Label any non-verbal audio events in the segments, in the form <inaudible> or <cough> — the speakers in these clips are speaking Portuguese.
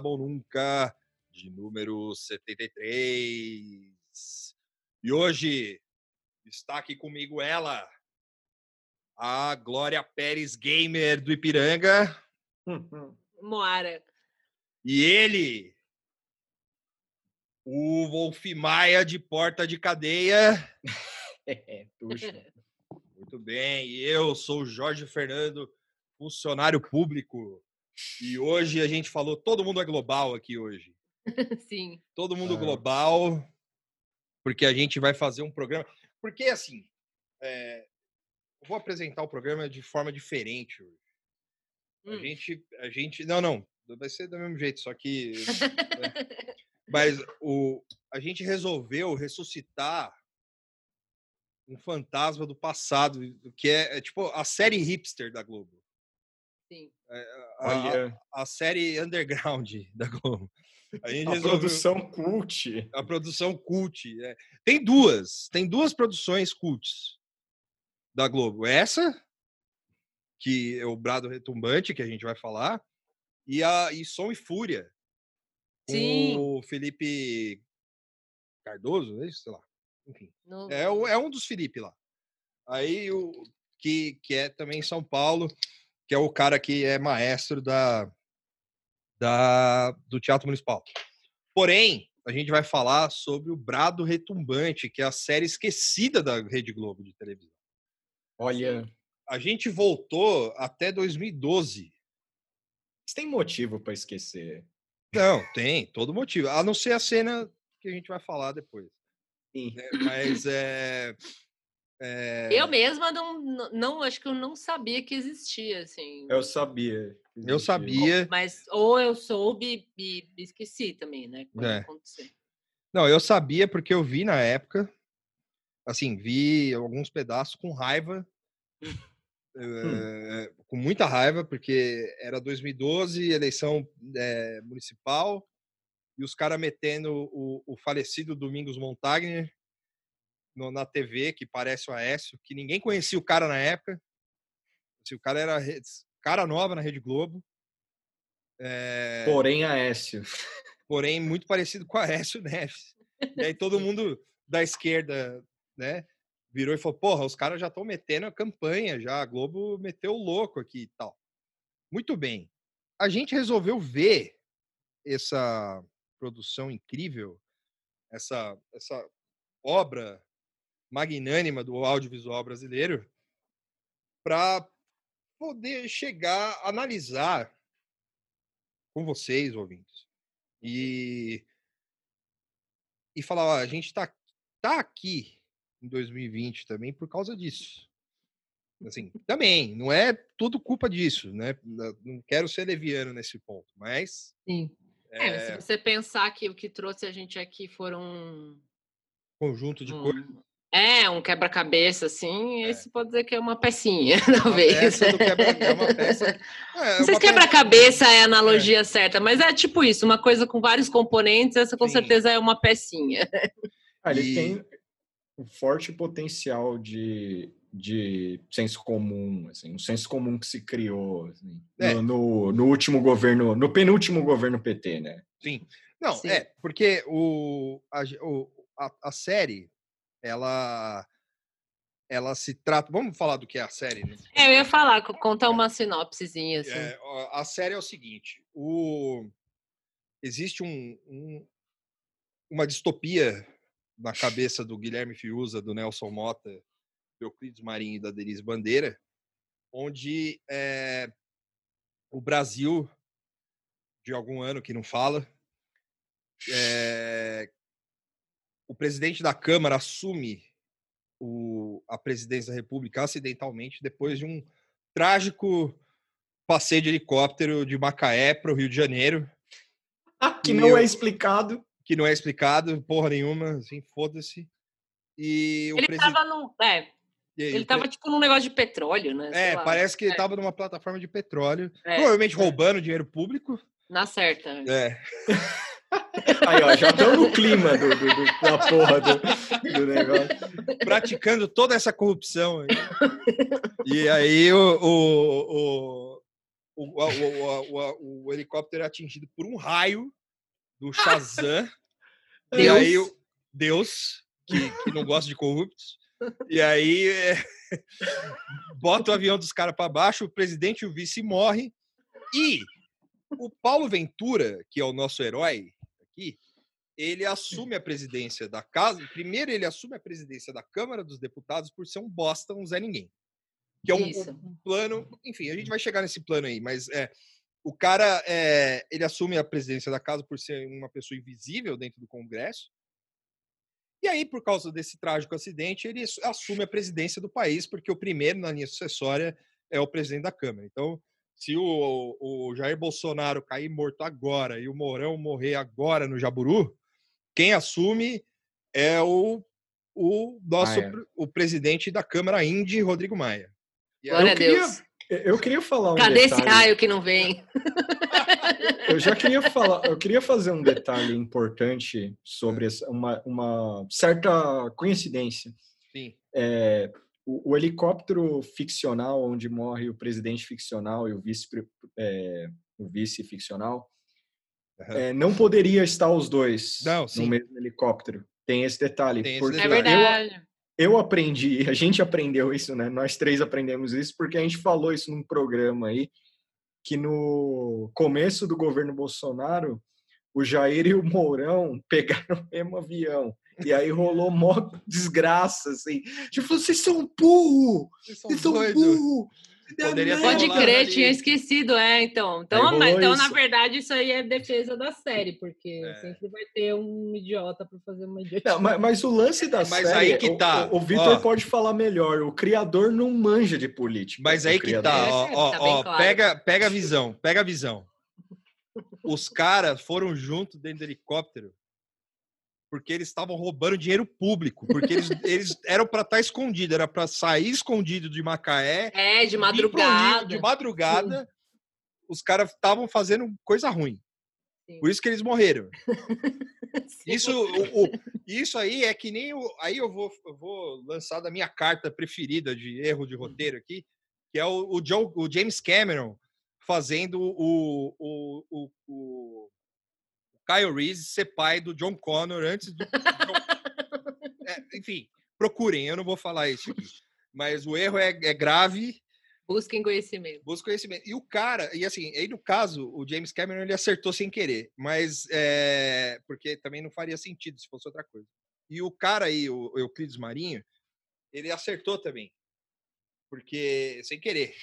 Bom Nunca, de número 73. E hoje está aqui comigo ela, a Glória Pérez Gamer do Ipiranga. <laughs> Moara. E ele, o Wolf Maia de Porta de Cadeia. <laughs> É, puxa. Muito bem, e eu sou o Jorge Fernando, funcionário público. E hoje a gente falou, todo mundo é global aqui hoje. <laughs> Sim. Todo mundo Ah. global, porque a gente vai fazer um programa. Porque assim, é, eu vou apresentar o programa de forma diferente hoje. A Hum. gente, a gente, não, não, vai ser do mesmo jeito, só que, né, <laughs> mas o, a gente resolveu ressuscitar um fantasma do passado, que é, é tipo a série hipster da Globo. Sim. A, Olha, a série underground <laughs> da Globo. A gente a resolveu- produção cult. a produção cult. é. Tem duas, tem duas produções cults da Globo. Essa, que é o Brado Retumbante, que a gente vai falar, e a e Som e Fúria. Sim. O Felipe Cardoso, é isso? Sei lá. Enfim. É, é um dos Felipe lá. Aí o que, que é também em São Paulo, que é o cara que é maestro da, da do Teatro Municipal. Porém, a gente vai falar sobre o Brado Retumbante, que é a série esquecida da Rede Globo de televisão. Olha, A gente voltou até 2012. você tem motivo pra esquecer. Não, tem todo motivo, a não ser a cena que a gente vai falar depois. Sim. né? Mas é, é, Eu mesma não, não- acho que eu não sabia que existia, assim. Eu sabia. eu sabia. Mas ou eu soube e e esqueci também, né? Quando É. Não, eu sabia porque eu vi na época, assim, vi alguns pedaços com raiva, eh, com muita raiva, porque era 2012, eleição eh, municipal, e os caras metendo o, o falecido Domingos Montagner no- na TV, que parece o Aécio, que ninguém conhecia o cara na época. Assim, o cara era cara nova na Rede Globo. Eh, Porém, Aécio. <laughs> porém muito parecido com a Aécio Neves. E aí todo mundo da esquerda, né, virou e falou: "Porra, os caras já estão metendo a campanha, já a Globo meteu o louco aqui e tal". Muito bem. A gente resolveu ver essa produção incrível, essa essa obra magnânima do audiovisual brasileiro para poder chegar a analisar com vocês, ouvintes. E e falar, ó, a gente está tá aqui em 2020 também por causa disso. Assim, também, não é tudo culpa disso, né? Não quero ser leviano nesse ponto, mas Sim. É, é, se você pensar que o que trouxe a gente aqui foram. conjunto de um- coisas. É, um quebra-cabeça, assim, É. esse pode dizer que é uma pecinha, <laughs> Uma talvez. peça do quebra, é uma peça. <laughs> É, Não sei se quebra-cabeça é a analogia certa, mas é tipo isso, uma coisa com vários componentes, essa com Sim. certeza é uma pecinha. Ah, ele E- tem um forte potencial de, de senso comum, assim, um senso comum que se criou assim, É. no, no, no último governo, no penúltimo governo PT, né? Sim. Não, Sim. é, porque o, a, o- a, a série, ela, ela se trata. Vamos falar do que é a série? né? É, eu ia falar, co- contar uma sinopsezinha, assim. É, a série é o seguinte: o, existe um, um- uma distopia na cabeça do Guilherme Fiuza, do Nelson Mota, do Euclides Marinho e da Denise Bandeira, onde é, o Brasil, de algum ano que não fala, é, o presidente da Câmara assume o- a presidência da República acidentalmente depois de um trágico passeio de helicóptero de Macaé para o Rio de Janeiro, que E não eu- é explicado. que não é explicado, porra nenhuma, assim, foda-se. E o Ele presidente. tava no. É, aí, Ele o tava pre- tipo num negócio de petróleo, né? sei É, lá. parece que ele É. tava numa plataforma de petróleo. É, Provavelmente é. roubando dinheiro público. Na certa. É. <laughs> Aí, ó, já estão no clima do, do- do- da porra do, do negócio. praticando toda essa corrupção. aí. E aí o, o, o, o, o- o- o- o helicóptero é atingido por um raio do Shazam. E Deus. aí o Deus, que, que não gosta de corruptos. E aí é, <laughs> bota o avião dos caras para baixo, o presidente e o vice morrem. E o Paulo Ventura, que é o nosso herói aqui, ele assume a presidência da casa. Primeiro, ele assume a presidência da Câmara dos Deputados por ser um bosta, um Zé Ninguém. Que é um, um plano. Enfim, a gente vai chegar nesse plano aí, mas é, o cara é, ele assume a presidência da casa por ser uma pessoa invisível dentro do Congresso. E aí, por causa desse trágico acidente, ele assu- assume a presidência do país, porque o primeiro na linha sucessória é o presidente da Câmara. Então, se o, o Jair Bolsonaro cair morto agora e o Mourão morrer agora no Jaburu, quem assume é o, o nosso Maia. o presidente da Câmara Indy, Rodrigo Maia. E Glória a Eu queria- Deus. Eu queria falar um Cadê esse detalhe. raio que não vem? <laughs> Eu já queria falar, eu queria fazer um detalhe importante sobre essa- uma, uma certa coincidência. Sim. É, o, o helicóptero ficcional, onde morre o presidente ficcional e o vice, é, o vice ficcional, Aham. é, não poderia estar os dois Não, no mesmo helicóptero. Tem esse detalhe. Tem esse É detalhe. verdade. Eu, eu aprendi, <laughs> a gente aprendeu isso, né? Nós três aprendemos isso porque a gente falou isso num programa aí, que no começo do governo Bolsonaro, o Jair e o Mourão <laughs> pegaram o mesmo avião. E aí rolou mó desgraça, assim. Tipo, vocês são burro! Vocês são Vocês burro! Poderia Pode crer, ali. tinha esquecido, é, então. Então, mas- então na verdade, isso aí é defesa da série, porque É. sempre vai ter um idiota para fazer uma idiotice. Não, mas, mas o lance da Mas série, aí que o- tá, o, o Vitor pode falar melhor, o criador não manja de política. Mas aí que tá, ó, É, ó, tá ó, claro. pega, pega a visão, pega a visão. Os caras foram junto dentro do helicóptero porque eles estavam roubando dinheiro público, porque eles, <laughs> eles eram para estar escondido, era para sair escondido de Macaé, É, de pro Rio madrugada. de madrugada, os caras estavam fazendo coisa ruim. Sim. Por isso que eles morreram. <laughs> Sim. Isso, o- o- isso aí é que nem o. Aí eu vou, eu vou lançar da minha carta preferida de erro de roteiro aqui, que é o, o, Joe- o James Cameron fazendo o, o, o Kyle Reese ser pai do John Connor antes do. <laughs> É, enfim, procurem, eu não vou falar isso aqui. Mas o erro é, é grave, Busquem conhecimento. busca conhecimento. E o cara, e assim, aí no caso, o James Cameron ele acertou sem querer, mas é, porque também não faria sentido se fosse outra coisa. E o cara aí, o Euclides Marinho, ele acertou também, porque sem querer,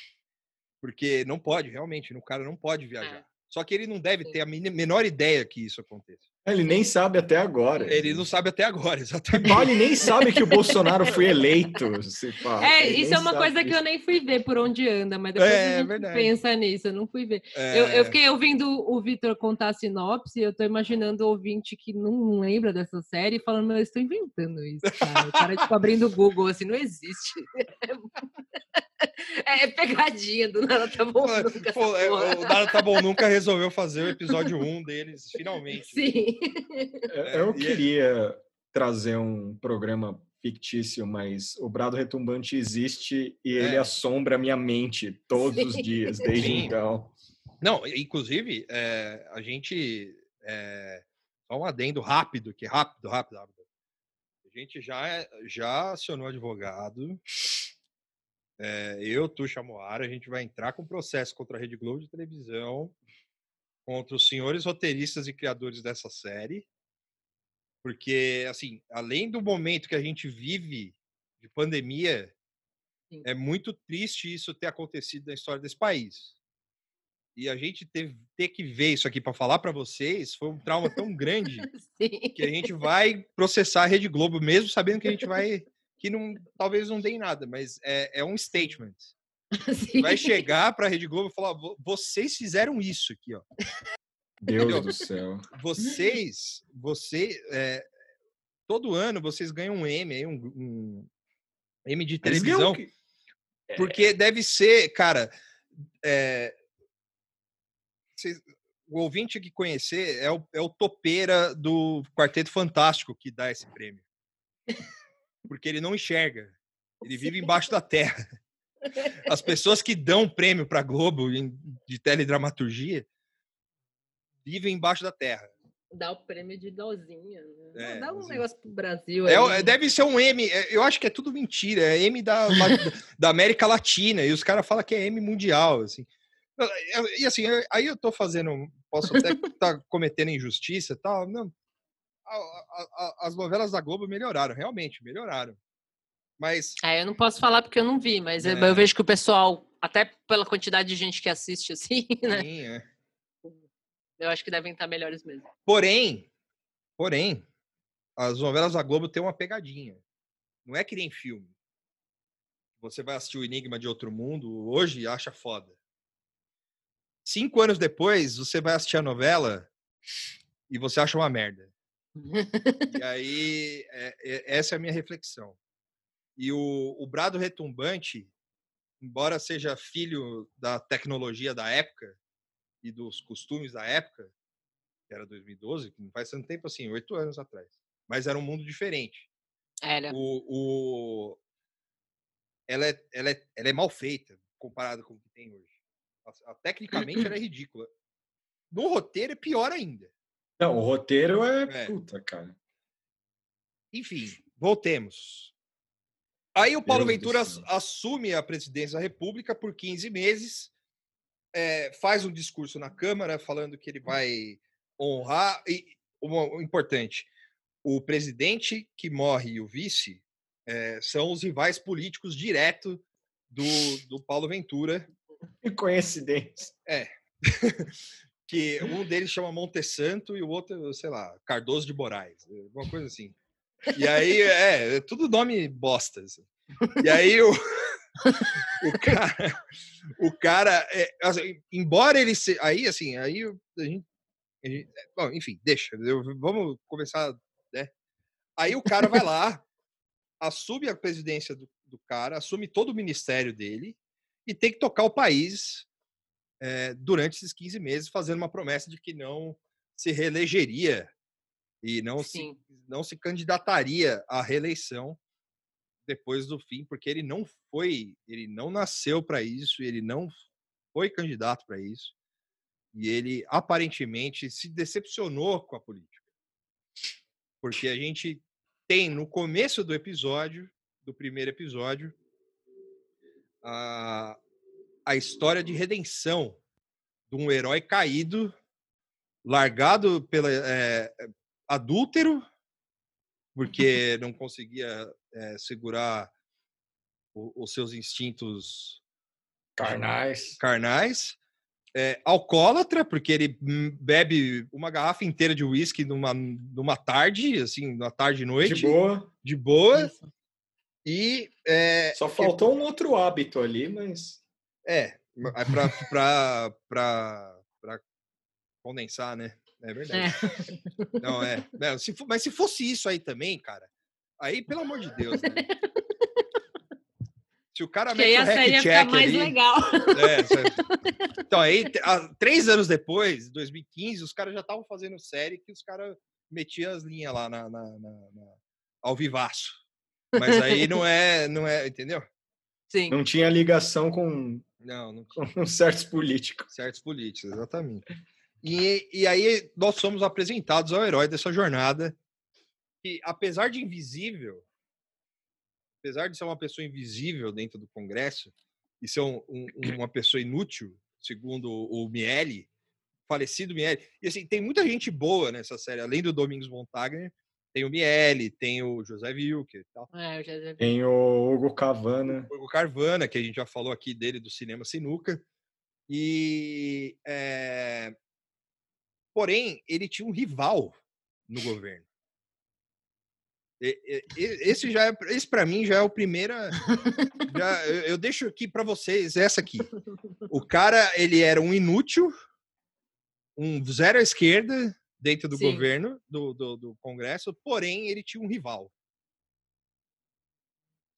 porque não pode realmente, o cara não pode viajar. Só que ele não deve ter a menor ideia que isso aconteça. Ele nem sabe até agora. Ele não sabe até agora, <laughs> exatamente. ele nem sabe que o Bolsonaro foi eleito. Se pá. É, Ele isso é uma coisa que disso. eu nem fui ver por onde anda, mas depois É, a gente verdade. pensa nisso, eu não fui ver. É, Eu, eu fiquei ouvindo o Vitor contar a sinopse, eu tô imaginando o ouvinte que não lembra dessa série falando, eu estou inventando isso, cara. O cara, tipo, abrindo o Google, assim, não existe. <laughs> É, é pegadinha, do nada tá bom Pô, nunca pô, é, o Nada Tá Bom Nunca resolveu fazer o episódio 1 deles, finalmente. Sim. Eu- Eu e é- queria trazer um programa fictício, mas o Brado Retumbante existe e ele É. assombra a minha mente todos os Sim. dias, desde Sim. então. Não, inclusive, é, a gente. É, só um adendo rápido, que rápido, rápido, rápido. A gente já, é- já acionou advogado. É, eu, Tuxa Moara, a gente vai entrar com processo contra a Rede Globo de televisão, contra os senhores roteiristas e criadores dessa série. Porque, assim, além do momento que a gente vive de pandemia, Sim. é muito triste isso ter acontecido na história desse país. E a gente ter, ter que ver isso aqui para falar para vocês foi um trauma tão grande <laughs> que a gente vai processar a Rede Globo, mesmo sabendo que a gente vai. Que não, talvez não dê em nada, mas é, é um statement. <laughs> Sim. Vai chegar para a Rede Globo e falar: "Vo- vocês fizeram isso aqui, ó. Deus Entendeu? do céu. Vocês, você, é, todo ano vocês ganham um M, aí, um, um- M de televisão. É, Porque deve ser, cara. é, cês- o ouvinte que conhecer é o, é o topeira do Quarteto Fantástico que dá esse prêmio. <laughs> Porque ele não enxerga. Ele vive embaixo da terra. <laughs> As pessoas que dão prêmio para Globo de teledramaturgia vivem embaixo da terra. Dá o prêmio de dozinha. Né? É, Dá um assim. negócio pro Brasil. É, deve ser um M. é, Eu acho que é tudo mentira. É M da, <laughs> da América Latina. E os caras falam que é M mundial. Assim. E assim, aí eu tô fazendo. Posso até estar cometendo injustiça e tal. Não. A- a- As novelas da Globo melhoraram, realmente, melhoraram. Mas É, eu não posso falar porque eu não vi, mas eu- É. eu vejo que o pessoal, até pela quantidade de gente que assiste assim, <laughs> né? sim, é. Eu acho que devem estar melhores mesmo. Porém, porém, as novelas da Globo têm uma pegadinha. Não é que nem filme. Você vai assistir o Enigma de Outro Mundo hoje e acha foda. Cinco anos depois, você vai assistir a novela e você acha uma merda. E aí, é- é- essa é a minha reflexão. E o, o Brado Retumbante, embora seja filho da tecnologia da época e dos costumes da época, que era 2012, que não faz tanto tempo assim, oito anos atrás. Mas era um mundo diferente. Era. O, o- ela, é, ela, é, ela é mal feita comparada com o que tem hoje. A- a- Tecnicamente ela é <clears throat> ridícula. No roteiro é pior ainda. Não, o roteiro é, É. puta, cara. Enfim, voltemos. Aí o Paulo Deus Ventura assume a presidência da República por 15 meses, eh, faz um discurso na Câmara falando que ele vai honrar. E o importante: o presidente que morre e o vice eh, são os rivais políticos direto do, do Paulo Ventura, <laughs> Que coincidência. <laughs> que <laughs> um deles chama Montesanto e o outro, sei lá, Cardoso de Moraes, alguma coisa assim. E aí, é, é tudo nome bosta. assim. E aí, o, <laughs> o cara, <laughs> o cara é, assim, embora ele se, aí, assim, aí a gente, a gente- é, bom, enfim, deixa, eu- vamos começar, né? Aí o cara vai lá, assume a presidência do, do cara, assume todo o ministério dele e tem que tocar o país eh, durante esses 15 meses, fazendo uma promessa de que não se reelegeria e não se, não se candidataria à reeleição depois do fim, porque ele não foi, ele não nasceu para isso, ele não foi candidato para isso, e ele aparentemente se decepcionou com a política. Porque a gente tem no começo do episódio, do primeiro episódio, a, a história de redenção de um herói caído, largado pela é, adúltero, porque <laughs> não conseguia é, segurar o- os seus instintos Carnais. carnais, é, alcoólatra, porque ele bebe uma garrafa inteira de uísque numa, numa tarde, assim, numa tarde e noite, De boa. de boa, Isso. e é, Só faltou um outro hábito ali, mas. É, para pra, pra, pra condensar, né? É verdade. Não, é. Não, se mas se fosse isso aí também, cara, aí, pelo amor de Deus, né? Se o cara mete o a série ia hack check mais ali... legal. É, então, aí, três anos depois, 2015, os caras já estavam fazendo série que os caras metiam as linhas lá na, na, na- na- ao vivaço. Mas aí não é, não é, entendeu? Sim. Não tinha ligação com, Não, não <laughs> com certos políticos. certos políticos, exatamente. E, e aí nós somos apresentados ao herói dessa jornada, que apesar de invisível, apesar de ser uma pessoa invisível dentro do Congresso e ser um- um- uma pessoa inútil, segundo o Miele, falecido Miele, e assim, tem muita gente boa nessa série, além do Domingos Montagner, tem o Miele, tem o José Wilker e tal. É, já vi. Tem o Hugo Cavana. O Carvana, que a gente já falou aqui dele do cinema Sinuca. E eh, porém, ele tinha um rival no governo. E- e- e- Esse já é, esse para mim já é o primeiro. já- eu, eu deixo aqui para vocês essa aqui. O cara ele era um inútil, um zero à esquerda dentro do Sim. governo do, do, do Congresso, porém ele tinha um rival.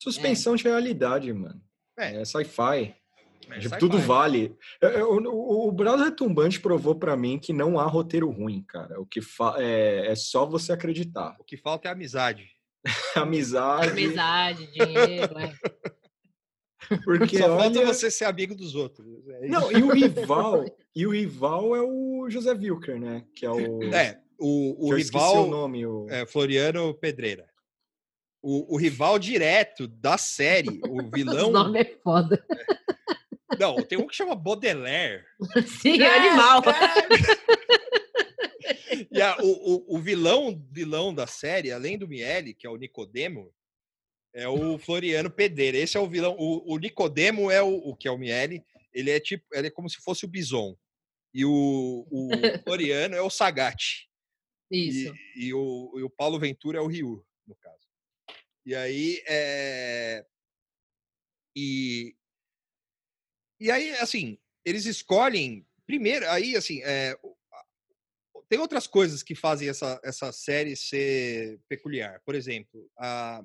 Suspensão de realidade, mano. É. É, sci-fi. É, Tipo, sci-fi. tudo vale. Eu- eu- O, o Brado Retumbante provou pra mim que não há roteiro ruim, cara. O que fa- é, é só você acreditar. O que falta é amizade. <laughs> Amizade. Amizade, dinheiro, é. <laughs> Porque Só falta olha... você ser amigo dos outros. É. Não, e o <laughs> rival, e o rival é o José Wilker, né? Que é o. É, o, o que eu esqueci rival o nome. O... é Floriano Pedreira. O, o rival direto da série, o O <laughs> vilão. nome é foda. Não, tem um que chama Baudelaire. <laughs> Sim, animal. E a- o, o, o vilão vilão da série, além do Miele, que é o Nicodemo, é o Floriano Pedreira. Esse é o vilão. O, o Nicodemo é o, o que é o Miele. Ele é tipo, ele é como se fosse o Bison. E o, o <laughs> Floriano é o Sagat. Isso. E, e o, e o Paulo Ventura é o Ryu, no caso. E aí, é... E, e aí, assim, eles escolhem... Primeiro, aí, assim, é, tem outras coisas que fazem essa, essa série ser peculiar. Por exemplo, a,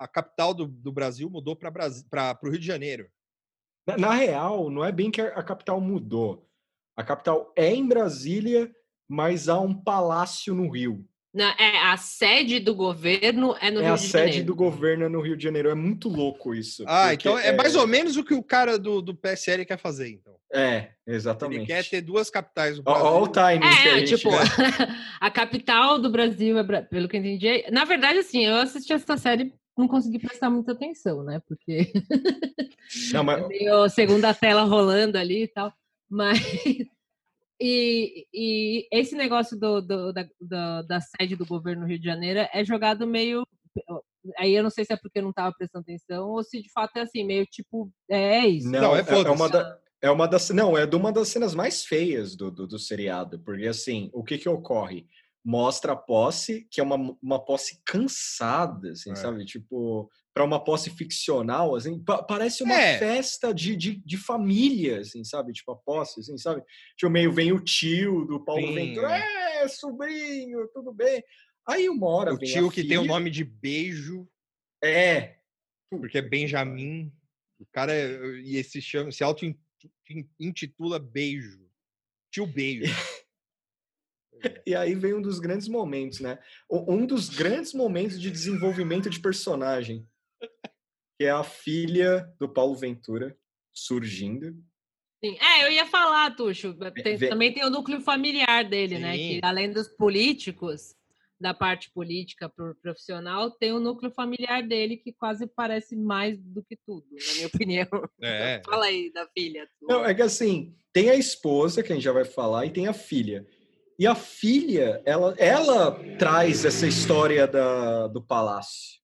a capital do, do Brasil mudou para o Rio de Janeiro. Na, na real, não é bem que a, a capital mudou. A capital é em Brasília, mas há um palácio no Rio. Na- é, a sede do governo é no é Rio a de sede Janeiro. do governo no Rio de Janeiro. É muito louco isso. Ah, então é mais ou menos o que o cara do, do PSL quer fazer, então. É, exatamente. Ele quer ter duas capitais no Brasil. ó o timing que a É, gente... tipo, <laughs> a capital do Brasil, é pelo que eu entendi. é- Na verdade, assim, eu assisti essa série não consegui prestar muita atenção, né? Porque Não, <laughs> mas é meio segunda tela rolando ali e tal. Mas. <laughs> E, e esse negócio do, do- da, da, da sede do governo no Rio de Janeiro é jogado meio. Aí eu não sei se é porque eu não estava prestando atenção ou se de fato é assim, meio tipo. É isso. Não, Não, é é, é uma da- é uma das não é de uma das cenas mais feias do, do, do seriado, porque assim, o que que ocorre? Mostra a posse, que é uma, uma posse cansada, assim, É. sabe? Tipo, para uma posse ficcional, assim, pa- parece uma É. festa de, de, de família, assim, sabe? Tipo, a posse, assim, sabe? Tipo, meio vem o tio do Paulo Sim, Ventura, é, sobrinho, tudo bem. Aí uma hora O tio que tem o filha- nome de beijo, É, porque é Benjamin. O cara é- e esse chama, se auto-intitula Beijo. Tio Beijo. <laughs> E aí vem um dos grandes momentos, né? Um dos grandes momentos de desenvolvimento de personagem, que é a filha do Paulo Ventura surgindo. Sim. É, eu ia falar, Tuxo. tem- vê- também tem o núcleo familiar dele, né? Que Sim. além dos políticos, da parte política pro profissional, tem o núcleo familiar dele que quase parece mais do que tudo, na minha <laughs> opinião. É. Fala aí da filha. tua. Não, é que assim, tem a esposa, que a gente já vai falar, e tem a filha. E a filha, ela, ela traz essa história da, do palácio.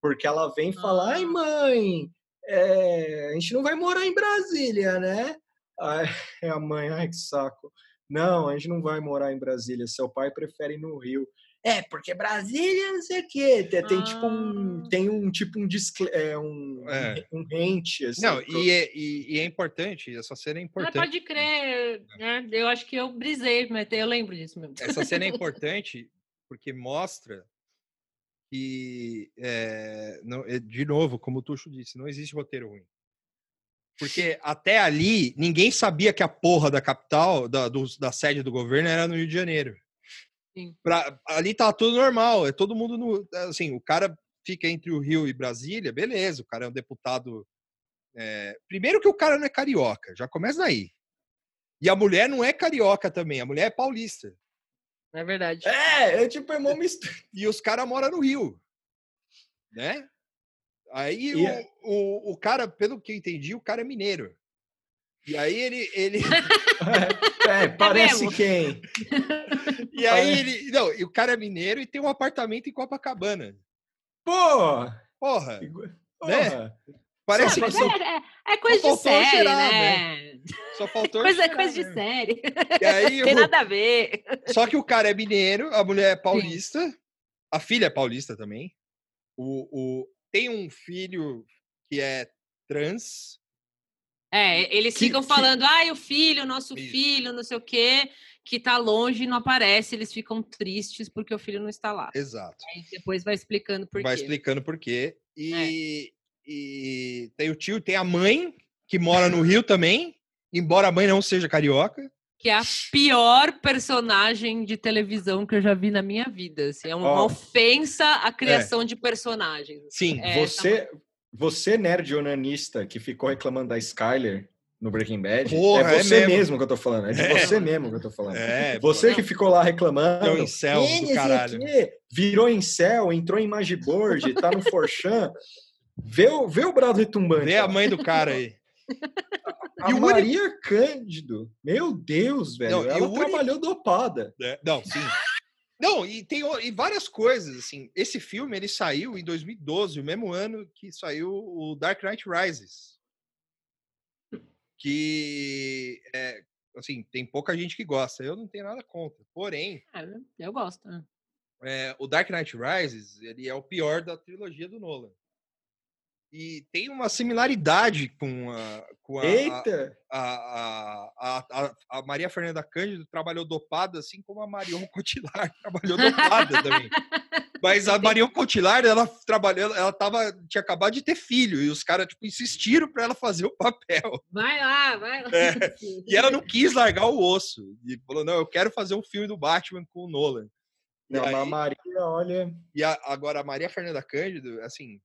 Porque ela vem falar, ai mãe, é, a gente não vai morar em Brasília, né? Aí <laughs> a mãe, ai que saco. Não, a gente não vai morar em Brasília, seu pai prefere ir no Rio. É, porque Brasília não sei o quê. Tem, tem tipo um. Ah. Tem um tipo um discle, é, um, É. um rente, assim. Não, pro- e é, e- e é importante, essa cena é Ah, importante. pode crer, né? Eu acho que eu brisei, mas eu lembro disso mesmo. Essa cena é <laughs> importante porque mostra que, é, não- é, de novo, como o Tuxo disse, não existe roteiro ruim. Porque até ali, ninguém sabia que a porra da capital, da, do- da sede do governo, era no Rio de Janeiro. Pra- ali tá tudo normal, é todo mundo no. Assim, o cara fica entre o Rio e Brasília, beleza, o cara é um deputado. é, primeiro que o cara não é carioca, já começa daí. E a mulher não é carioca também, a mulher é paulista. É verdade. É, é tipo, é uma mistura. e os caras moram no Rio, né? Aí E o, é- o, o cara, pelo que eu entendi, o cara é mineiro. E aí ele, ele <laughs> É, parece mesmo? quem? <laughs> e aí ele, não, e o cara é mineiro e tem um apartamento em Copacabana. Pô! Porra, Porra. parece que só, é, é- é coisa de série, cheirar, né? só faltou Coisa, cheirar coisa de mesmo. série. E aí, Tem o- nada a ver. só que o cara é mineiro, a mulher é paulista, a filha é paulista também. O, o, tem um filho que é trans, É, eles Que- ficam que- falando, ai, o filho, o nosso Isso. filho, não sei o quê, que tá longe e não aparece, eles ficam tristes porque o filho não está lá. Exato. Aí depois vai explicando por Vai quê. explicando por quê. É. E, e tem o tio, tem a mãe, que mora no Rio também, embora a mãe não seja carioca. Que é a pior personagem de televisão que eu já vi na minha vida. Assim, é uma Ó. ofensa à criação de personagens. Sim, É, Você, você nerd onanista que ficou reclamando da Skyler no Breaking Bad, Porra, é é você mesmo. mesmo. que eu tô falando. É de É. você mesmo que eu tô falando. É, Você que ficou lá reclamando. É um incel "Ih, do o caralho." quê, Virou em céu, entrou em Magiboard, tá no Forchan. Vê o, vê o brado retumbante. Vê a mãe do cara aí. A E o Maria Cândido. Meu Deus, velho. Não, ela trabalhou dopada. né? Não, sim. Não, e tem e várias coisas, assim. Esse filme, ele saiu em 2012, o mesmo ano que saiu o Dark Knight Rises. Que, é, assim, tem pouca gente que gosta. Eu não tenho nada contra. Porém, É, eu gosto. né? é, o Dark Knight Rises, ele é o pior da trilogia do Nolan. E tem uma similaridade com a... Com a, Eita! a, a, a, a- a Maria Fernanda Cândido trabalhou dopada, assim como a Marion Cotillard <laughs> trabalhou dopada também. Mas a Marion Cotillard, ela trabalhou, ela tava, tinha acabado de ter filho, e os caras tipo, insistiram para ela fazer o papel. Vai lá, vai lá. É, <laughs> E ela não quis largar o osso. E falou: não, eu quero fazer um filme do Batman com o Nolan. Não, mas a aí- Maria, olha. E a- agora a Maria Fernanda Cândido, assim,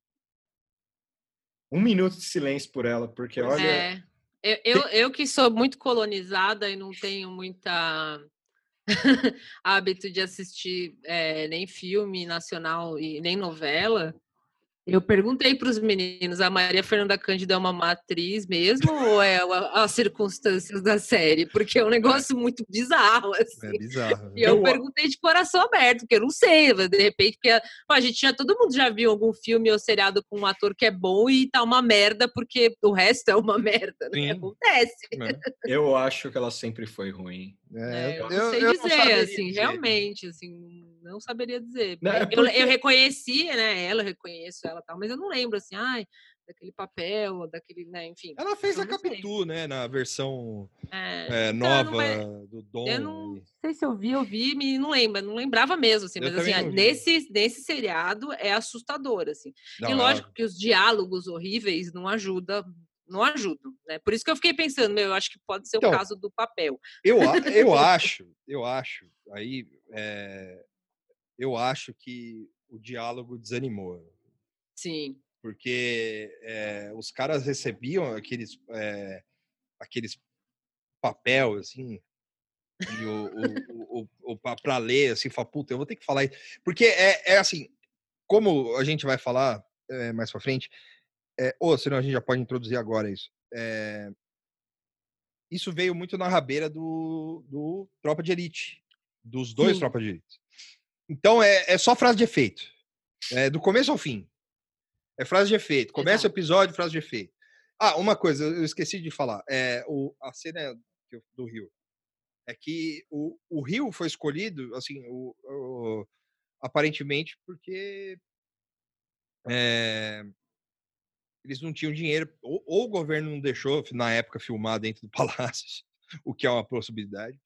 Um minuto de silêncio por ela, porque olha. É. Eu, eu, eu que sou muito colonizada e não tenho muita <laughs> hábito de assistir eh, nem filme nacional e nem novela. Eu perguntei para os meninos: a Maria Fernanda Cândido é uma matriz mesmo ou é a- as circunstâncias da série? Porque é um negócio muito bizarro. Assim. é bizarro. E eu Eu- perguntei de coração aberto, porque eu não sei, mas de repente, porque pô, a gente já, todo mundo já viu algum filme ou seriado com um ator que é bom e tá uma merda, porque o resto é uma <laughs> merda, né? Sim. Acontece. né? <laughs> Eu acho que ela sempre foi ruim. É, eu, eu- não sei eu não dizer, saberia assim, dizer. realmente, assim, não saberia dizer. Não, é eu, porque- eu reconheci, né, ela, eu reconheço ela tal, mas eu não lembro, assim, ai, daquele papel, daquele, né, enfim. Ela fez a não sei. Capitu, né? Na versão É, é, não, nova mas do Dom. eu não sei se eu vi, eu vi, me não lembro, não lembrava mesmo, assim, Eu mas assim, não nesse, nesse seriado é assustador, assim. Não, e lógico que os diálogos horríveis não ajudam, não ajudam, né? Por isso que eu fiquei pensando, meu, eu acho que pode ser Então, o caso do papel. Eu, <laughs> eu acho, eu acho, aí, é, eu acho que o diálogo desanimou, Sim. porque é, os caras recebiam aqueles, é, aqueles papel, assim, e o, o, o, o, para ler, assim, fala, puta, eu vou ter que falar isso. Porque é, é assim, como a gente vai falar é, mais pra frente, é, ou senão a gente já pode introduzir agora isso. é, isso veio muito na rabeira do, do Tropa de Elite, dos dois Sim. Tropas de Elite. Então é, é só frase de efeito, é, do começo ao fim. É frase de efeito. Começa o episódio, frase de efeito. Ah, uma coisa, eu esqueci de falar. É, o, a cena do Rio. É que o, o Rio foi escolhido, assim, o, o- aparentemente porque é, eles não tinham dinheiro, ou, ou o governo não deixou, na época, filmar dentro do <laughs> palácio, o que é uma possibilidade,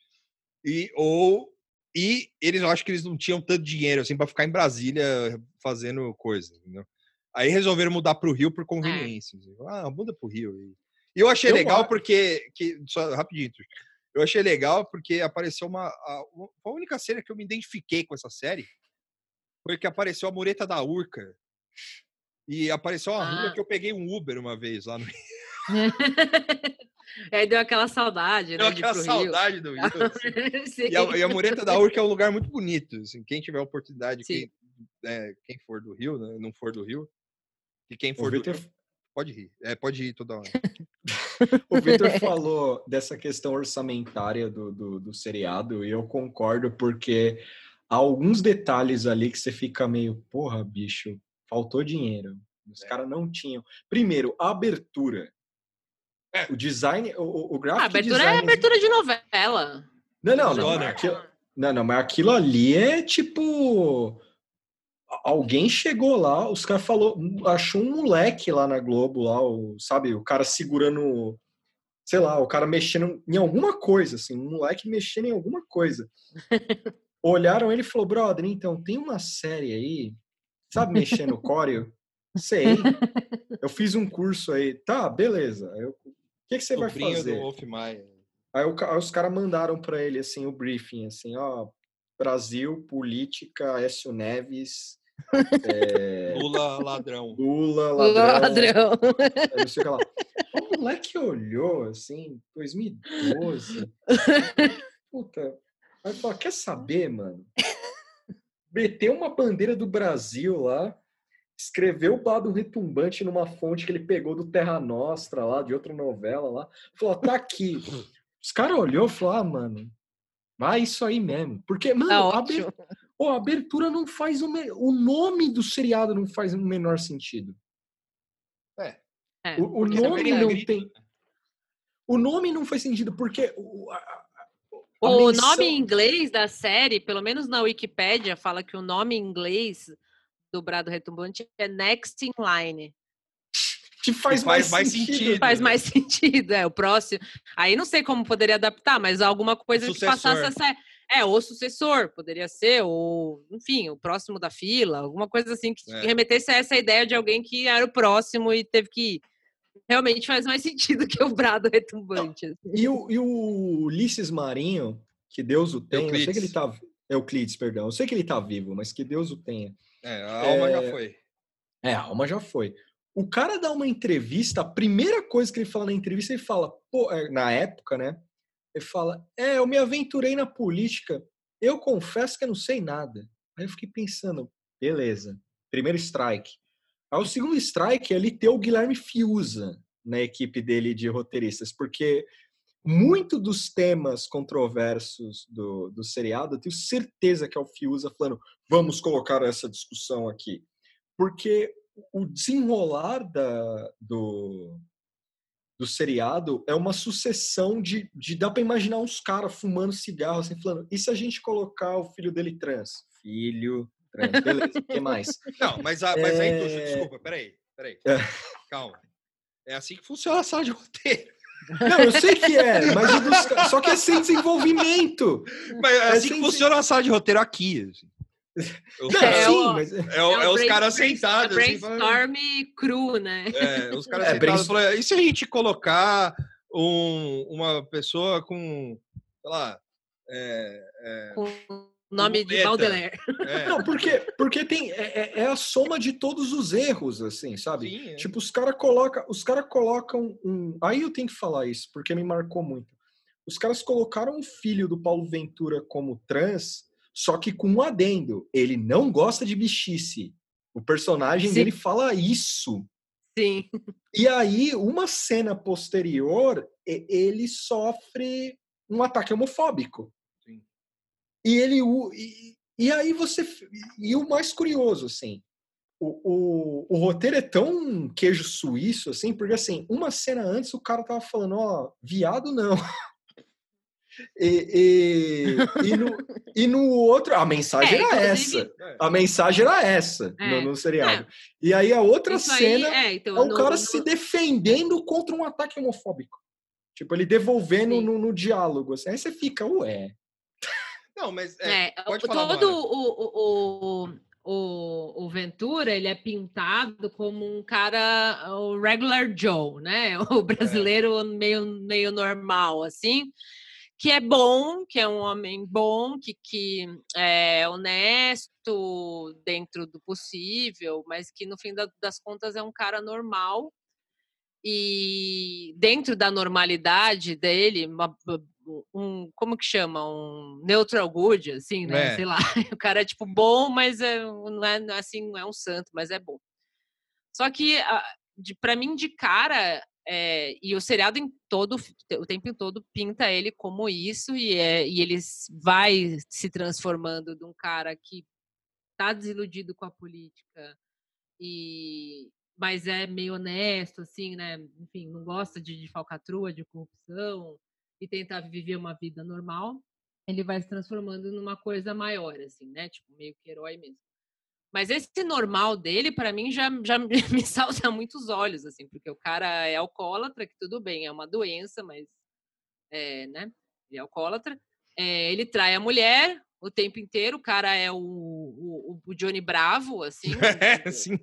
e, ou, e eles, eu acho que eles não tinham tanto dinheiro, assim, para ficar em Brasília fazendo coisa, entendeu? Aí resolveram mudar para o Rio por conveniência. assim, Ah, muda para o Rio. E eu achei Eu legal a- porque, que, só rapidinho, eu achei legal porque apareceu uma, a, uma- a única cena que eu me identifiquei com essa série foi que apareceu a mureta da Urca e apareceu uma rua Ah. que eu peguei um Uber uma vez lá no Rio. <laughs> Aí deu aquela saudade, Deu né? de ir aquela saudade do Rio. <laughs> assim. Rio. Sim. E a, e a mureta da Urca é um lugar muito bonito. Assim, quem tiver oportunidade, quem, é, quem for do Rio, né, não for do Rio, e quem O for do Victor, Rio, pode rir. É, pode ir toda hora. <laughs> o Victor falou dessa questão orçamentária do, do, do seriado e eu concordo porque há alguns detalhes ali que você fica meio, porra, bicho, faltou dinheiro. Os É. caras não tinham. Primeiro, a abertura. É. O design, o, o, o A graphic abertura é design... abertura de novela. Não, não, não. Zona. Aquilo, não, não, mas aquilo ali é tipo. a- Alguém chegou lá, os caras falou, achou um moleque lá na Globo, lá, o, sabe, o cara segurando sei lá, o cara mexendo em alguma coisa, assim, um moleque mexendo em alguma coisa. <laughs> Olharam ele e falou, brother, então, tem uma série aí, sabe mexer no Corel? Sei. <laughs> Eu fiz um curso aí. Tá, beleza. Eu, o que, que você vai fazer? do Wolf Maia. Aí, o, aí os caras mandaram para ele, assim, o briefing, assim, ó, Brasil, política, Écio Neves, é, <laughs> Lula ladrão. Lula, Ladrão. ladrão. Aí não sei o que lá. O moleque olhou, assim, 2012. <laughs> Puta. Aí falou, quer saber, mano? Meteu uma bandeira do Brasil lá, escreveu o lado retumbante numa fonte que ele pegou do Terra Nostra lá, de outra novela lá. Falou, tá aqui. <laughs> Os caras olhou e falou, ah, mano, vai isso aí mesmo. Porque, mano, Tá a ótimo. aber- Pô, a abertura não faz o, me... o nome do seriado não faz o menor sentido. É. É, O, o nome é não tem. O nome não faz sentido porque o, a O nome em inglês da série, pelo menos na Wikipédia, fala que o nome em inglês do Brado Retumbante é Next in Line. que faz, faz mais, mais sentido. sentido. Faz né? mais <laughs> sentido, é o próximo. Aí não sei como poderia adaptar, mas alguma coisa que passasse essa. É, ou sucessor, poderia ser, ou, enfim, o próximo da fila, alguma coisa assim que É. remetesse a essa ideia de alguém que era o próximo e teve que ir. Realmente faz mais sentido que o brado retumbante. assim. E o, e o Ulisses Marinho, que Deus o tenha, eu sei que ele Euclides. tá. Euclides, perdão. Eu sei que ele tá vivo, mas que Deus o tenha. É, a alma já É, foi. É, a alma já foi. O cara dá uma entrevista, a primeira coisa que ele fala na entrevista, ele fala, pô, é, na época, né? Ele fala, é, eu me aventurei na política, eu confesso que eu não sei nada. Aí eu fiquei pensando, beleza, primeiro strike. O segundo strike é ele ter o Guilherme Fiuza na equipe dele de roteiristas, porque muito dos temas controversos do, do seriado, eu tenho certeza que é o Fiuza falando, vamos colocar essa discussão aqui. Porque o desenrolar da, do, do seriado é uma sucessão de, de dá para imaginar uns caras fumando cigarro assim, falando, e se a gente colocar o filho dele trans? Filho beleza, o que mais? Não, mas a, mas a É. indústria, desculpa, peraí, peraí. É. Calma. É assim que funciona a sala de roteiro. <laughs> Não, eu sei que é, mas dos só que é sem desenvolvimento. Mas é É assim sem- que funciona a sala de roteiro aqui. assim. Os Não, caras- É, sim, o- mas é, o- É é os caras sentados. assim, falando- Brainstorm cru, né? É, os caras É, sentados brainstorm- falando, e se a gente colocar um, uma pessoa com, sei lá, é, Com o nome de. Baudelaire. é, Não, porque, porque tem, é, é- é a soma de todos os erros, assim, sabe? sim, é. Tipo, os caras colocam, os cara colocam um. Aí eu tenho que falar isso, porque me marcou muito. Os caras colocaram o filho do Paulo Ventura como trans, só que com um adendo. Ele não gosta de bichice. O personagem Sim. dele fala isso. Sim. E aí, uma cena posterior, ele sofre um ataque homofóbico. E ele. o- E, e aí você. E o mais curioso, assim. O, o, o roteiro é tão queijo suíço, assim, porque assim, uma cena antes o cara tava falando, ó, viado não. <laughs> E, e, e, no, e no outro, a mensagem É, era inclusive- essa. É. A mensagem era essa É. no, no seriado. E aí a outra Isso aí, cena é, então, é o no- cara no- se defendendo contra um ataque homofóbico. Tipo, ele devolvendo no, no diálogo. Assim. Aí você fica, ué. Não, mas é, É, pode falar, todo o, o, o, o Ventura, ele é pintado como um cara, o regular Joe, né? <laughs> O brasileiro meio, meio normal, assim, que é bom, que é um homem bom, que, que é honesto dentro do possível, mas que no fim da- das contas é um cara normal. E dentro da normalidade dele, uma- um como que chama um neutral good assim né É. sei lá <laughs> o cara é tipo bom mas é, não é não é assim não é um santo mas é bom só que para mim de cara é, e o seriado em todo o tempo todo pinta ele como isso e é e ele vai se transformando de um cara que tá desiludido com a política e mas é meio honesto assim né enfim não gosta de, de falcatrua de corrupção e tentar viver uma vida normal, ele vai se transformando numa coisa maior, assim, né? Tipo, meio que herói mesmo. Mas esse normal dele, para mim, já, já <laughs> me salta muitos olhos, assim, porque o cara é alcoólatra, que tudo bem, é uma doença, mas, é, né, ele é alcoólatra. É, ele trai a mulher o tempo inteiro, o cara é o, o, o Johnny Bravo, assim. <laughs> É, sim.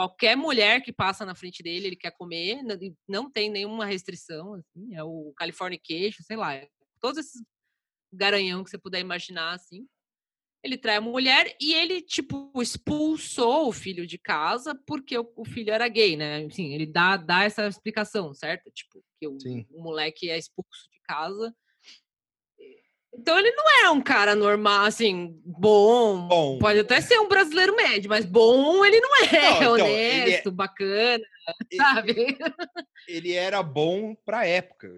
Qualquer mulher que passa na frente dele, ele quer comer, não tem nenhuma restrição, assim, é o California Queijo, sei lá, todos esses garanhão que você puder imaginar, assim. Ele trai a mulher e ele, tipo, expulsou o filho de casa porque o, o filho era gay, né? Enfim, ele dá, dá essa explicação, certo? Tipo, que o, o moleque é expulso de casa. Então ele não é um cara normal, assim, bom. bom. Pode até ser um brasileiro médio, mas bom ele não é. Não, então, honesto, é... bacana, ele, sabe? Ele era bom pra época.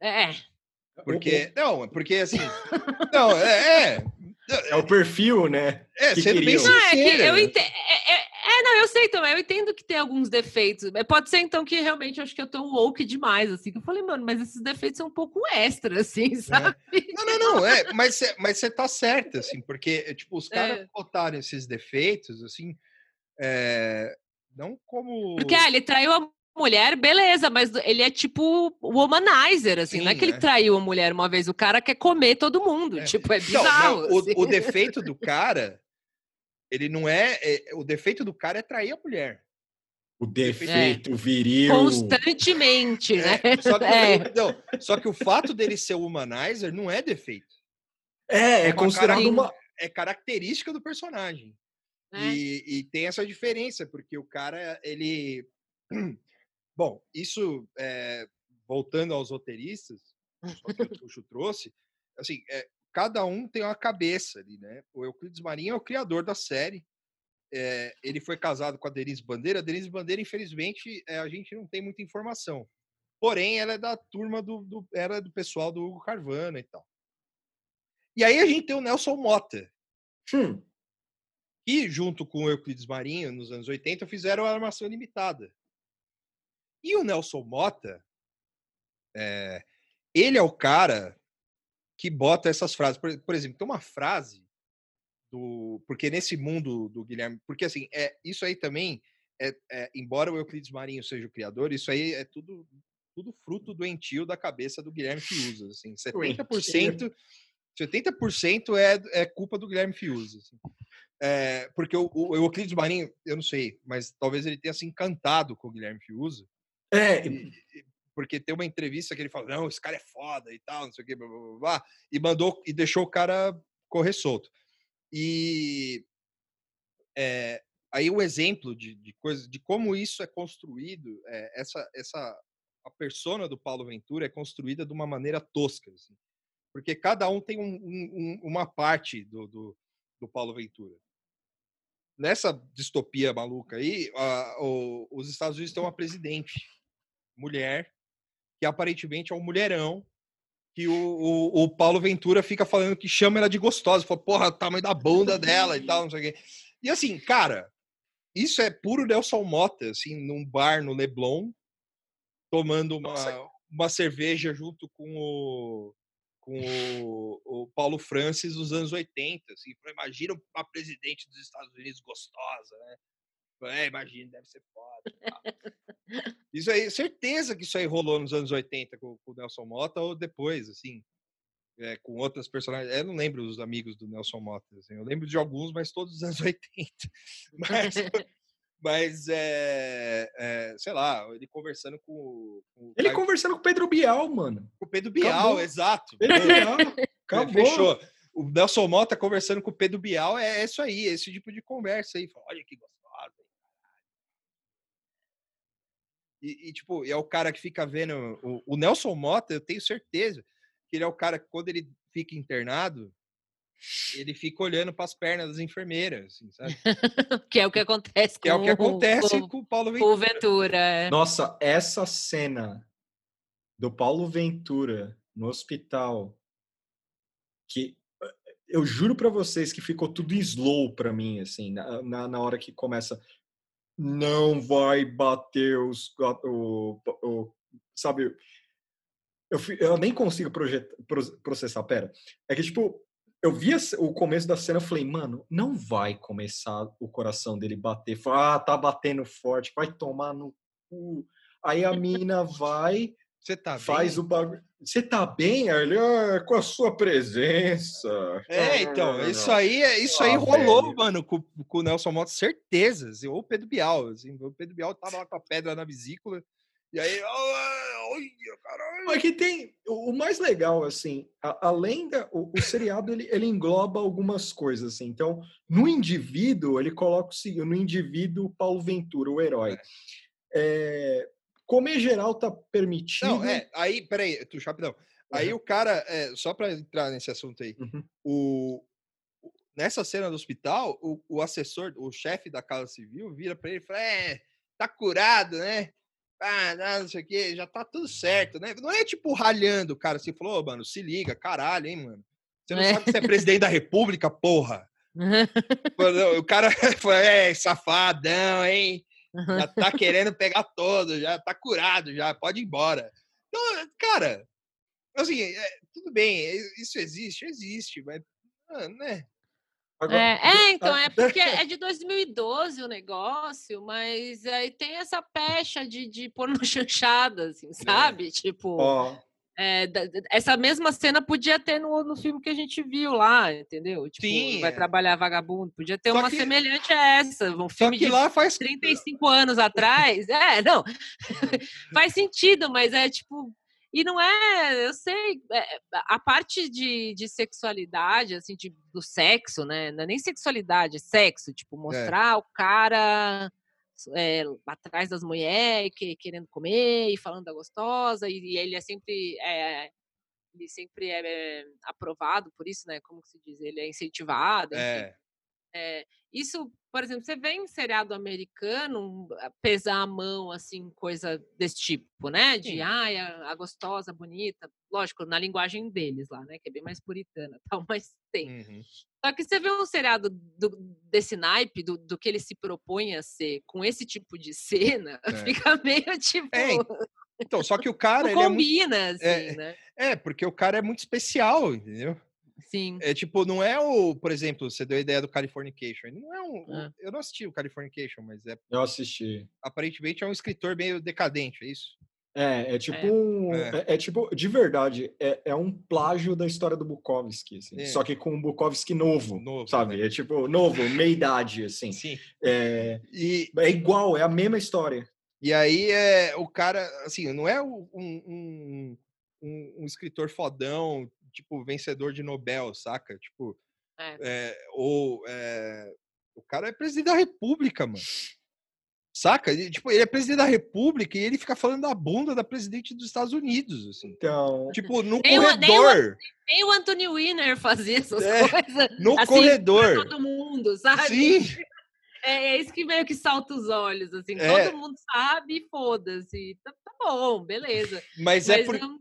É. Porque, não, porque assim. não, é, é. É o perfil, né? É, que sendo bem sincero. Não, é que eu entendo, é, é, é, não, eu sei também, eu entendo que tem alguns defeitos. Pode ser, então, que realmente eu acho que eu tô woke demais, assim. Que eu falei, mano, mas esses defeitos são um pouco extra, assim, é. sabe? É. Não, não, não, é, mas você mas tá certa, assim, porque, tipo, os caras botaram esses defeitos, assim, não como. Porque, ah, ele traiu a mulher, beleza, mas ele é tipo womanizer, assim, Sim, não é que ele é. traiu a mulher uma vez, o cara quer comer todo mundo, é. tipo, é bizarro. Não, não, assim. o, o, defeito do cara, ele não é, é, o defeito do cara é trair a mulher. O defeito é. viril. Constantemente, é, né? Só que, é. não, só que o fato dele ser womanizer não é defeito. É, é, considerado uma... É característica do personagem. E, e tem essa diferença, porque o cara, ele <clears throat> Bom, isso, é, voltando aos roteiristas, que o Tuxo trouxe, assim, é, cada um tem uma cabeça ali, né? O Euclides Marinho é o criador da série. É, ele foi casado com a Denise Bandeira. A Denise Bandeira, infelizmente, a gente não tem muita informação. Porém, ela é da turma do, do era do pessoal do Hugo Carvana e tal. E aí a gente tem o Nelson Mota, hum. que junto com o Euclides Marinho, nos anos 80, fizeram a Armação Limitada. E o Nelson Mota, é, ele é o cara que bota essas frases. Por, por, exemplo, tem uma frase do. Porque nesse mundo do Guilherme. Porque assim, é, isso aí também, é, é, embora o Euclides Marinho seja o criador, isso aí é tudo, tudo fruto doentio da cabeça do Guilherme Fiuza. Assim, <laughs> 70%. 70% é, é culpa do Guilherme Fiuza. Assim. É, porque o, o, Euclides Marinho, eu não sei, mas talvez ele tenha se encantado com o Guilherme Fiuza é. Porque tem uma entrevista que ele fala, não, esse cara é foda e tal, não sei o que, blá, blá, blá, e mandou e deixou o cara correr solto. E é, aí o exemplo de, de coisa, de como isso é construído, é, essa, essa a persona do Paulo Ventura é construída de uma maneira tosca, assim, porque cada um tem um, um, uma parte do, do, do Paulo Ventura nessa distopia maluca aí, o, os Estados Unidos têm uma presidente mulher, que aparentemente é um mulherão, que o, o, o, Paulo Ventura fica falando que chama ela de gostosa. Fala, porra, o tamanho da bunda dela e tal, não sei o quê. E assim, cara, isso é puro Nelson Mota, assim, num bar no Leblon, tomando uma, uma cerveja junto com o, com o, o Paulo Francis dos anos 80. Assim, imagina uma presidente dos Estados Unidos gostosa, né? É, imagina, deve ser foda. isso aí, certeza que isso aí rolou nos anos 80 com, com o Nelson Mota ou depois, assim, é, com outras personagens. Eu não lembro dos amigos do Nelson Mota, assim, eu lembro de alguns, mas todos dos anos <laughs> 80. Mas, mas é, é, sei lá, ele conversando com. com ele Caio... conversando com o Pedro Bial, mano. Com o Pedro Bial, Acabou. exato. Pedro Bial. Acabou. Fechou. O Nelson Mota conversando com o Pedro Bial é isso aí, esse tipo de conversa aí. Olha que gostoso E, e, tipo, é o cara que fica vendo. O, o, Nelson Mota, eu tenho certeza que ele é o cara que, quando ele fica internado, ele fica olhando para as pernas das enfermeiras, assim, sabe? <laughs> que é o que acontece que com, é o, que acontece com, com o Paulo Ventura. O Ventura. É. Nossa, essa cena do Paulo Ventura no hospital, que eu juro para vocês que ficou tudo slow para mim, assim, na, na, na hora que começa não vai bater os. O, o, sabe? Eu, eu nem consigo projetar, processar. Pera. É que, tipo, eu vi o começo da cena, eu falei, mano, não vai começar o coração dele bater. Falei, ah, tá batendo forte, vai tomar no cu. Aí a <laughs> mina vai, Você tá faz bem? o bagulho. Você tá bem? Aí ele, ah, com a sua presença. É, então, Ah, isso aí, é- isso aí Ah, rolou, velho. mano, com, com o Nelson Motta, certezas. Ou o Pedro Bial, assim, o Pedro Bial tava lá com a pedra na vesícula, e aí, "Ah, olha, caralho. Mas que tem o o mais legal assim, a- além da o, o seriado ele, ele engloba algumas coisas assim. Então, no indivíduo ele coloca o seguinte, no indivíduo Paulo Ventura, o herói. É, comer geral tá permitido. Não, é, aí, peraí, tu, rapidão. Aí Uhum. o cara, é, só pra entrar nesse assunto aí, Uhum. o, nessa cena do hospital, o, o assessor, o chefe da Casa Civil vira pra ele e fala: É, tá curado, né? Ah, não, não sei o quê, já tá tudo certo, né? Não é tipo ralhando o cara assim, falou, "Ô, mano, se liga, caralho, hein, mano. Você não É. sabe que você é presidente da república, porra. <laughs> O cara <laughs> falou, é, safadão, hein? Já tá querendo pegar todo, já tá curado, já pode ir embora. Então, cara, assim, é, tudo bem, é, isso existe, existe, mas, ah, né? Agora, É, é, então, é porque é <laughs> de 2012 o negócio, mas aí tem essa pecha de, de pôr <laughs> no chanchada, assim, sabe? Tipo, ó, é, essa mesma cena podia ter no, no filme que a gente viu lá, entendeu? Tipo, Sim, vai é. trabalhar vagabundo. Podia ter Só uma que- semelhante a essa, um filme que de lá faz. 35 anos atrás. É, não. <laughs> Faz sentido, mas é tipo. E não é, eu sei, é, a parte de, de sexualidade, assim, de, do sexo, né? Não é nem sexualidade, é sexo, tipo, mostrar o cara é, atrás das mulheres, que, querendo comer e falando da gostosa, e, e ele é sempre. é, ele sempre é, aprovado por isso, né? Como que se diz? Ele é incentivado. enfim. É, É, isso, por exemplo, você vê em seriado americano a- pesar a mão, assim, coisa desse tipo, né? De, Sim. ai, a, a gostosa, bonita. Lógico, na linguagem deles lá, né? Que é bem mais puritana <laughs> tal, mas tem. uhum. Só que você vê um seriado do- desse naipe, do, do que ele se propõe a ser, com esse tipo de cena, <laughs> É. fica meio tipo. É, Então, só que o cara, ele é muito. combina, assim, é, né? É, porque o cara é muito especial, entendeu? Sim. É tipo, não é o, por exemplo, você deu a ideia do Californication. Ele não é um. um- É. Eu não assisti o Californication, mas é eu assisti. aparentemente é um escritor meio decadente, é isso? É, é tipo É. um. É. É, é tipo, de verdade, é, é um plágio da história do Bukowski, assim, É. só que com um Bukowski novo, Novo, sabe? né? É tipo, novo, meia idade, assim. Sim. É, E, é igual, é a mesma história. e aí é o cara, assim, não é um, um, um, um escritor fodão, tipo, vencedor de Nobel, saca? Tipo, É. é, ou é, o cara é presidente da república, mano. Saca? Ele, tipo, ele é presidente da república e ele fica falando da bunda da presidente dos Estados Unidos, assim. Então, Tipo, no Nem o- nem o- corredor. Nem o Anthony Winner fazia essas É, coisas. No assim, corredor. todo mundo, sabe? Sim. <laughs> É, é isso que meio que salta os olhos, assim. É. Todo mundo sabe e foda-se. Tá, tá bom, beleza. Mas, Mas é por. não, é,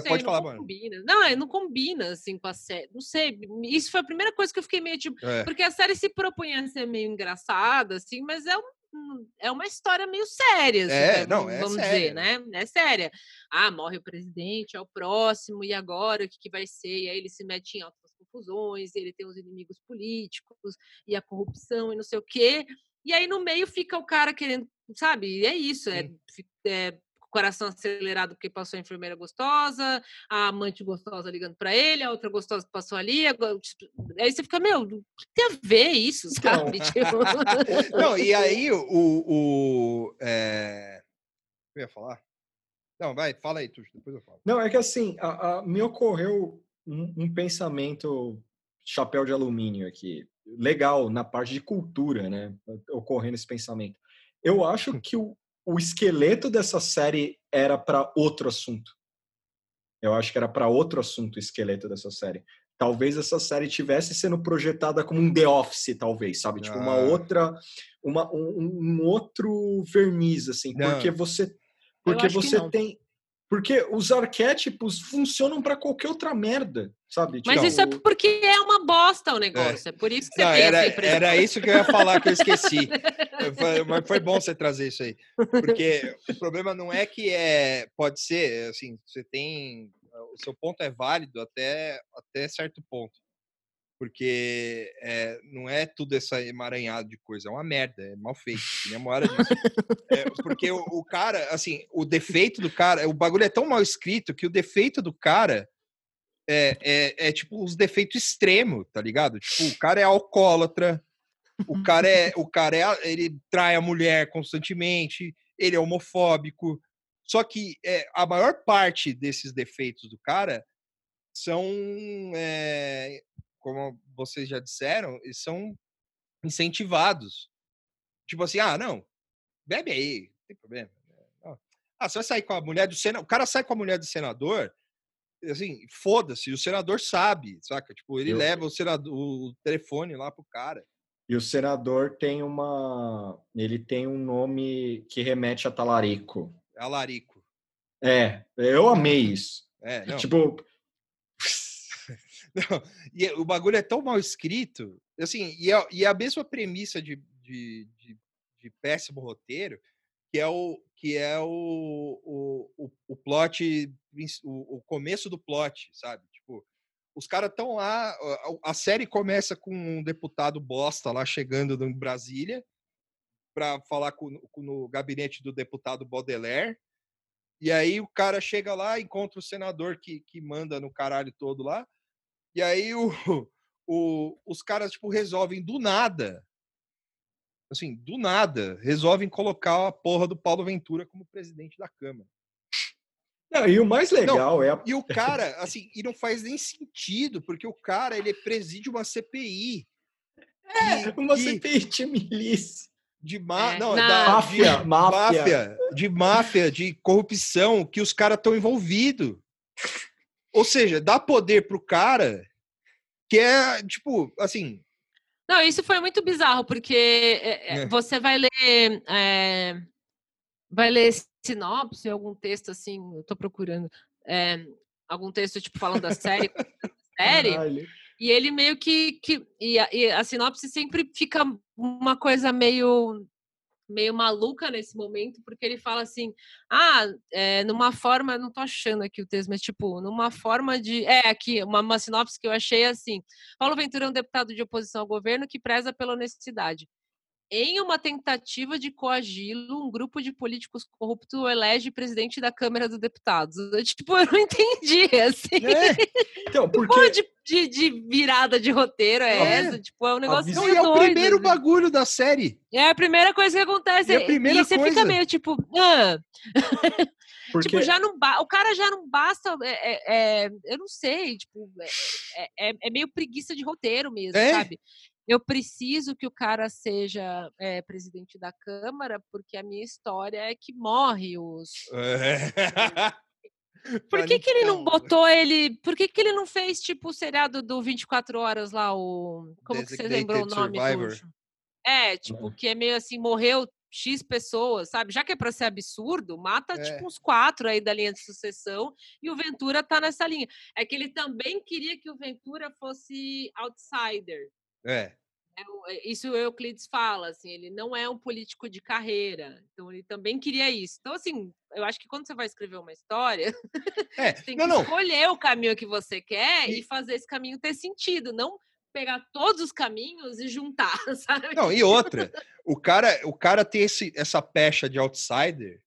sei, pode não falar, mano. combina. Não, é, não combina, assim, com a série. Não sei, isso foi a primeira coisa que eu fiquei meio, tipo... É. Porque a série se propõe a ser meio engraçada, assim, mas é, um, é uma história meio séria, assim, É, né, não, vamos- é dizer, né? É séria. Ah, morre o presidente, é o próximo, e agora o que, que vai ser? E aí ele se mete em altas confusões, ele tem os inimigos políticos, e a corrupção, e não sei o quê. E aí no meio fica o cara querendo, sabe? E é isso, é, é coração acelerado porque passou a enfermeira gostosa, a amante gostosa ligando pra ele, a outra gostosa que passou ali. agora, tipo, Aí você fica, meu, o que tem a ver isso, <laughs> Então. sabe? <laughs> Tipo, Não, e aí o. o é... Eu ia falar? Não, vai, fala aí, Tuxo, depois eu falo. Não, é que assim, a- a- me ocorreu um, um pensamento chapéu de alumínio aqui. Legal, na parte de cultura, né? Ocorrendo esse pensamento. Eu acho que o, o esqueleto dessa série era para outro assunto. Eu acho que era para outro assunto o esqueleto dessa série. Talvez essa série tivesse sendo projetada como um The Office, talvez, sabe? Tipo, uma Ah. outra, uma, um, um outro verniz, assim. Não. Porque você, porque você tem porque os arquétipos funcionam para qualquer outra merda, sabe? Mas Tipo, isso é porque é uma bosta o negócio. É, por isso que você Não, tem era, era isso que eu ia falar, que eu esqueci. <laughs> Eu Mas foi bom você trazer isso aí. Porque o problema não é que é. Pode ser, assim, você tem. O seu ponto é válido até, até certo ponto. Porque é, não é tudo essa emaranhado de coisa, é uma merda, é mal feito. Hora disso. É, porque o, o, cara, assim, o defeito do cara, o bagulho é tão mal escrito que o defeito do cara é, é, é tipo os defeitos extremos, tá ligado? Tipo, o cara é alcoólatra, o cara é, o cara é, ele trai a mulher constantemente, ele é homofóbico. Só que é, a maior parte desses defeitos do cara são é, como vocês já disseram, eles são incentivados. Tipo assim, ah, não, bebe aí, não tem problema. Né, ah, você vai sair com a mulher do senador. O cara sai com a mulher do senador, assim, foda-se, o senador sabe, saca? Tipo, ele Eu... leva o, senador, o telefone lá pro cara. E o senador tem uma. Ele tem um nome que remete a talarico. Alarico. É, eu amei isso. É. Tipo, Não, <laughs> e o bagulho é tão mal escrito, assim, e é, e é a mesma premissa de, de, de, de, péssimo roteiro, que é o que é o, o, o, o plot, o, o começo do plot, sabe? Tipo, os caras estão lá, a, a, série começa com um deputado bosta lá chegando em Brasília para falar com, com, no gabinete do deputado Baudelaire, e aí o cara chega lá, encontra o senador que, que manda no caralho todo lá, e aí o, <laughs> o, os caras, tipo, resolvem do nada, assim, do nada, resolvem colocar a porra do Paulo Ventura como presidente da Câmara. Não, e o mais legal não, é a... E o <laughs> cara, assim, e não faz nem sentido, porque o cara, ele preside uma CPI. É, uma que, CPI de milícia. De ma... é, não, da, máfia, de, máfia. máfia. De máfia, de corrupção, que os caras estão envolvidos. Ou seja, dá poder pro cara que é, tipo, assim. Não, isso foi muito bizarro, porque é, é. você vai ler. É, vai ler sinopse, algum texto assim, eu tô procurando. É, algum texto, tipo, falando da série. <laughs> série e ele meio que. que e, a, e a sinopse sempre fica uma coisa meio meio maluca nesse momento, porque ele fala assim: ah, é, numa forma, não tô achando aqui o texto, mas tipo, numa forma de. É, aqui, uma, uma sinopse que eu achei assim: Paulo Ventura é um deputado de oposição ao governo que preza pela honestidade em uma tentativa de coagi-lo, um grupo de políticos corruptos elege presidente da Câmara dos Deputados. <laughs> Eu, tipo, eu não entendi, assim. É. Então, <laughs> porque... De, de, de, virada de roteiro é, é, essa? Tipo, é um negócio Não, e é o primeiro assim. bagulho da série. É a primeira coisa que acontece. E, a primeira e você coisa... fica meio, tipo... Ah. <laughs> Porque... tipo, já não ba... o cara já não basta. É, é, é eu não sei, tipo, é, é, é meio preguiça de roteiro mesmo, sabe? Eu preciso que o cara seja é, presidente da Câmara, porque a minha história é que morre os. É. <laughs> Por que, que ele não botou ele. Por que, que ele não fez, tipo, o seriado do 24 Horas lá, o. Como que você lembrou o nome? É, tipo, que é meio assim, morreu X pessoas, sabe? Já que é para ser absurdo, mata é. tipo uns quatro aí da linha de sucessão e o Ventura tá nessa linha. É que ele também queria que o Ventura fosse outsider. É. É, isso o Euclides fala, assim, ele não é um político de carreira, então ele também queria isso. Então, assim, eu acho que quando você vai escrever uma história, é, você tem não, que não. escolher o caminho que você quer e... e fazer esse caminho ter sentido, não pegar todos os caminhos e juntar, <laughs> sabe? Não, e outra, o cara, o cara tem esse, essa pecha de outsider,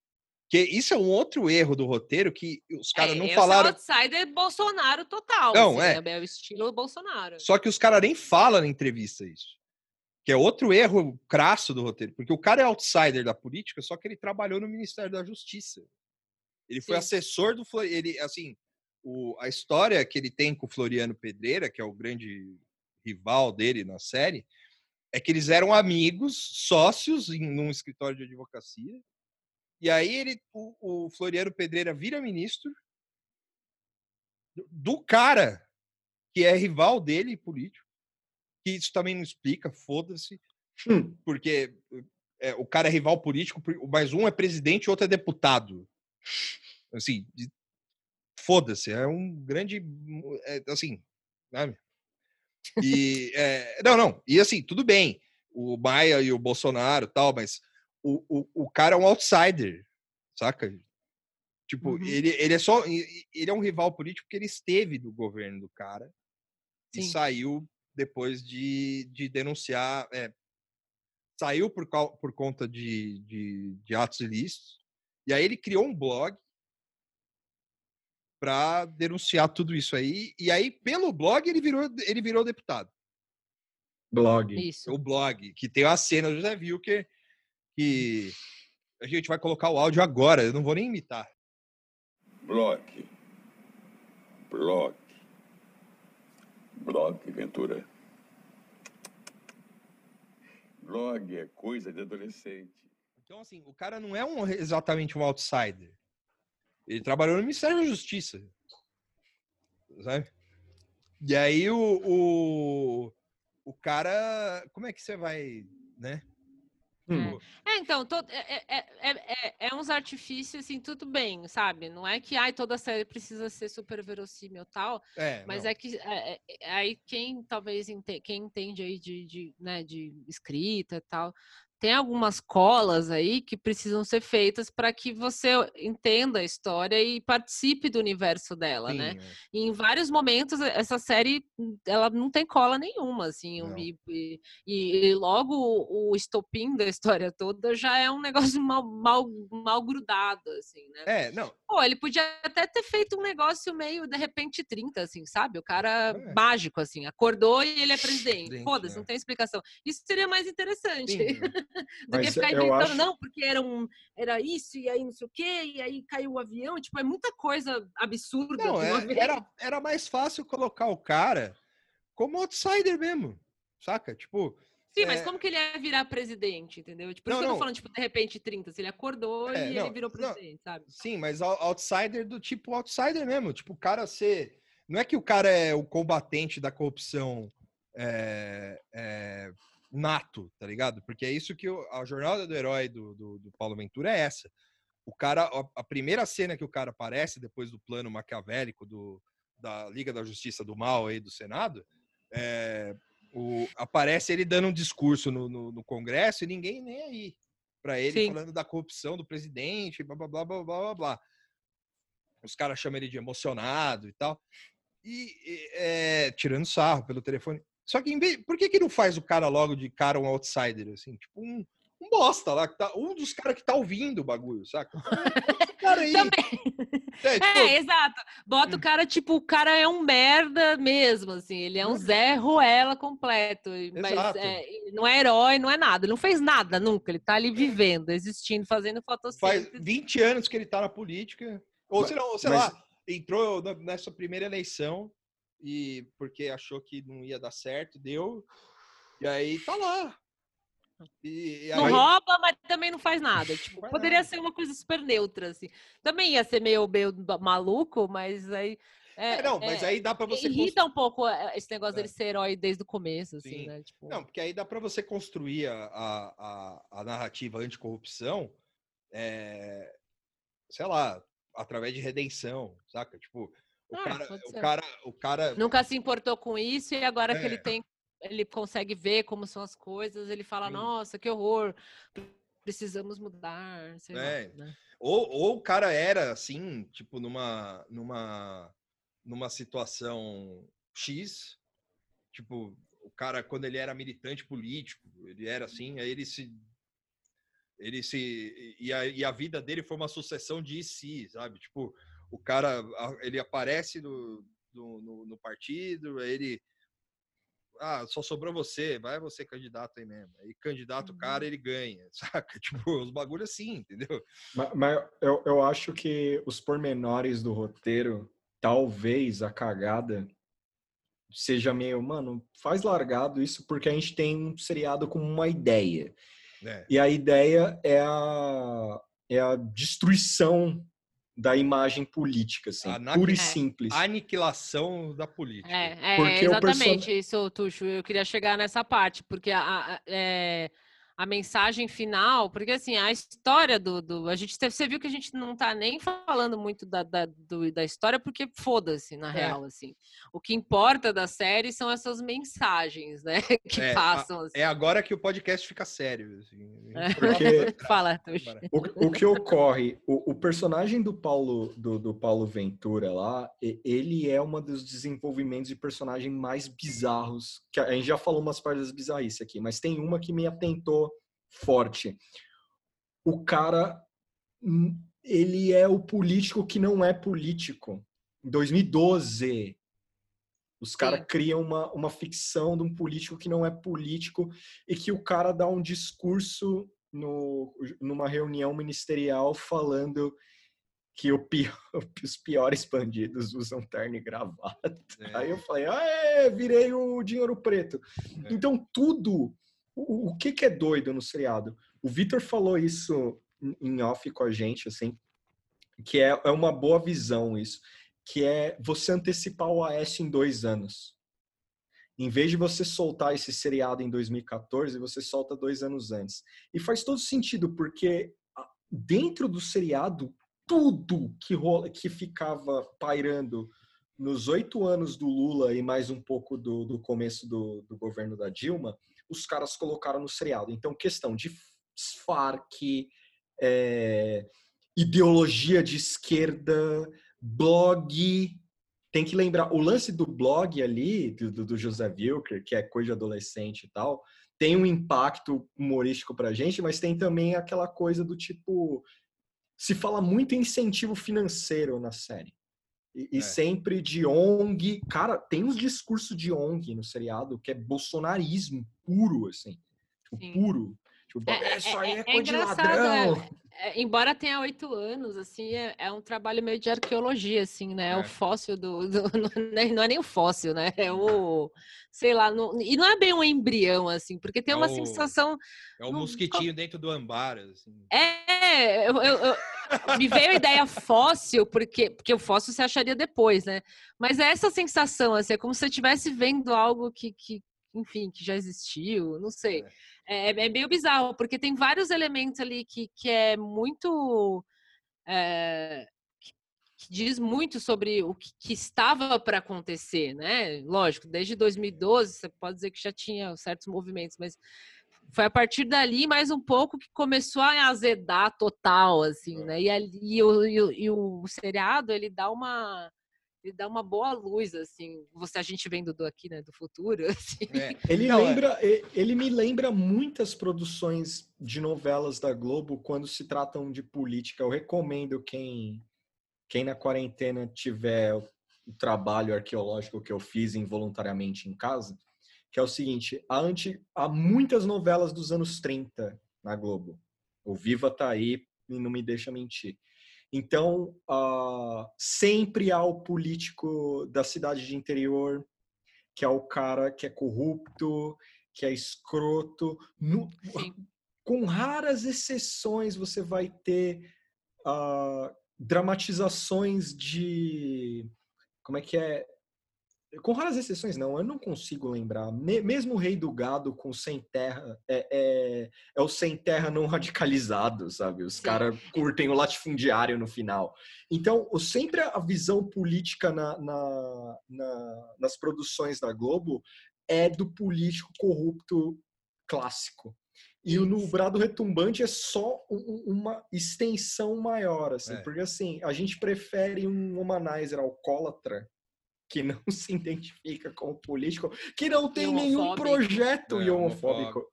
que isso é um outro erro do roteiro que os caras é, não falaram. outsider Bolsonaro total. Não, assim, é. Né? é o estilo Bolsonaro. Só que os caras nem falam na entrevista isso. Que é outro erro crasso do roteiro, porque o cara é outsider da política, só que ele trabalhou no Ministério da Justiça. Ele foi Sim. assessor do ele assim, o, a história que ele tem com o Floriano Pedreira, que é o grande rival dele na série, é que eles eram amigos, sócios em num escritório de advocacia. E aí ele, o, o Floriano Pedreira vira ministro do cara que é rival dele político que isso também não explica, foda-se, hum. porque é, o cara é rival político, mas um é presidente e outro é deputado. Assim, foda-se, é um grande, é, assim, sabe? E, é, não, não, e assim, tudo bem, o Maia e o Bolsonaro tal, mas o, o, o cara é um outsider, saca? Tipo, uhum. ele, ele é só, ele é um rival político porque ele esteve no governo do cara Sim. e saiu depois de, de denunciar. É, saiu por, por conta de, de, de atos ilícitos. E aí ele criou um blog para denunciar tudo isso aí. E aí, pelo blog, ele virou, ele virou deputado. Blog. Isso. O blog, que tem a cena do José Wilker, que a gente vai colocar o áudio agora, eu não vou nem imitar. Blog. Blog. Blog, Ventura. Blog é coisa de adolescente. Então, assim, o cara não é um, exatamente um outsider. Ele trabalhou no Ministério da Justiça. Sabe? E aí o, o, o cara. Como é que você vai. Né? Hum. É, então, to- é, é- é- é- é uns artifícios, assim, tudo bem, sabe? Não é que ai, toda série precisa ser super verossímil tal, É, mas não. é que é, é- é- aí quem talvez ente- quem entende aí de, de, né, de escrita e tal, tem algumas colas aí que precisam ser feitas para que você entenda a história e participe do universo dela, Sim, né? é. E em vários momentos essa série ela não tem cola nenhuma, assim, e, e- e logo o, estopim da história toda já é um negócio <laughs> mal, mal, mal grudado, assim, né? É, não. Pô, ele podia até ter feito um negócio meio de repente 30, assim, sabe? O cara É. mágico, assim, acordou e ele é presidente. Presidente, Foda-se, é. não tem explicação. Isso seria mais interessante. Sim, <laughs> Do que ficar inventando, acho- não, porque era, um, era isso, e aí não sei o quê, e aí caiu o avião. Tipo, é muita coisa absurda. Não, é- era, era mais fácil colocar o cara como outsider mesmo. Saca? Tipo. Sim, mas É. como que ele ia virar presidente, entendeu? Tipo, por Não, isso que eu não. tô falando, tipo, de repente 30, se ele acordou É, e não, ele virou não. presidente, sabe? Sim, mas out- outsider do tipo outsider mesmo. Tipo, o cara ser. Não é que o cara é o combatente da corrupção é, é, nato, tá ligado? Porque é isso que o- a jornada do herói do, do, do Paulo Ventura é essa. O cara, a, a primeira cena que o cara aparece depois do plano maquiavélico do, da Liga da Justiça do Mal aí do Senado, é, o, aparece ele dando um discurso no, no, no Congresso e ninguém nem aí para ele Sim. falando da corrupção do presidente, blá blá blá blá blá blá. blá. Os caras chamam ele de emocionado e tal. E, e, é, tirando sarro pelo telefone. Só que em vez, por que que não faz o cara logo de cara um outsider assim, tipo um, um bosta lá que tá, um dos caras que tá ouvindo o bagulho, saca? Esse cara aí. <laughs> É, tipo, É, exato. Bota o cara, tipo, o cara é um merda mesmo, assim. Ele é um Zé Ruela completo. Mas é, não é herói, não é nada. Ele não fez nada nunca. Ele tá ali vivendo, existindo, fazendo faz fotossíntese. 20 anos que ele tá na política. Ou Mas- sei lá, sei mas- lá, entrou nessa primeira eleição e porque achou que não ia dar certo, deu. E aí tá lá. E, e Não aí, rouba, mas também não faz nada. Tipo, faz poderia nada. ser uma coisa super neutra, assim. Também ia ser meio, meio maluco, mas aí. É, É, não, mas é, aí dá para você irrita um pouco é, esse negócio É. dele ser herói desde o começo, assim, Sim. né? Tipo, Não, porque aí dá para você construir a, a, a, a narrativa anticorrupção, é, sei lá, através de redenção, saca? Tipo, o Ah, cara, o cara, o cara, nunca se importou com isso e agora que ele É. tem, ele consegue ver como são as coisas, ele fala, Sim. nossa, que horror, precisamos mudar, sei É. lá, né? ou, ou o cara era assim, tipo numa, numa, numa situação X, tipo o cara quando ele era militante político, ele era assim, aí ele se ele se e a, e a vida dele foi uma sucessão de si, sabe? Tipo, o cara ele aparece no, no, no- no partido, aí ele ah, só sobrou você, vai você candidato aí mesmo. Aí candidato o cara, ele ganha, <laughs> saca? Tipo, os bagulhos assim, entendeu? Mas, mas eu, eu acho que os pormenores do roteiro, talvez a cagada seja meio, mano, faz largado isso porque a gente tem um seriado com uma ideia. É. E a ideia é a, é a destruição da imagem política, assim, A na- pura e É. simples. A aniquilação da política. É, é Porque o exatamente person- isso, Tuxo. Eu queria chegar nessa parte, porque a, a- é, a mensagem final, porque assim, a história do. do a gente você viu que a gente não tá nem falando muito da, da, do, da história, porque foda-se, na é. real, assim. O que importa da série são essas mensagens, né? <laughs> Que é, passam. Assim. É agora que o podcast fica sério. Assim. É. <laughs> Porque <laughs> Fala, o, o que ocorre, o, o personagem do Paulo, do, do Paulo Ventura lá, ele é um dos desenvolvimentos de personagem mais bizarros. Que a gente já falou umas partes bizarrices aqui, mas tem uma que me atentou forte. O cara, hum, ele é o político que não é político. Em 2012, os caras criam uma, uma ficção de um político que não é político e que o cara dá um discurso no, numa reunião ministerial falando que pior, <laughs> os piores bandidos usam terno e gravata. É. Aí eu falei, ah, virei o dinheiro preto. É. Então, tudo o, o que, que é doido no seriado? O Vitor falou isso em off com a gente, assim, que é, é uma boa visão isso, que é você antecipar o AS em dois anos. Em vez de você soltar esse seriado em 2014, você solta dois anos antes. E faz todo sentido, porque dentro do seriado, tudo que, rola, que ficava pairando nos oito anos do Lula e mais um pouco do, do começo do, do governo da Dilma, os caras colocaram no seriado. Então, questão de Farc, é, ideologia de esquerda, blog. Tem que lembrar, o lance do blog ali, do, do José Wilker, que é coisa de adolescente e tal, tem um impacto humorístico pra gente, mas tem também aquela coisa do tipo. Se fala muito incentivo financeiro na série. E, é. e, sempre de ONG. Cara, tem uns discursos de ONG no seriado que é bolsonarismo puro, assim. Tipo, puro. É, isso aí é, é coisa de ladrão. É, embora tenha oito anos, assim, é, é, um trabalho meio de arqueologia, assim, né? É. O fóssil do, do <laughs> não, é nem o fóssil, né? É o, sei lá, e não é bem um embrião, assim, porque tem uma o, sensação... É o um mosquitinho dentro do ambar, assim. É, eu, eu, eu me veio a ideia fóssil, porque, porque o fóssil você acharia depois, né? Mas é essa sensação, assim, é como se você estivesse vendo algo que, que, enfim, que já existiu, não sei. É, é, é meio bizarro, porque tem vários elementos ali que, que é muito. É, que, que diz muito sobre o que, que estava para acontecer, né? Lógico, desde 2012, você pode dizer que já tinha certos movimentos, mas foi a partir dali mais um pouco que começou a azedar total, assim, é. né? E, ali, e, o, e, o, e o seriado, ele dá uma ele dá uma boa luz, assim, você a gente vendo do aqui, né, do futuro. <laughs> Assim. É. Ele Não, é lembra, é... ele me lembra muitas produções de novelas da Globo quando se tratam de política. Eu recomendo quem, quem na quarentena tiver o trabalho arqueológico que eu fiz involuntariamente em casa, que é o seguinte: há, anti, há muitas novelas dos anos 30 na Globo. O Viva tá aí e não me deixa mentir. Então, uh, sempre há o político da cidade de interior, que é o cara que é corrupto, que é escroto. No, com raras exceções, você vai ter uh, dramatizações de. Como é que é? Com raras exceções, não, eu não consigo lembrar. mesmo o Rei do Gado com Sem Terra é, é, é o Sem Terra não <laughs> radicalizado, sabe? Os caras curtem o latifundiário no final. Então, sempre a visão política na, na, na, nas produções da Globo é do político corrupto clássico. E o Nubrado Retumbante é só uma extensão maior, assim, é. porque assim, a gente prefere um humanizer alcoólatra que não <laughs> se identifica como político, que não tem nenhum projeto é, homofóbico,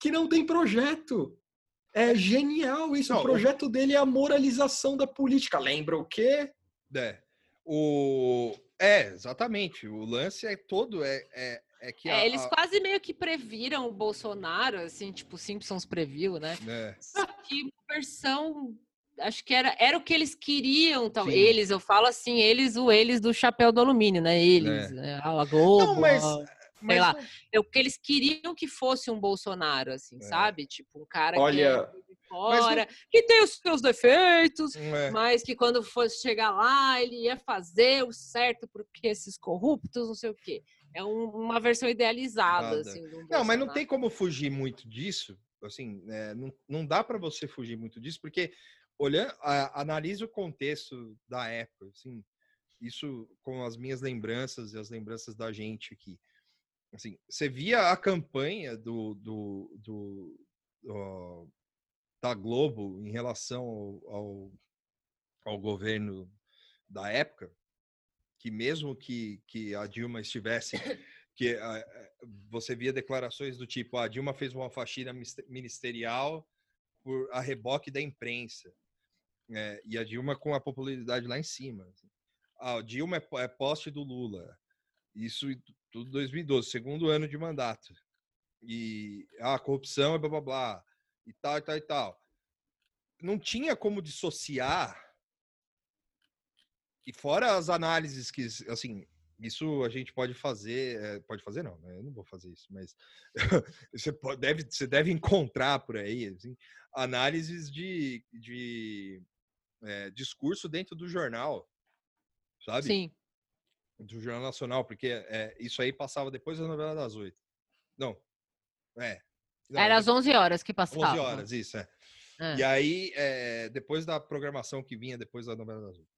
que não tem projeto. É genial isso. Não, o projeto o... dele é a moralização da política. Lembra o quê? É. O... É, exatamente. O lance é todo. É, é, é que é, a, eles quase meio que previram o Bolsonaro, assim, tipo, Simpsons previu, né? É. Só que versão acho que era, era o que eles queriam, então, eles, eu falo assim, eles, o eles do chapéu do alumínio, né? Eles, é. né? a Globo, não, mas, a, mas, sei lá. É o que eles queriam que fosse um Bolsonaro, assim, é. sabe? Tipo, um cara Olha, que é fora, que tem os seus defeitos, é. mas que quando fosse chegar lá, ele ia fazer o certo porque esses corruptos, não sei o quê. É um, uma versão idealizada, Nada. assim. não, mas não tem como fugir muito disso, assim, é, não, não dá para você fugir muito disso, porque olhando, a, analise o contexto da época, assim, isso com as minhas lembranças e as lembranças da gente aqui. Assim, você via a campanha do, do, do, do da Globo em relação ao, ao, ao, governo da época, que mesmo que, que a Dilma estivesse, que você via declarações do tipo, a Dilma fez uma faxina ministerial por a reboque da imprensa, é, e a Dilma com a popularidade lá em cima. Assim. Ah, a Dilma é, é poste do Lula, isso tudo 2012, segundo ano de mandato. E a ah, corrupção é blá blá blá e tal, e tal, e tal. Não tinha como dissociar. E fora as análises que, assim, isso a gente pode fazer, é, pode fazer não, né? Eu não vou fazer isso, mas <laughs> você, pode, deve, você deve encontrar por aí assim, análises de, de é, discurso dentro do jornal, sabe? Sim. Do Jornal Nacional, porque é, isso aí passava depois da novela das oito. Não, é, era às 11 horas que passava. 11 horas, isso, é. é. E aí, é, depois da programação que vinha depois da novela das oito.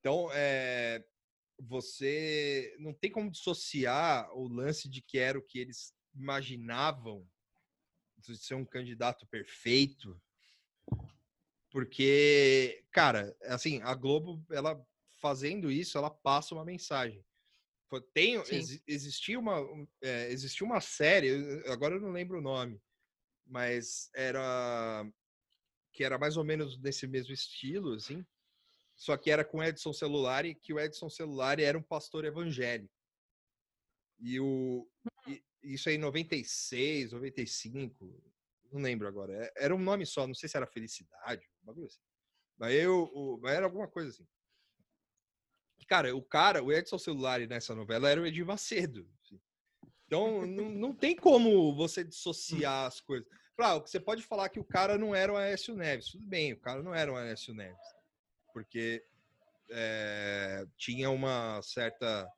Então, é, você não tem como dissociar o lance de que era o que eles imaginavam de ser um candidato perfeito, porque, cara, assim, a Globo, ela fazendo isso, ela passa uma mensagem. Tem, ex, existia, uma, é, existia uma série, agora eu não lembro o nome, mas era que era mais ou menos nesse mesmo estilo, assim, só que era com Edson Celulari, que o Edson Celulari era um pastor evangélico. E o e, isso aí em 96, 95, não lembro agora. É, era um nome só, não sei se era Felicidade, bagulho assim. Mas eu, o, mas era alguma coisa assim. Cara, o cara, o Edson Celulari nessa novela era o Edir Macedo. Assim. Então, não, não tem como você dissociar as coisas. Claro, você pode falar que o cara não era o Aécio Neves. Tudo bem, o cara não era o Aécio Neves. Porque é, tinha uma certa,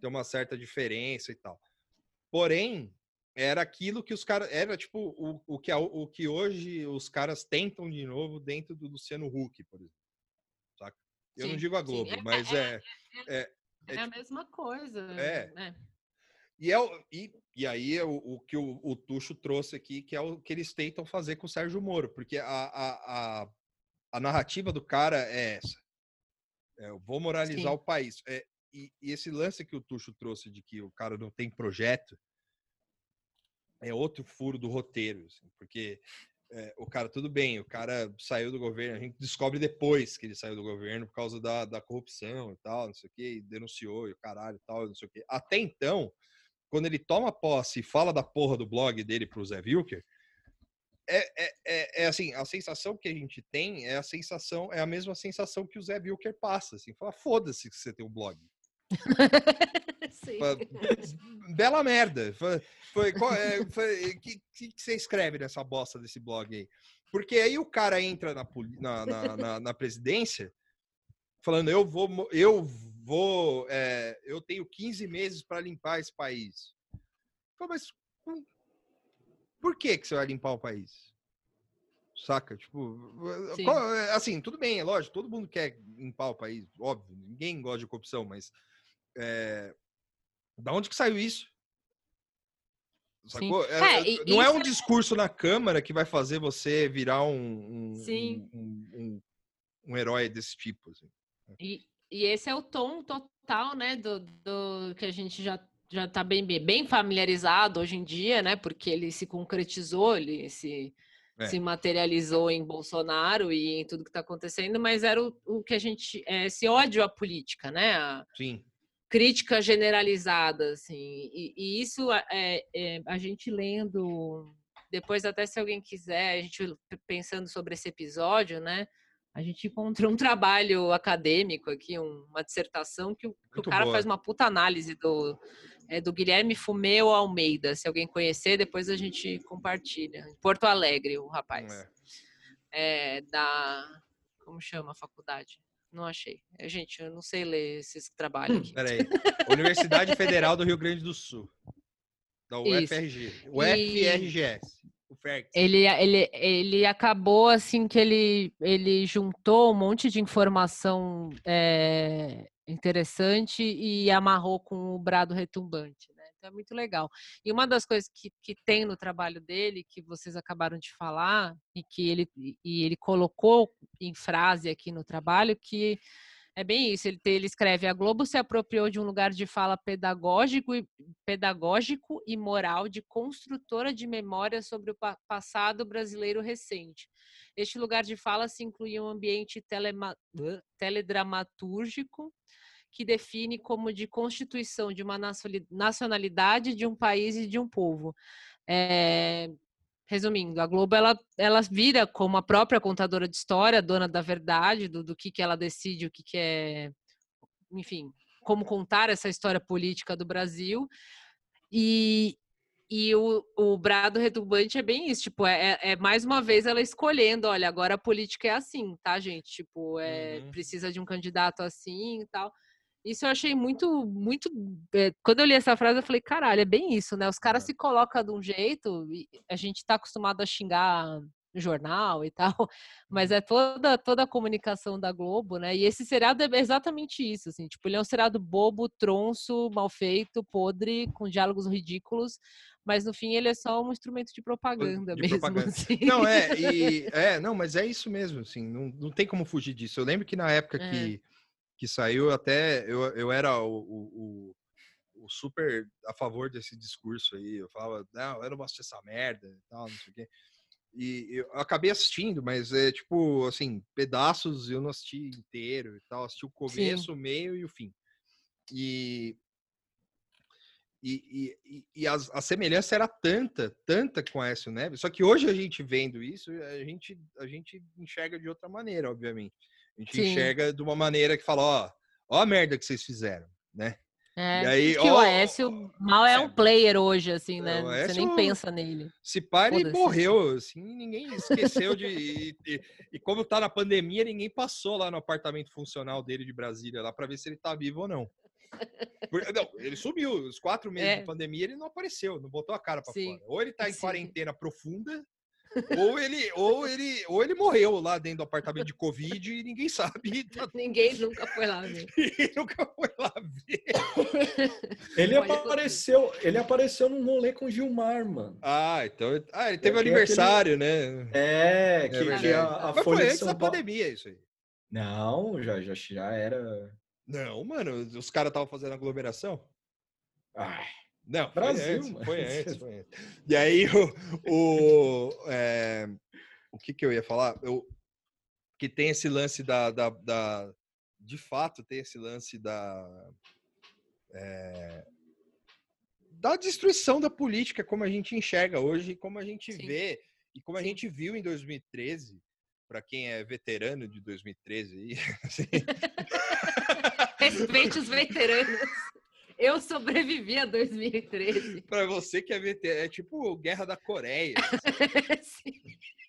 tem uma certa diferença e tal. Porém, era aquilo que os caras. Era tipo o, o, que, o que hoje os caras tentam de novo dentro do Luciano Huck, por exemplo. Eu sim, não digo a Globo, sim. mas é. É, é, é, é a tipo mesma coisa. É. Né? E, é o, e, e aí é o, o que o, o, Tuxo trouxe aqui, que é o que eles tentam fazer com o Sérgio Moro, porque a, a, a, a narrativa do cara é essa. É, eu vou moralizar Sim. o país. É, e, e, esse lance que o Tuxo trouxe de que o cara não tem projeto é outro furo do roteiro, assim, porque é, o cara, tudo bem, o cara saiu do governo, a gente descobre depois que ele saiu do governo por causa da, da corrupção e tal, não sei o que, denunciou e o caralho e tal, não sei o que. Até então, quando ele toma posse e fala da porra do blog dele pro Zé Wilker, é, é, é, é, assim, a sensação que a gente tem é a sensação, é a mesma sensação que o Zé Wilker passa, assim, fala, foda-se que você tem um blog. <laughs> <laughs> Bela merda. Foi, foi, é, foi, que, que, você escreve nessa bosta desse blog aí? Porque aí o cara entra na, na, na, na, presidência falando, eu vou, eu vou, é, eu tenho 15 meses para limpar esse país. Mas por que, que você vai limpar o país? Saca? Tipo, qual, assim, tudo bem, é lógico, todo mundo quer limpar o país, óbvio, ninguém gosta de corrupção, mas é, da onde que saiu isso? Sacou? É, é, não é um é discurso na Câmara que vai fazer você virar um, um, um, um, um herói desse tipo. Assim. E, e esse é o tom total, né, do, do que a gente já já está bem, bem familiarizado hoje em dia, né? Porque ele se concretizou, ele se, é. se materializou em Bolsonaro e em tudo que está acontecendo, mas era o, o que a gente. É, esse ódio à política, né? A Sim. Crítica generalizada, assim. E, e isso é, é, a gente lendo. Depois, até se alguém quiser, a gente pensando sobre esse episódio, né? a gente encontrou um trabalho acadêmico aqui, uma dissertação, que o, que o cara boa. faz uma puta análise do, é, do Guilherme Fumeu Almeida. Se alguém conhecer, depois a gente compartilha. Em Porto Alegre, o rapaz. É. é. da. Como chama a faculdade? Não achei. É, gente, eu não sei ler esses trabalhos aqui. Peraí. Universidade Federal do Rio Grande do Sul. Da UFRG. UFRGS. Ferguson. Ele, ele, ele acabou assim que ele, ele juntou um monte de informação é, interessante e amarrou com o brado retumbante. Então é muito legal. E uma das coisas que, que tem no trabalho dele, que vocês acabaram de falar, e que ele, e ele colocou em frase aqui no trabalho, que é bem isso, ele, ele escreve: a Globo se apropriou de um lugar de fala pedagógico e, pedagógico e moral de construtora de memória sobre o pa passado brasileiro recente. Este lugar de fala se inclui um ambiente telema, teledramatúrgico que define como de constituição de uma nacionalidade, de um país e de um povo. É, resumindo, a Globo ela, ela vira como a própria contadora de história, dona da verdade, do, do que, que ela decide, o que, que é, enfim, como contar essa história política do Brasil. E, e o, o brado retumbante é bem isso, tipo, é, é, é mais uma vez ela escolhendo, olha, agora a política é assim, tá, gente? Tipo, é, uhum. precisa de um candidato assim e tal. Isso eu achei muito, muito. É, quando eu li essa frase, eu falei, caralho, é bem isso, né? Os caras é. se colocam de um jeito, a gente tá acostumado a xingar jornal e <laughs> tal, mas uhum. é toda, toda a comunicação da Globo, né? E esse seriado é exatamente isso, assim, tipo, ele é um seriado bobo, tronço, mal feito, podre, com diálogos ridículos, mas no fim ele é só um instrumento de propaganda de mesmo. <laughs> Propaganda. Assim. Não, é, e, é, não, mas é isso mesmo, assim, não, não tem como fugir disso. Eu lembro que na época é. que que saiu, até eu, eu era o, o, o, super a favor desse discurso aí. Eu falava, não, eu não gosto dessa merda e tal, não sei o quê. E eu acabei assistindo, mas é tipo, assim, pedaços eu não assisti inteiro e tal. Assisti o começo, Sim. o meio e o fim. E, e, e, e a, a, semelhança era tanta, tanta com a Aécio Neves. Só que hoje a gente vendo isso, a gente, a gente enxerga de outra maneira, obviamente. A gente Sim. enxerga de uma maneira que fala, ó, ó a merda que vocês fizeram, né? É, e aí, que ó, o Aécio mal é, é um player hoje, assim, né? Aécio, Você nem pensa nele. Se para e morreu, assim, ninguém esqueceu de. e, e, e, como tá na pandemia, ninguém passou lá no apartamento funcional dele de Brasília lá para ver se ele tá vivo ou não. Não, ele sumiu. Os quatro meses é. de pandemia ele não apareceu, não botou a cara para fora. Ou ele tá em Sim. quarentena profunda, ou ele, ou ele, ou ele morreu lá dentro do apartamento de Covid e ninguém sabe. <laughs> Tá... Ninguém nunca foi lá ver. <laughs> nunca foi lá ver. <laughs> Ele apareceu, ele apareceu num rolê com Gilmar, mano. Ah, então. Ah, ele teve é, aniversário, aquele... né? É, que, é que a, a Mas Folha foi antes da Paulo... pandemia, isso aí. Não, já, já, já era. Não, mano, os caras estavam fazendo aglomeração. Ai. Não, Brasil, foi antes, <laughs> foi antes, foi antes. E aí, o, o, é, o que, que eu ia falar? Eu, que tem esse lance da, da, da De fato, tem esse lance da. É, da destruição da política, como a gente enxerga hoje, como a gente Sim. vê e como a Sim. gente viu em 2013. Para quem é veterano de 2013 aí. <laughs> Assim... <laughs> Respeite os veteranos. Eu sobrevivi a 2013. <laughs> Pra você que é veterano, é tipo Guerra da Coreia. <laughs> Assim.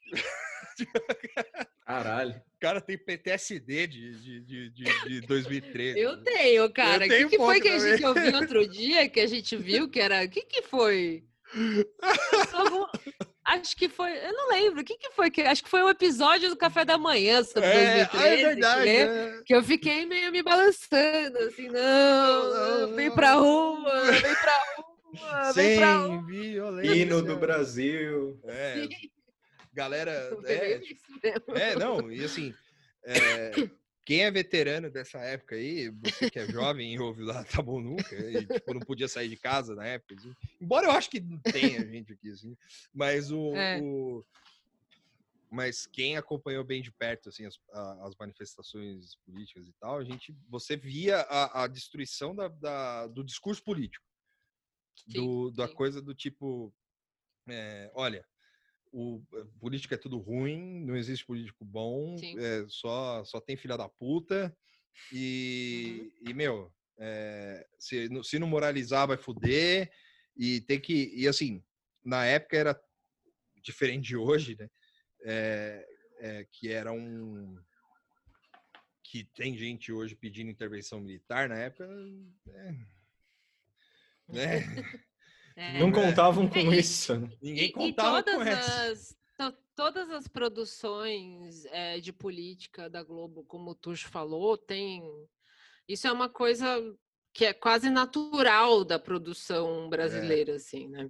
<laughs> Caralho. O cara tem PTSD de, de, de, de 2013. Eu tenho, cara. O que, que foi que a gente ouviu outro dia que a gente viu que era. O que, que foi? Acho que foi. Eu não lembro. O que, que foi? Acho que foi um episódio do Café da Manhã sobre é, 2013. É verdade. Que, é. que eu fiquei meio me balançando, assim, não, não vem pra rua, vem pra rua, vem pra rua. violência. Hino do Brasil. É. Galera. É, é, não, e assim. É, quem é veterano dessa época aí, você que é jovem e ouve lá, tá bom nunca, e tipo, não podia sair de casa na época, assim. embora eu acho que não tenha gente aqui, assim, mas o, é. o, mas quem acompanhou bem de perto assim as, as, manifestações políticas e tal, a gente, você via a, a destruição da, da, do discurso político, do, sim, da coisa do tipo, é, olha, o eh, política é tudo ruim, não existe político bom, é, só, só tem filha da puta. E, uhum. e meu, é, se, se não moralizar, vai foder. E tem que. E assim, na época era diferente de hoje, né? É, é, que era um. Que tem gente hoje pedindo intervenção militar, na época. É, né? <laughs> É. Não contavam com É, e- isso. né? Ninguém contava com essa. as, to- todas as produções eh, de política da Globo, como o Tuxo falou, tem. Isso é uma coisa que é quase natural da produção brasileira, assim, né?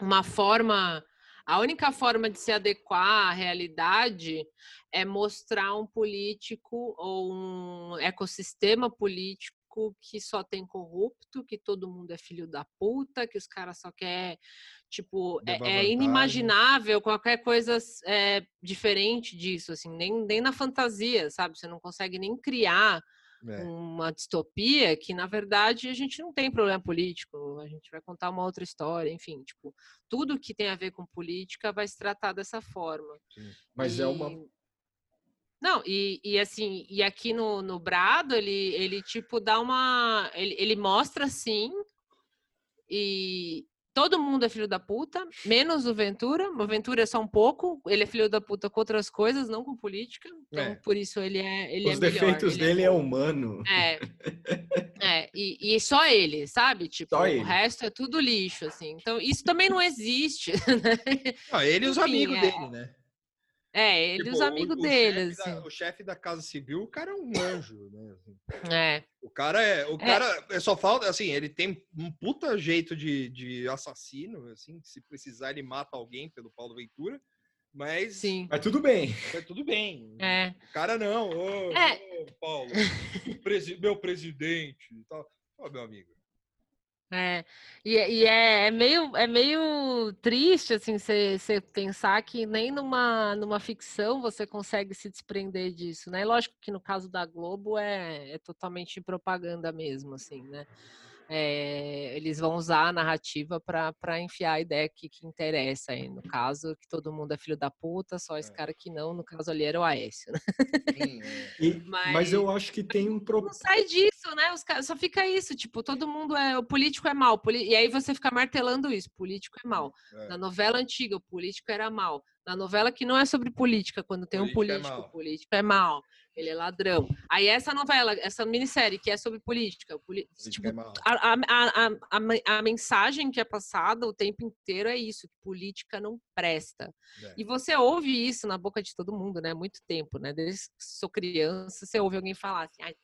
Uma forma. A única forma de se adequar à realidade é mostrar um político ou um ecossistema político que só tem corrupto, que todo mundo é filho da puta, que os caras só quer tipo é, é inimaginável qualquer coisa é, diferente disso, assim, nem, nem na fantasia, sabe? Você não consegue nem criar É. uma distopia que, na verdade, a gente não tem problema político, a gente vai contar uma outra história, enfim, tipo, tudo que tem a ver com política vai se tratar dessa forma. Mas é uma. E- Não, e, e assim, e aqui no, no Brado, ele, ele tipo dá uma. Ele, ele mostra sim, e todo mundo é filho da puta, menos o Ventura. O Ventura é só um pouco, ele é filho da puta com outras coisas, não com política. Então, É. por isso ele é. Ele Os é melhor, defeitos ele dele é bom. humano. É. <laughs> É, e, e só ele, sabe? Tipo, Só o ele. resto é tudo lixo, assim. Então, isso também não existe, <laughs> né? Ah, ele e os Enfim, amigos é. dele, né? É, ele e Tipo, os o- amigos o dele, chefe assim. Da, o chefe da Casa Civil, o cara é um anjo, né? assim. É. O cara é. O cara é só falta, assim, ele tem um puta jeito de, de assassino, assim, se precisar ele mata alguém pelo Paulo Ventura, mas Sim. Mas tudo bem. é tudo bem. É. O cara não, ô, É. ô, Paulo, presi- meu presidente e tal. Ô, meu amigo. É, e, é- e é, é meio, é meio triste, assim, você pensar que nem numa, numa ficção você consegue se desprender disso, né? Lógico que no caso da Globo é, é totalmente propaganda mesmo, assim, né? É, eles vão usar a narrativa para enfiar a ideia que, que interessa aí. No caso, que todo mundo é filho da puta, só esse É. cara que não, no caso ali era o Aécio, né? Sim, é. E- mas... eu acho que tem um não problema. sai disso, né? Os caras, só fica isso, tipo, todo mundo é. O político é mal. poli- E aí você fica martelando isso: político é mal. É. Na novela antiga, o político era mal. Na novela que não é sobre política, quando tem um Política é político, mal. o político é mal. Ele é ladrão. Aí essa novela, essa minissérie que é sobre política, Política tipo, é a, a, a, a- a, men- a mensagem que é passada o tempo inteiro é isso, que política não presta. É. E você ouve isso na boca de todo mundo, né? Há muito tempo, né? Desde que sou criança, você ouve alguém falar assim, "Ai,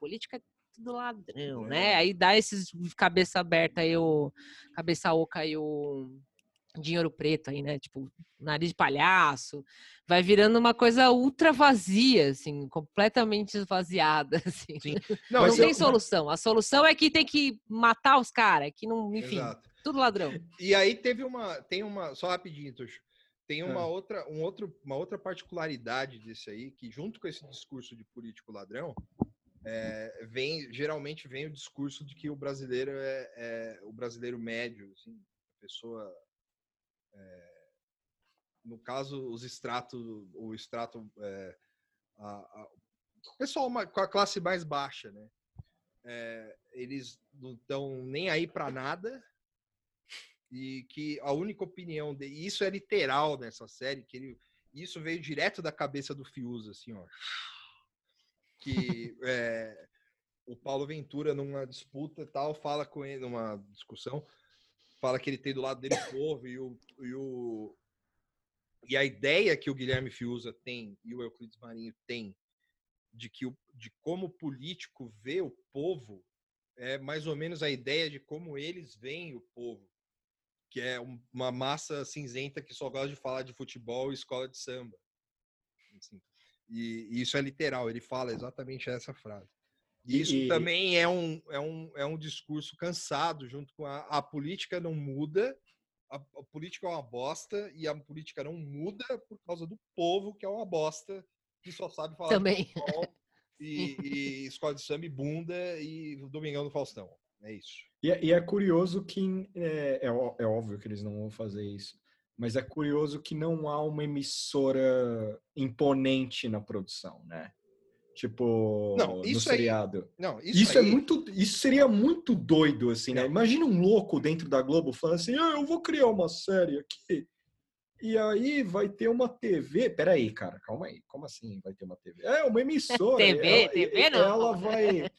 política é tudo ladrão, né? É. Aí dá esses cabeça aberta aí, o cabeça oca aí, o dinheiro preto aí, né? Tipo, nariz de palhaço. Vai virando uma coisa ultra vazia, assim, completamente esvaziada, <laughs> assim. Sim. Não, Mas tem eu- solução. A solução é que tem que matar os caras, que não, enfim, Exato. tudo ladrão. E aí teve uma, tem uma, só rapidinho, Tuxo, tem uma outra, um outro, uma outra particularidade desse aí, que junto com esse discurso de político ladrão, é, vem, geralmente vem o discurso de que o brasileiro é, é o brasileiro médio, assim, pessoa, é, no caso, os extratos, o extrato, é, a, a- o pessoal com a classe mais baixa, né? É, eles não estão nem aí para nada, e que a única opinião dele, e isso é literal nessa série, que ele, isso veio direto da cabeça do Fiuza, assim, ó. Que <laughs> é, o Paulo Ventura, numa disputa e tal, fala com ele, numa discussão, fala que ele tem do lado dele o povo e o, e o. E a ideia que o Guilherme Fiuza tem e o Euclides Marinho tem de que o, de como o político vê o povo é mais ou menos a ideia de como eles veem o povo que é um- uma massa cinzenta que só gosta de falar de futebol e escola de samba. Assim. E, e isso é literal, ele fala exatamente essa frase. E isso e- também é um, é, um, é um discurso cansado, junto com a, a política não muda, a, a política é uma bosta, e a política não muda por causa do povo, que é uma bosta, que só sabe falar Também. de futebol <laughs> e, e escola de samba e bunda e Domingão do Faustão. É isso. E, é- e é curioso que é, é é óbvio que eles não vão fazer isso, mas é curioso que não há uma emissora imponente na produção, né? Tipo, Não, no isso aí- seriado. Não, isso, Isso, é aí- muito, isso seria muito doido, assim, né? Imagina um louco dentro da Globo falando assim, ah, eu vou criar uma série aqui, e aí vai ter uma TV. Peraí, cara, calma aí. Como assim vai ter uma TV? É, uma emissora. TV, ela, TV não. Ela vai,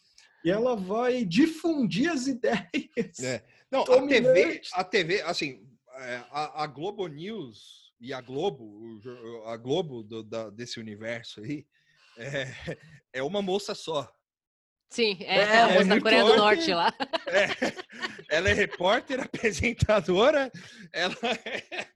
e ela vai difundir as ideias. É. Não, a. TV, a TV, assim, é, a, a Globo News e a Globo, a Globo do- da- desse universo aí, é, é uma moça só. Sim, é, É, a é moça da Coreia do. Norte lá. É, <laughs> ela é repórter, <laughs> apresentadora, ela é,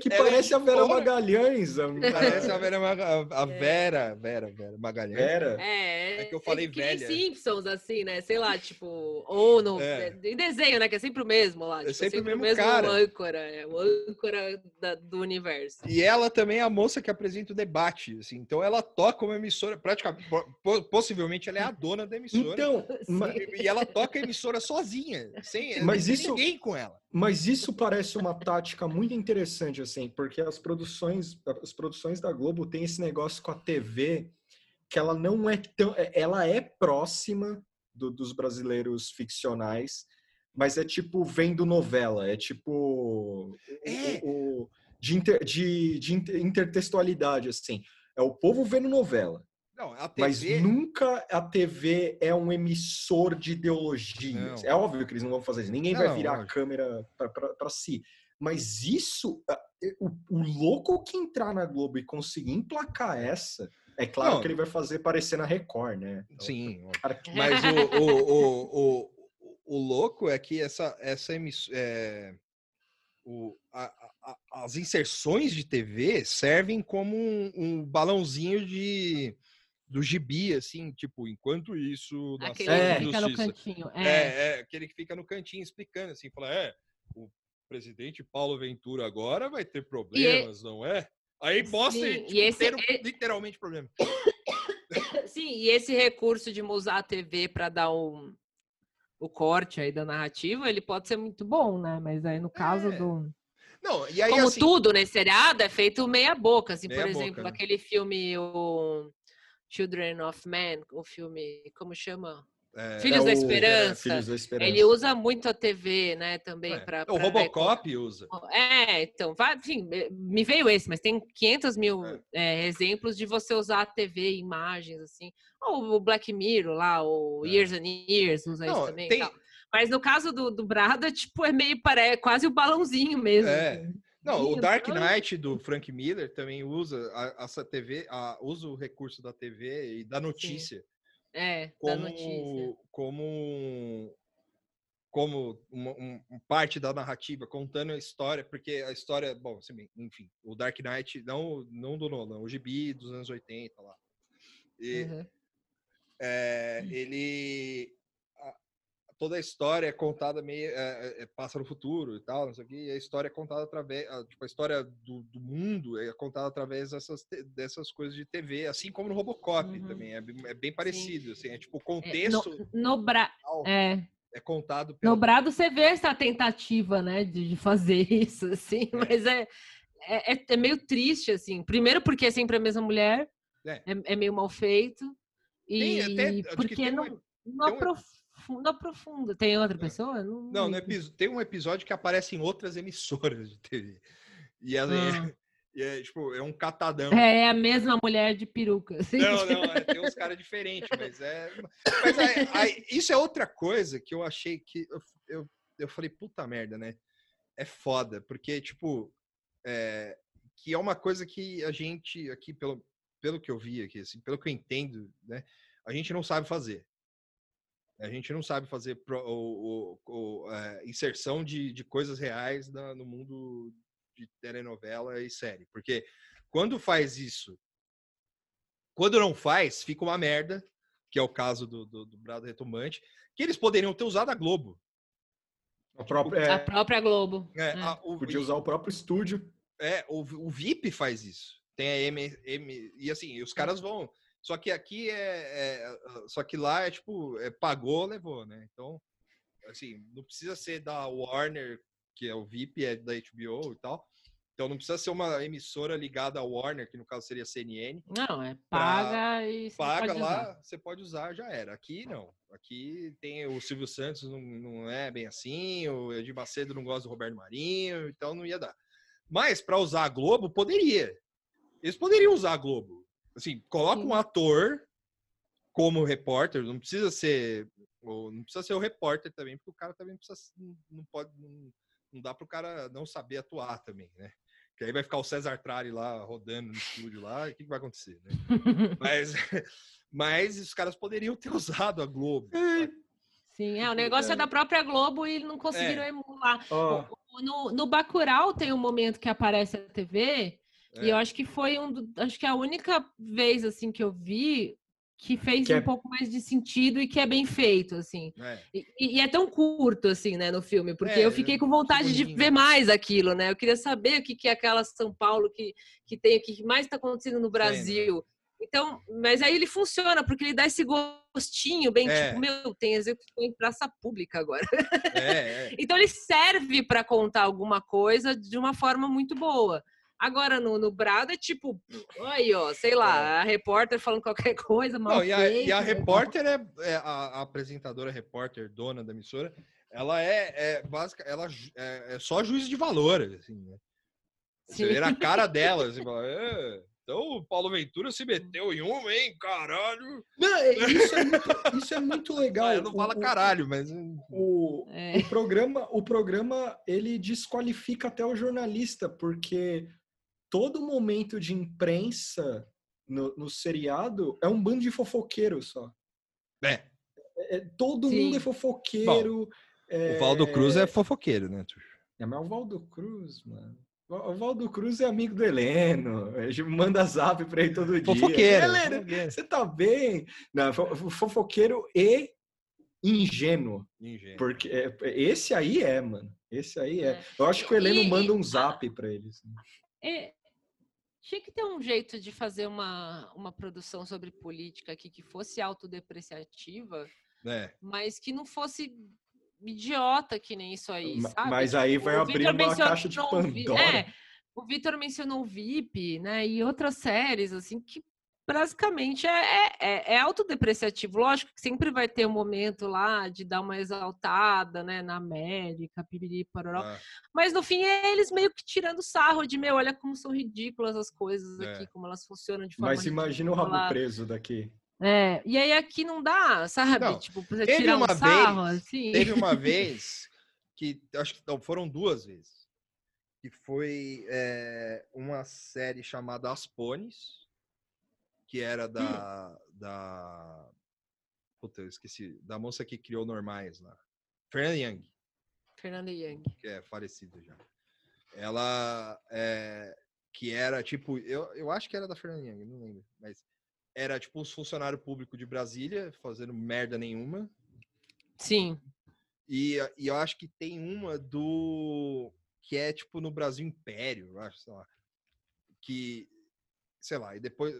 Que Ela é parece a Vera. Magalhães. A, parece a Vera, Maga- a É. Vera, Vera, Vera Magalhães. Vera. É, É que eu falei que nem velha. Simpsons, assim, né? Sei lá, tipo, ou no É. em desenho, né? Que é sempre o mesmo lá. tipo, sempre o mesmo cara. âncora, é o âncora da- do universo. E ela também é a moça que apresenta o debate, assim. Então ela toca uma emissora, praticamente, po- po- possivelmente ela é a dona da emissora. Então, E e ela toca a emissora sozinha, sem Mas isso- ninguém com ela. Mas isso parece uma tática muito interessante, assim, porque as produções, as produções da Globo têm esse negócio com a TV que ela não é tão, é- ela é próxima do- dos brasileiros ficcionais, mas é tipo vendo novela, é tipo É. o- o- de, inter- de- de inter- intertextualidade, assim. É o povo vendo novela, Não, a mas TV. nunca a TV é um emissor de ideologias. Não. É óbvio que eles não vão fazer isso. Ninguém Não, vai virar lógico. a câmera para si. Mas isso, a- o, o louco que entrar na Globo e conseguir emplacar essa, é claro Não. que ele vai fazer parecer na Record, né? Então, Sim, que- mas <laughs> o, o, o, o, o louco é que essa, essa emissora. o, a- a- a- as inserções de TV servem como um, um balãozinho de do gibi, assim, tipo, enquanto isso, na Aquele sala É. que fica no cantinho. É, É. é, aquele que fica no cantinho explicando, assim, fala, é, o presidente Paulo Ventura agora vai ter problemas, não é? Aí mostra Sim, e tipo, esse- e- literalmente problema. Sim, e esse recurso de usar a TV para dar um, o corte aí da narrativa, ele pode ser muito bom, né? Mas aí no caso É. do. Não, e aí Como assim, tudo nesse seriado é feito meia boca, assim, Meia por boca, exemplo, né? aquele filme o Children of Men, o filme, como chama? é, Filhos da o- Esperança. Filhos da Esperança. Ele usa muito a TV, né, também é, para o Robocop usa. É, então, vai, enfim, me veio esse, mas tem 500 mil É. eh, exemplos de você usar a TV, imagens, assim. Ou o Black Mirror lá, o É. Years and Years usa isso Não, também. e tem-. Mas no caso do, do Brada, <laughs> tipo, é meio, pare... quase o balãozinho mesmo. É. assim. Não, o Dark então- Knight do Frank Miller também usa a- essa TV, a- usa o recurso da TV e da notícia É, da como, notícia. como, como uma, um- um parte da narrativa, contando a história, porque a história, bom, assim, enfim, o Dark Knight, não, não do Nolan, o gibi dos anos 80 lá. E, Uhum. é, ele toda a história é contada meio é, é, passa no futuro e tal não sei o que e a história é contada através a, tipo a história do, do mundo é contada através dessas dessas coisas de TV assim como no Robocop Uhum. também é, bem- é bem parecido assim é tipo o É, contexto no, no, Bra... é, é contado no Brado você vê essa tentativa, né, de, de fazer <laughs> isso, assim, mas é, é, é- é meio triste, assim. Primeiro porque é sempre a mesma mulher, É. é, é meio mal feito, Tem e até- acho que porque tem não, ep- não, tem não aprofunda. Tem outra É. pessoa? Não, não episo- tem um episódio que aparece em outras emissoras de TV e ela Ah. <laughs> e é, tipo é um catadão É, é a mesma mulher de peruca. <laughs> Assim. Não, não, é, tem uns caras diferentes, mas é. Mas aí- aí, isso é outra coisa que eu achei que. Eu, eu, eu falei, puta merda, né? É foda, porque, tipo. é, que é uma coisa que a gente, aqui, pelo, pelo que eu vi aqui, assim, pelo que eu entendo, né? A gente não sabe fazer. A gente não sabe fazer pro- o, o- o, é, inserção de, de coisas reais na- no mundo de telenovela e série. Porque quando faz isso quando não faz, fica uma merda, que é o caso do, do, do Brado Retomante, que eles poderiam ter usado a Globo. A própria, A é, própria Globo. É, É. a- o, podia usar o próprio estúdio. é, o, o VIP faz isso. Tem a M, M- e assim, os caras vão. Só que aqui é, é- Só que lá é tipo, é, pagou, levou, né? Então, assim, não precisa ser da Warner, que é o VIP, é da HBO e tal. Então não precisa ser uma emissora ligada à Warner, que no caso seria CNN. Não, é paga e você paga lá, usar. você pode usar, já era. Aqui não. Aqui tem o Silvio Santos, não, não é bem assim, o Edir Macedo não gosta do Roberto Marinho, então não ia dar. Mas para usar a Globo, poderia. Eles poderiam usar a Globo. Assim, coloca um Sim. ator como repórter, não precisa ser. ou Não precisa ser o repórter também, porque o cara também precisa. Não pode. Não, não dá para o cara não saber atuar também, né? Que aí vai ficar o César Trari lá rodando no estúdio lá, o que, que vai acontecer, né? <laughs> Mas, mas os caras poderiam ter <laughs> usado a Globo. sabe? Sim, é, o negócio é da própria Globo e não conseguiram É. emular. Ó, O- No, no Bacurau tem um momento que aparece a TV e É. eu acho que foi um, acho que é a única vez assim que eu vi que fez Que é- um pouco mais de sentido e que é bem feito assim. É. E, e é tão curto assim, né, no filme, porque É, eu fiquei com vontade de ver mais aquilo, né? Eu queria saber o que, que é aquela São Paulo que, que tem, o que mais está acontecendo no Brasil. Então, mas aí ele funciona, porque ele dá esse gostinho bem, É. tipo, meu, tem execução em praça pública agora. É, é. <laughs> Então ele serve para contar alguma coisa de uma forma muito boa. Agora no, no Brado é tipo, aí ó, sei lá, a repórter falando qualquer <laughs> coisa, mal É. Não, e, a, e a né? repórter é, é a, a apresentadora, repórter, dona da emissora, ela é, é básica, ela é, é só juiz de valor, assim, né? Você vê na cara <laughs> dela, assim, fala, "É, então o Paulo Ventura se meteu em uma, hein, caralho. não, é- isso, é muito, isso é muito legal. <laughs> Ah, não fala o- caralho, mas O, É. o programa, o programa ele desqualifica até o jornalista, porque todo momento de imprensa no, no seriado é um bando de fofoqueiro só. é, É, todo Sim. mundo é fofoqueiro. o Valdo Cruz é fofoqueiro, né? Tuxo? É, mas o Valdo Cruz, mano. O Valdo Cruz é amigo do Heleno. A gente manda zap pra ele todo dia. Fofoqueiro. Heleno, fofoqueiro. você tá bem? Não, fo- fo- fofoqueiro e ingênuo. Ingênuo. Porque é- esse aí é, mano. Esse aí é. É. Eu acho que o Heleno E- manda um zap pra ele. assim. É, tinha que ter um jeito de fazer uma, uma produção sobre política aqui que fosse autodepreciativa, É. mas que não fosse idiota que nem isso aí, sabe? Mas aí vai abrir uma caixa de Pandora. É, o Vitor mencionou o VIP, né? E outras séries, assim, que basicamente é, é, é- é autodepreciativo. Lógico que sempre vai ter um momento lá de dar uma exaltada, né? Na América, piriri, pororó. Ah, Mas no fim é eles meio que tirando sarro de, meu, olha como são ridículas as coisas É. aqui, como elas funcionam de forma Mas imagina o rabo preso daqui. É, e aí aqui não dá, sabe? Não, tipo, você teve tirar um uma sarro, vez- assim. Teve uma <laughs> vez que acho que não, foram duas vezes que foi é, uma série chamada As Pones, que era da da Puta, eu esqueci da moça que criou Normais lá, Fernanda Young, Fernanda Young. que é falecida já. Ela é, que era tipo, eu, eu acho que era da Fernanda Young, não lembro, mas era tipo os funcionários públicos de Brasília fazendo merda nenhuma. Sim. E, e eu acho que tem uma do. que é tipo no Brasil Império, eu acho, sei lá. Que. Sei lá, e depois.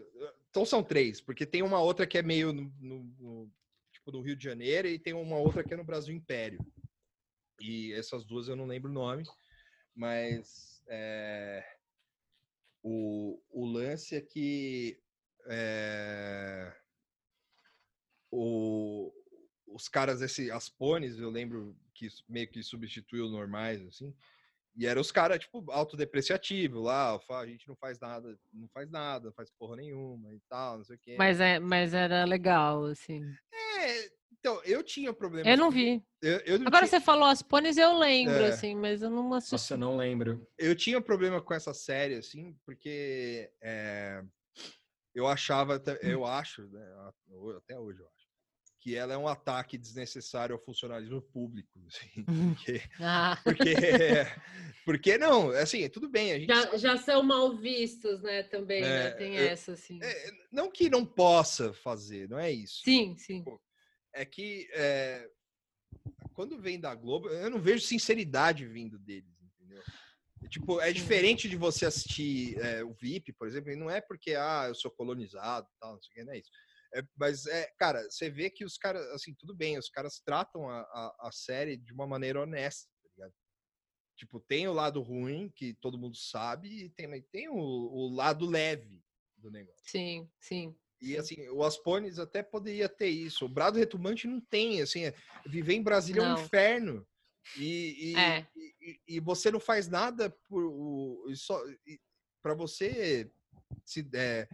Então são três, porque tem uma outra que é meio no, no- no- tipo Rio de Janeiro e tem uma outra que é no Brasil Império. E essas duas eu não lembro o nome, mas é, o, o lance é que é, o, os caras, esse, as pones, eu lembro que meio que substituiu normais, assim. E eram os caras, tipo, autodepreciativo lá, a gente não faz nada, não faz nada, não faz porra nenhuma e tal, não sei o quê. Mas, é, mas era legal, assim. É, então, eu tinha problema. Eu não vi. Eu, eu não Agora tinha, você falou as pôneis, eu lembro, É. assim, mas eu não assisti. Nossa, eu não lembro. eu tinha problema com essa série, assim, porque é, eu achava, eu acho, né, até hoje eu acho, que ela é um ataque desnecessário ao funcionalismo público, <laughs> assim, porque, <laughs> Ah, porque, porque não, assim, tudo bem, a gente já, já são mal vistos, né, também, né? É, Tem eu- essa, assim. É, não que não possa fazer, não é isso. Sim, sim. É que é, quando vem da Globo, eu não vejo sinceridade vindo deles, entendeu? Tipo, é diferente de você assistir é, o VIP, por exemplo, e não é porque, ah, eu sou colonizado, tal, não sei o que, não é isso. É, mas, é, cara, você vê que os caras, assim, tudo bem, os caras tratam a, a, a série de uma maneira honesta, tá ligado? Tipo, tem o lado ruim, que todo mundo sabe, e tem, tem o, o lado leve do negócio. Sim, sim. E assim, o Aspones até poderia ter isso. O Brado Retumante não tem, assim, é- viver em Brasília é um Não. inferno. E, e, É. e- e- você não faz nada por o só para você se é,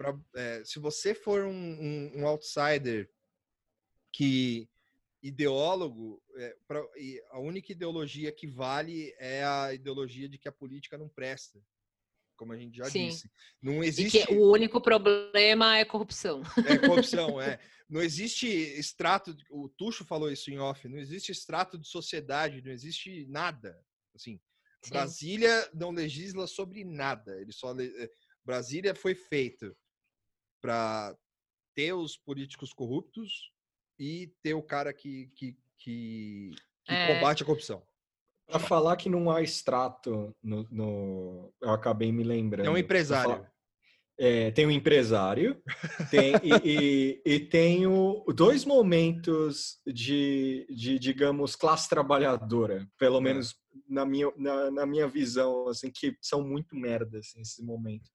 pra, é, se você for um, um, um outsider que ideólogo, é, pra, e a única ideologia que vale é a ideologia de que a política não presta. Como a gente já Sim. disse. Não E existe. que o único problema é corrupção. É corrupção, <laughs> é. Não existe extrato. O Tuxo falou isso em off. Não existe extrato de sociedade, não existe nada. Assim, Sim. Brasília não legisla sobre nada. Ele só eh, Brasília foi feito para ter os políticos corruptos e ter o cara que, que, que, que É. combate a corrupção. Pra falar que não há extrato no, no- eu acabei me lembrando. É um empresário. É, tem o empresário, tem, e, e- e tem o- dois momentos de, de, digamos, classe trabalhadora, pelo É. menos na minha, na, na minha visão, assim, que são muito merda, assim, esse momento.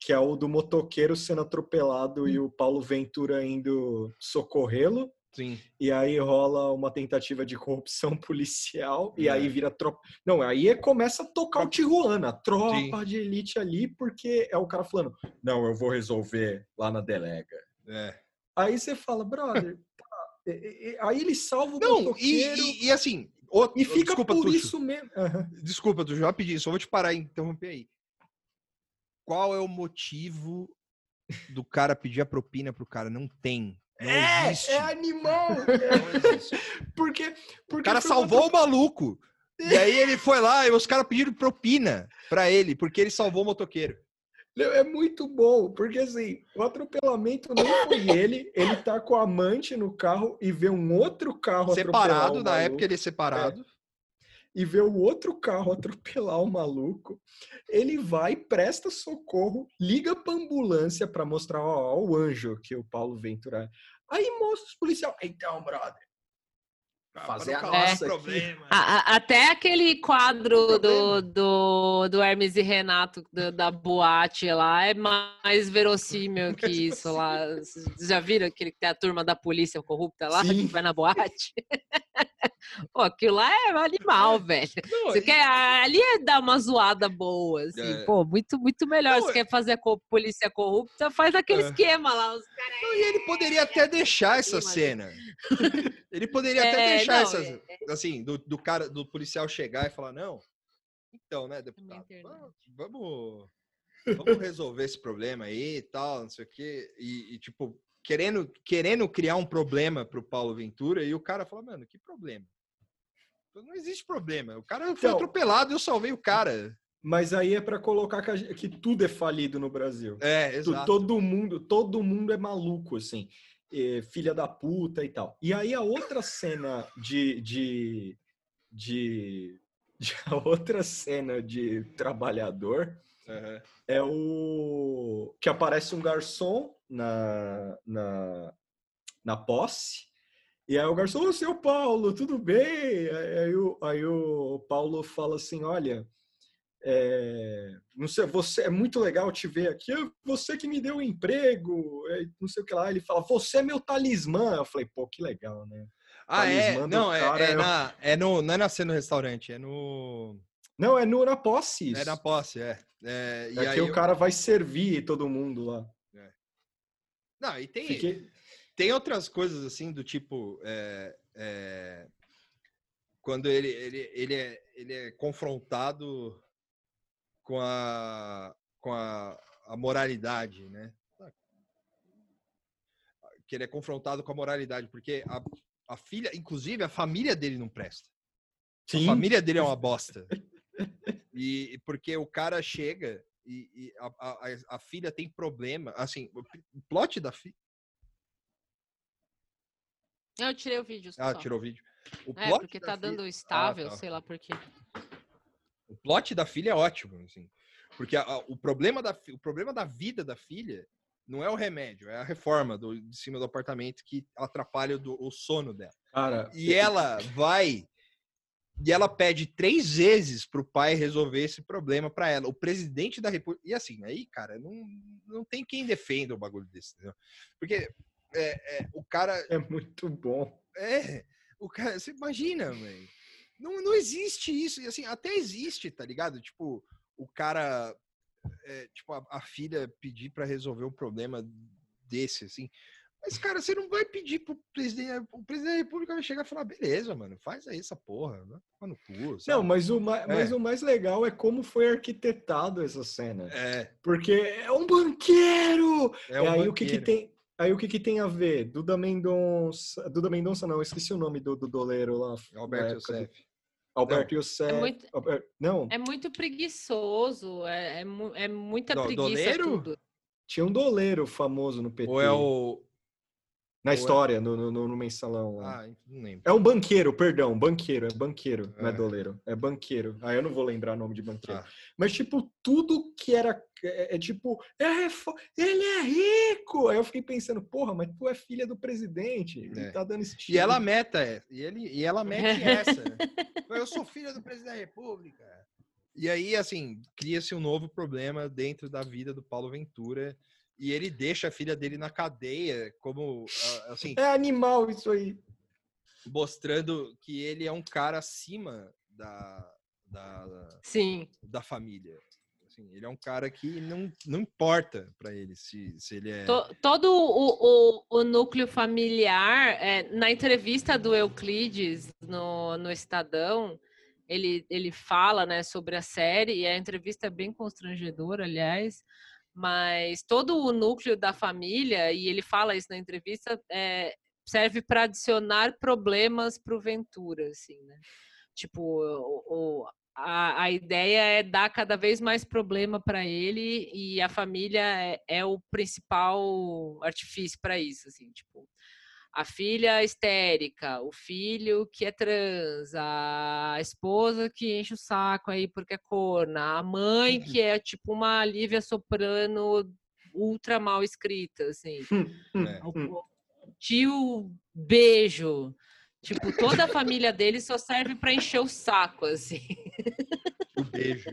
Que é o do motoqueiro sendo atropelado e o Paulo Ventura indo socorrê-lo, Sim. e aí rola uma tentativa de corrupção <laughs> policial, e É. aí vira tropa. Não, aí começa a tocar o Tijuana, tropa de elite ali, porque é o cara falando: não, eu vou resolver lá na delega. É. Aí você fala, brother, <laughs> tá, e- e- e- aí ele salva o Não, e, e, e assim. o- e fica desculpa, por Tuxo. isso mesmo. Aham. Desculpa, tu já pedi, só vou te parar e interromper aí. Qual é o motivo do cara pedir a propina pro cara? Não tem. Não É, existe. é animal. <laughs> Porque, <laughs> porque O cara salvou o maluco. E <laughs> aí ele foi lá e os caras pediram propina pra ele, porque ele salvou o motoqueiro. É muito bom, porque assim, o atropelamento não foi ele, ele tá com a amante no carro e vê um outro carro Separado, na maluco, época ele é separado. E vê o outro carro <laughs> atropelar o maluco. Ele vai, presta socorro, liga pra ambulância pra mostrar ó, ó, o anjo que o Paulo Ventura é. Aí mostra os policiais. Então, brother, fazer a nossa problema. A- a- até aquele quadro do, do, do Hermes e Renato do- da boate lá é mais verossímil que <laughs> isso lá. Vocês já viram aquele que tem a turma da polícia corrupta lá, Sim. que vai na boate? <laughs> <laughs> Pô, aquilo lá é animal, velho. Não, Você e- quer, ali é dar uma zoada boa, assim, É. pô, muito, muito melhor. Não, Você é- quer fazer co- polícia corrupta, faz aquele É. esquema lá. Os caras Não, e ele poderia até deixar essa cena. <laughs> Ele poderia até É, deixar essa, é- assim, do, do cara, do policial chegar e falar, não, então, né, deputado, vamos, vamos, vamos resolver esse problema aí e tal, não sei o quê, e, e, tipo, querendo, querendo criar um problema pro Paulo Ventura, e o cara fala, mano, que problema? Não existe problema, o cara foi Então- atropelado e eu salvei o cara. Mas aí é pra colocar que, a gen- que tudo é falido no Brasil. É, exato. Todo mundo, todo mundo é maluco, assim. eh, filha da puta e tal. E aí a outra cena de. de, de, de- <laughs> a outra cena de trabalhador Aham. é o. que aparece um garçom na, na, na posse. E aí o garçom, ô seu Paulo, tudo bem? Aí, o, aí o Paulo fala assim: olha, é, não sei, você é muito legal te ver aqui, "Ah, você que me deu um emprego, é, não sei o que lá. Ele fala, você é meu talismã. Eu falei, pô, que legal, né? Ah, é? Talismã do Não, é, é, é na, <laughs> é no, não é na cena no restaurante, é no... Não, é no, na posse. É Isso. na posse, é. É, e É aí que o eu- cara vai servir todo mundo lá. Não, e tem, Fiquei- tem outras coisas assim do tipo. é, é, quando ele, ele, ele, é, ele é confrontado com a, com a, a moralidade, né? Que ele é confrontado com a moralidade, porque a, a filha, inclusive a família dele não presta. A família dele é uma <laughs> bosta. E porque o cara chega e, e a, a, a- filha tem problema. Assim, o plot da filha. Eu tirei o vídeo. Ah, só. tirou o vídeo. O É, plot porque tá fi- dando estável, tá. sei lá por quê. O plot da filha é ótimo, assim. Porque a- a- o, problema da, o problema da vida da filha não é o remédio, é a reforma do, de cima do apartamento que atrapalha o, do- o sono dela. Cara, E ela vai e ela pede três vezes pro pai resolver esse problema para ela. O presidente da República. E assim, aí, cara, não, não tem quem defenda o bagulho desse, entendeu? Porque é, é, o cara. é muito bom. É. O cara. Você imagina, velho. Não, não existe isso. E assim, até existe, tá ligado? Tipo, o cara. é, tipo, a, a filha pedir pra resolver um problema desse, assim. Mas, cara, você não vai pedir pro presidente. O presidente da República vai chegar e falar: beleza, mano, faz aí essa porra. Vai tomar no cu. Não, mas o, ma- mas É. o mais legal é como foi arquitetado essa cena. É, Porque é um banqueiro! é É um aí o que, que banqueiro. tem. Aí o que, que tem a ver? Duda Mendonça. Duda Mendonça, não, eu esqueci o nome do, do doleiro lá. Alberto do- Youssef. Alberto Youssef. É muito- Alber- Não, É muito preguiçoso, é, é, é muita Do- preguiça doleiro? tudo. tinha um doleiro famoso no PT. Ou é o. Na ou é- história, no, no, no- no mensalão. lá. Ah, não lembro. É um banqueiro, perdão, banqueiro, é banqueiro, não é É. doleiro, é banqueiro. Ah, eu não vou lembrar o nome de banqueiro. Tá. Mas, tipo, tudo que era. É, é tipo, é, fo- ele é rico! Aí eu fiquei pensando, porra, mas tu é filha do presidente. Ele É. tá dando esse E ela meta, é. E, ele, e ela mete essa. né? <laughs> Eu sou filha do presidente da República. E aí, assim, cria-se um novo problema dentro da vida do Paulo Ventura. E ele deixa a filha dele na cadeia, como, assim, É animal isso aí. mostrando que ele é um cara acima da, da, Sim. da família. Assim, ele é um cara que não, não importa pra ele se, se ele é. To- todo o, o, o núcleo familiar, é, na entrevista do Euclides no, no Estadão, ele, ele fala né, sobre a série, e a entrevista é bem constrangedora, aliás, mas todo o núcleo da família, e ele fala isso na entrevista, é, serve para adicionar problemas para o Ventura, assim, né? Tipo, o, o- a, a ideia é dar cada vez mais problema para ele e a família é, é o principal artifício para isso, assim, tipo, a filha histérica, o filho que é trans, a esposa que enche o saco aí porque é corna, a mãe que é tipo uma Lívia Soprano ultra mal escrita, assim. <laughs> É. O o tio beijo. Tipo, toda a família dele só serve para encher o saco, assim. Um beijo.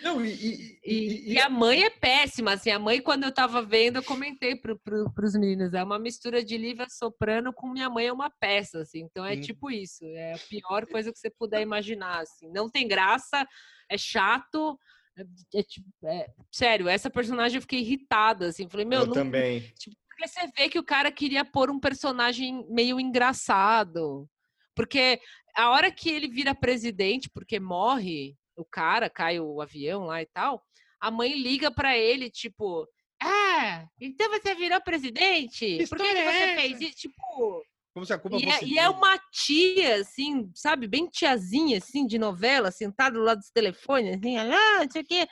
Não, e, e- E, e- a mãe é péssima, assim. A mãe, quando eu tava vendo, eu comentei pro, pro, pros meninos. É uma mistura de Lívia Soprano com Minha Mãe é uma peça, assim. Então é Hum. tipo isso. É a pior coisa que você puder imaginar, assim. Não tem graça, é chato. É, é tipo- é- sério, essa personagem eu fiquei irritada, assim. Falei, meu, eu não, também. Porque você vê que o cara queria pôr um personagem meio engraçado. Porque a hora que ele vira presidente, porque morre o cara, cai o avião lá e tal, a mãe liga pra ele, tipo, ah, então você virou presidente? Que Por que, é você essa?" fez isso? Tipo, Como se a culpa e é, fosse e é uma tia, assim, sabe, bem tiazinha, assim, de novela, sentada do lado do telefone, assim, ah, não sei o quê.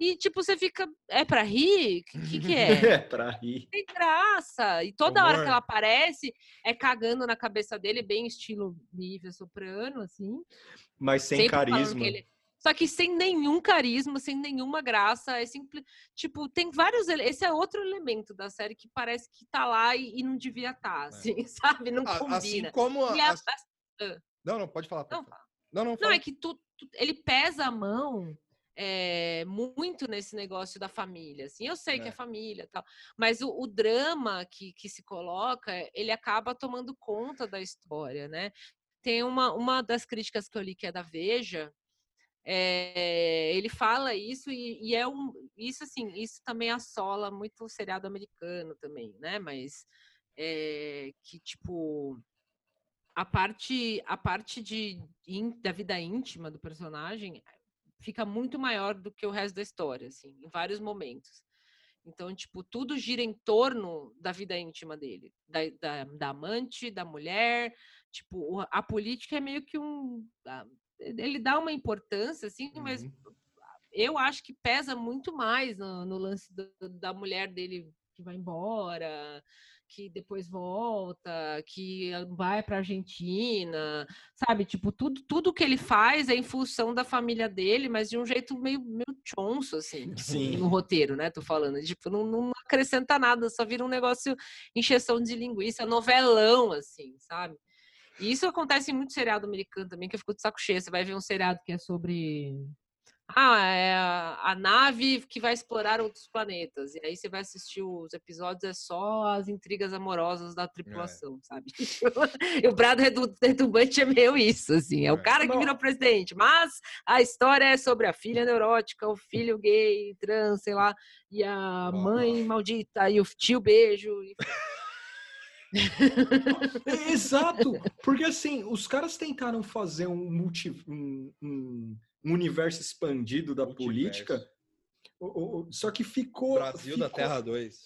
E, tipo, você fica, é pra rir? O que, que, <laughs> é? É, pra rir. tem graça. E toda hora que ela aparece, é cagando na cabeça dele, bem estilo Lívia Soprano, assim. Mas sem sempre carisma. ele- Só que sem nenhum carisma, sem nenhuma graça. É simples. Tipo, tem vários. Esse é outro elemento da série que parece que tá lá e, e não devia estar, assim, <laughs> sabe? Não A- combina. Assim como. A- as- Não, não, pode falar. pode Não, falar. Não, não, Não, fala. é que tu, tu- ele pesa a mão é, muito nesse negócio da família. Assim, eu sei que É. é família, tal, mas o, o drama que, que se coloca, ele acaba tomando conta da história, né? Tem uma, uma das críticas que eu li que é da Veja. É, ele fala isso e, e é um isso assim isso também assola muito o seriado americano também né mas é, que tipo a parte a parte de in- da vida íntima do personagem fica muito maior do que o resto da história assim em vários momentos. Então tipo tudo gira em torno da vida íntima dele da, da, da amante da mulher tipo a política é meio que um a- ele dá uma importância assim mas Uhum. eu acho que pesa muito mais no, no lance do- da mulher dele que vai embora, que depois volta, que vai para Argentina, sabe? Tipo, tudo, tudo que ele faz é em função da família dele, mas de um jeito meio, meio chonso, assim, <laughs> tipo, Sim. no roteiro, né? Tô falando. Tipo, não, não acrescenta nada, só vira um negócio encheção de linguiça, novelão, assim, sabe? E isso acontece em muito seriado americano também, que eu fico de saco cheio. Você vai ver um seriado que é sobre ah, é a, a nave que vai explorar outros planetas. E aí você vai assistir os episódios, é só as intrigas amorosas da tripulação, sabe? e <laughs> o Brado Retumbante é meio isso, assim. É o É. cara que virou presidente. Mas a história é sobre a filha neurótica, o filho gay, trans, sei lá, e a mãe maldita, e o tio beijo. e- <laughs> <laughs> É, Exato, porque assim, os caras tentaram fazer um, multi, um, um- um universo expandido da Multiverso. política, o- o- o- só que ficou. Brasil da ficou- Terra 2.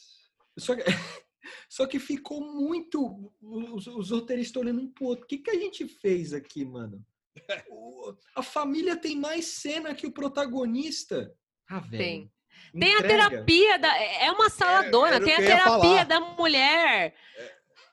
Só que, <laughs> só que ficou muito. Os, os roteiristas olhando um pro outro. O que, que a gente fez aqui, mano? <laughs> O- a família tem mais cena que o protagonista. Ah, velho. Tem. Tem a terapia da. É uma saladona, o tem a terapia da mulher.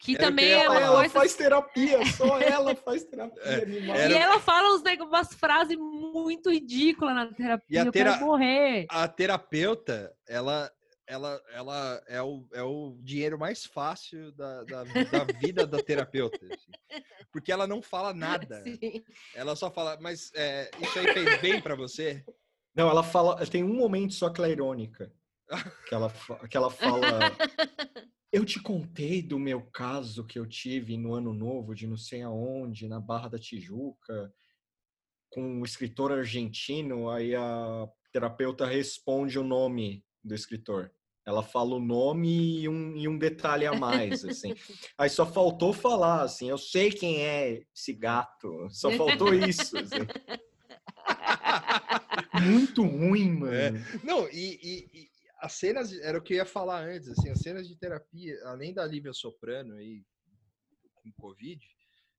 Que Era que também eu ia é uma ela coisa faz terapia, só <laughs> ela faz terapia É, animal. era- E ela fala uns neg- umas frases muito ridículas na terapia. E a Eu tera- quero morrer. A terapeuta, ela, ela, ela é, o, é o dinheiro mais fácil da, da, da vida da terapeuta. assim. Porque ela não fala nada. Sim. Ela só fala, mas é, isso aí fez bem pra você? Não, ela fala. Tem um momento só que ela é irônica. <laughs> Que ela, que ela fala. <laughs> Eu te contei do meu caso que eu tive no ano novo, de não sei aonde, na Barra da Tijuca, com um escritor argentino. Aí a terapeuta responde o nome do escritor. Ela fala o nome e um, e um detalhe a mais, assim. Aí só faltou falar, assim, eu sei quem é esse gato. Só faltou isso, assim. <laughs> Muito ruim, mano. É. Não, e, e- e as cenas, era o que eu ia falar antes, assim, as cenas de terapia, além da Lívia Soprano aí, com Covid,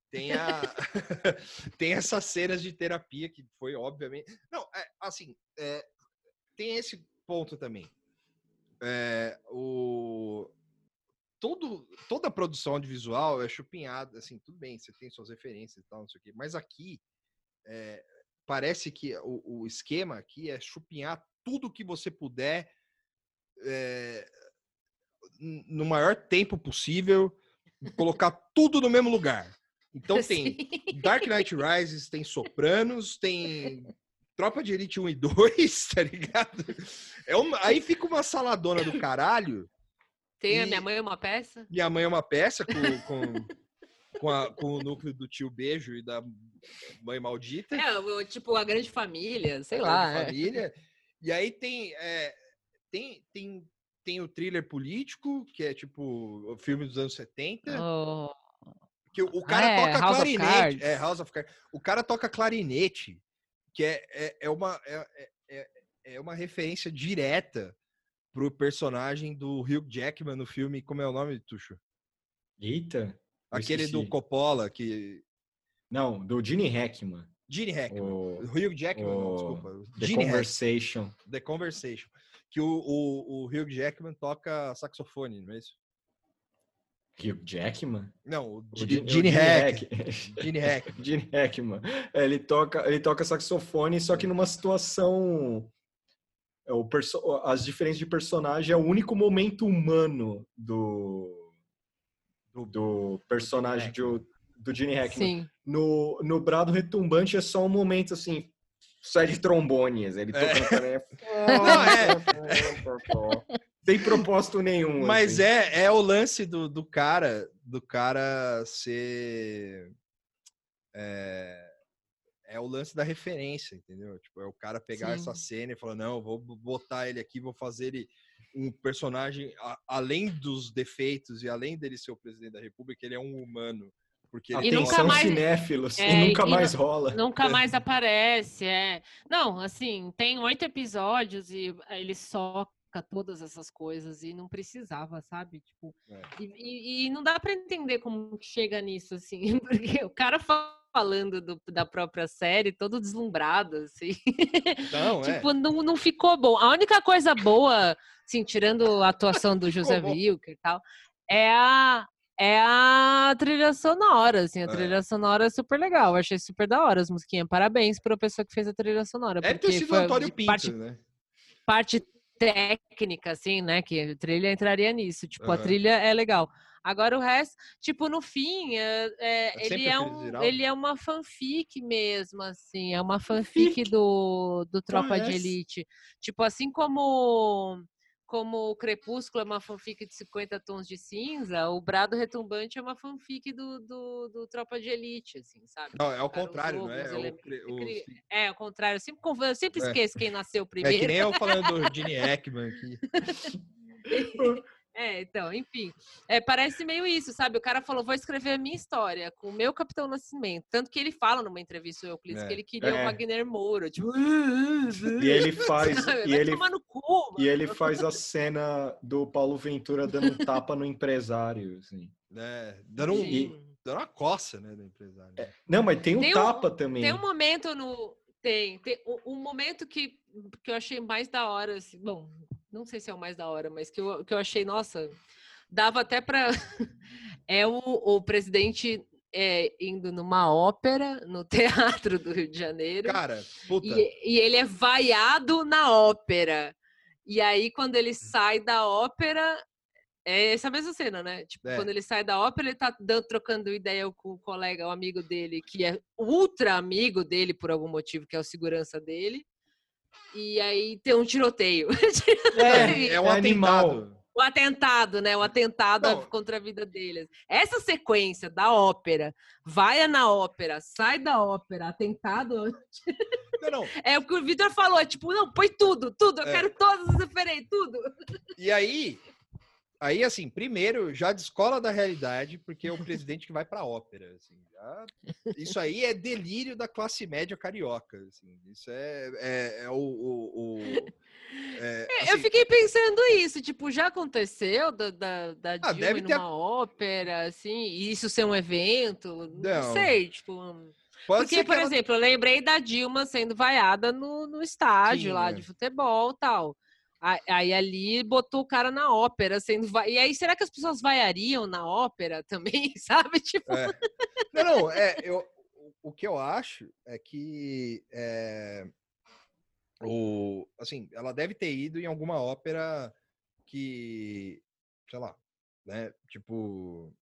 tem, a, <laughs> <laughs> tem essas cenas de terapia que foi, obviamente... Não, é, assim, é, tem esse ponto também. É, o, todo, toda a produção audiovisual é chupinhada, assim, tudo bem, você tem suas referências e tal, não sei o quê, mas aqui é, parece que o, o esquema aqui é chupinhar tudo que você puder é, no maior tempo possível, colocar <laughs> tudo no mesmo lugar. Então tem Sim. Dark Knight Rises, tem Sopranos, tem Tropa de Elite 1 e 2, <laughs> tá ligado? É uma- aí fica uma saladona do caralho. Tem a E- minha mãe é uma peça? Minha mãe é uma peça com, com, com, a- com o núcleo do tio Beijo e da mãe maldita. É, tipo, a grande família, sei a lá. grande é. família. E aí tem, é, tem, tem, tem o thriller político, que é tipo o filme dos anos 70. Oh, Que o, o cara é, toca House clarinete. É, House of Cards. O cara toca clarinete, que é, é, é uma, é, é- é, é uma referência direta pro personagem do Hugh Jackman no filme. Como é o nome, Tuxo? Eita. Aquele do. Coppola, que. Não, do Gene Hackman. Gene Hackman. O Hugh Jackman, não, o desculpa. The Gene Hackman. Conversation. The Conversation. Que o, o, o Hugh Jackman toca saxofone, não é isso? Hugh Jackman? Não, o O G- Gene- o Gene Gene Hack. <laughs> Gene Hack. Gene Hackman. É, ele toca, ele toca saxofone, só que numa situação. é, o as diferenças de personagem é o único momento humano do, do personagem do, do Gene Hackman. sim. No, no Brado Retumbante é só um momento assim. Sai de trombones, ele É. tocando também. <laughs> Não, é. <laughs> Sem propósito nenhum. Mas assim. é, é o lance do, do cara, do cara ser. É, é o lance da referência, entendeu? Tipo, é o cara pegar essa Sim. cena e falar, não, vou botar ele aqui, vou fazer ele um personagem, a- além dos defeitos e além dele ser o presidente da república, ele é um humano. Porque E nunca Atenção, mais- cinéfilos. É, e nunca e mais rola. Nunca mais aparece, é. Não, assim, tem oito episódios e ele soca todas essas coisas e não precisava, sabe? Tipo, É. e, e- não dá pra entender como que chega nisso, assim, <laughs> porque o cara fa- falando do- da própria série, todo deslumbrado, assim. Não, <laughs> é. Tipo, não, não ficou bom. A única coisa boa, assim, tirando a atuação do José. Wilker e tal, é a, é a trilha sonora, assim. A É. trilha sonora é super legal. Eu achei super da hora as musiquinhas. Parabéns pra pessoa que fez a trilha sonora. Ter porque sido o foi Antônio Pinto, parte, né? parte técnica, assim, né? Que a trilha entraria nisso. Tipo, a Aham. trilha é legal. Agora o resto, tipo, no fim, é, é, ele, é um, ele é uma fanfic mesmo, assim. É uma fanfic do, do Tropa de essa? Elite. Tipo, assim como como o Crepúsculo é uma fanfic de 50 tons de cinza, o Brado Retumbante é uma fanfic do, do, do Tropa de Elite, assim, sabe? Não, é o contrário, não é? É, o eu queria- o- É, contrário. Eu sempre, eu sempre É. esqueço quem nasceu é primeiro. que nem eu <laughs> falando do Gene Hackman aqui. <laughs> É, então, enfim. É, parece meio isso, sabe? O cara falou, vou escrever a minha história com o meu Capitão Nascimento. Tanto que ele fala numa entrevista, Euclides, É. que ele queria É. o Wagner Moura. Tipo, E ele faz. sabe? <laughs> e vai ele, tomar no cu, e ele faz a cena do Paulo Ventura dando um tapa no empresário. Assim. né? Dando, um, Sim. dando uma coça, né, do empresário. Não, mas tem um Tem um- tapa também. Tem um momento no. Tem, tem um, um momento que, que eu achei mais da hora. assim, bom, não sei se é o mais da hora, mas que eu, que eu achei, nossa, dava até para. <laughs> é o, o presidente é, indo numa ópera no <laughs> Teatro do Rio de Janeiro. Cara, puta. E, e ele é vaiado na ópera. E aí, quando ele sai da ópera, é essa mesma cena, né? Tipo, É. quando ele sai da ópera, ele tá dando, trocando ideia com o colega, o amigo dele, que é ultra amigo dele por algum motivo, que é o segurança dele. E aí tem um tiroteio. <laughs> É, é um é atentado. o atentado, né? O atentado Não. contra a vida deles. Essa sequência da ópera, vai na ópera, sai da ópera, atentado <laughs> Não, não. É o que o Vitor falou, tipo, não, põe tudo, tudo, eu É. quero todas as referências, tudo. E aí, aí assim, primeiro já descola da realidade, porque é o presidente que vai pra ópera. assim, já- isso aí é delírio da classe média carioca. assim, isso é, é, é o. o- o- é, <laughs> eu assim, fiquei pensando isso, tipo, já aconteceu da, da, da Ah, Dilma ter numa ópera, assim, e isso ser um evento? Não, Não. sei, tipo... pode Porque, por ela- exemplo, eu lembrei da Dilma sendo vaiada no, no estádio lá é. de futebol e tal. Aí ali botou o cara na ópera sendo. E aí, será que as pessoas vaiariam na ópera <laughs> também, sabe? Tipo, É. Não, não, é, eu, o que eu acho é que é, o, assim, ela deve ter ido em alguma ópera que, sei lá, né, tipo,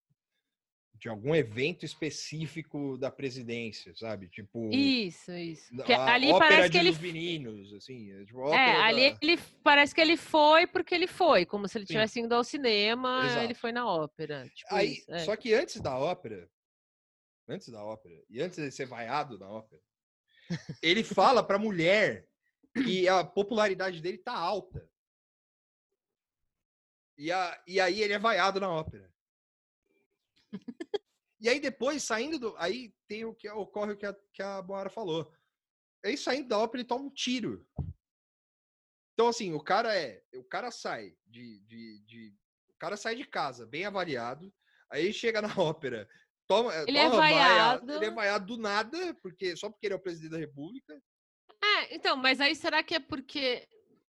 de algum evento específico da presidência, sabe? Tipo, isso, isso. Que ali parece que ele meninos, assim, é, tipo, É, ali da- ele parece que ele foi porque ele foi, como se ele Sim. tivesse indo ao cinema, ele Exato. foi na ópera. Tipo Aí, isso, é. só que antes da ópera, antes da ópera, e antes de ser vaiado na ópera, ele fala pra mulher que a popularidade dele tá alta. E, a, e aí ele é vaiado na ópera. E aí depois, saindo do. Aí tem o que ocorre o que a, que a Moara falou. Aí saindo da ópera, ele toma um tiro. Então, assim, o cara é. O cara sai de. de, de o cara sai de casa, bem avaliado. Aí chega na <laughs> ópera. Toma, Ele é toma vaia, vaiado. Ele é vaiado do nada, porque, só porque ele é o presidente da república. É, então, mas aí será que é porque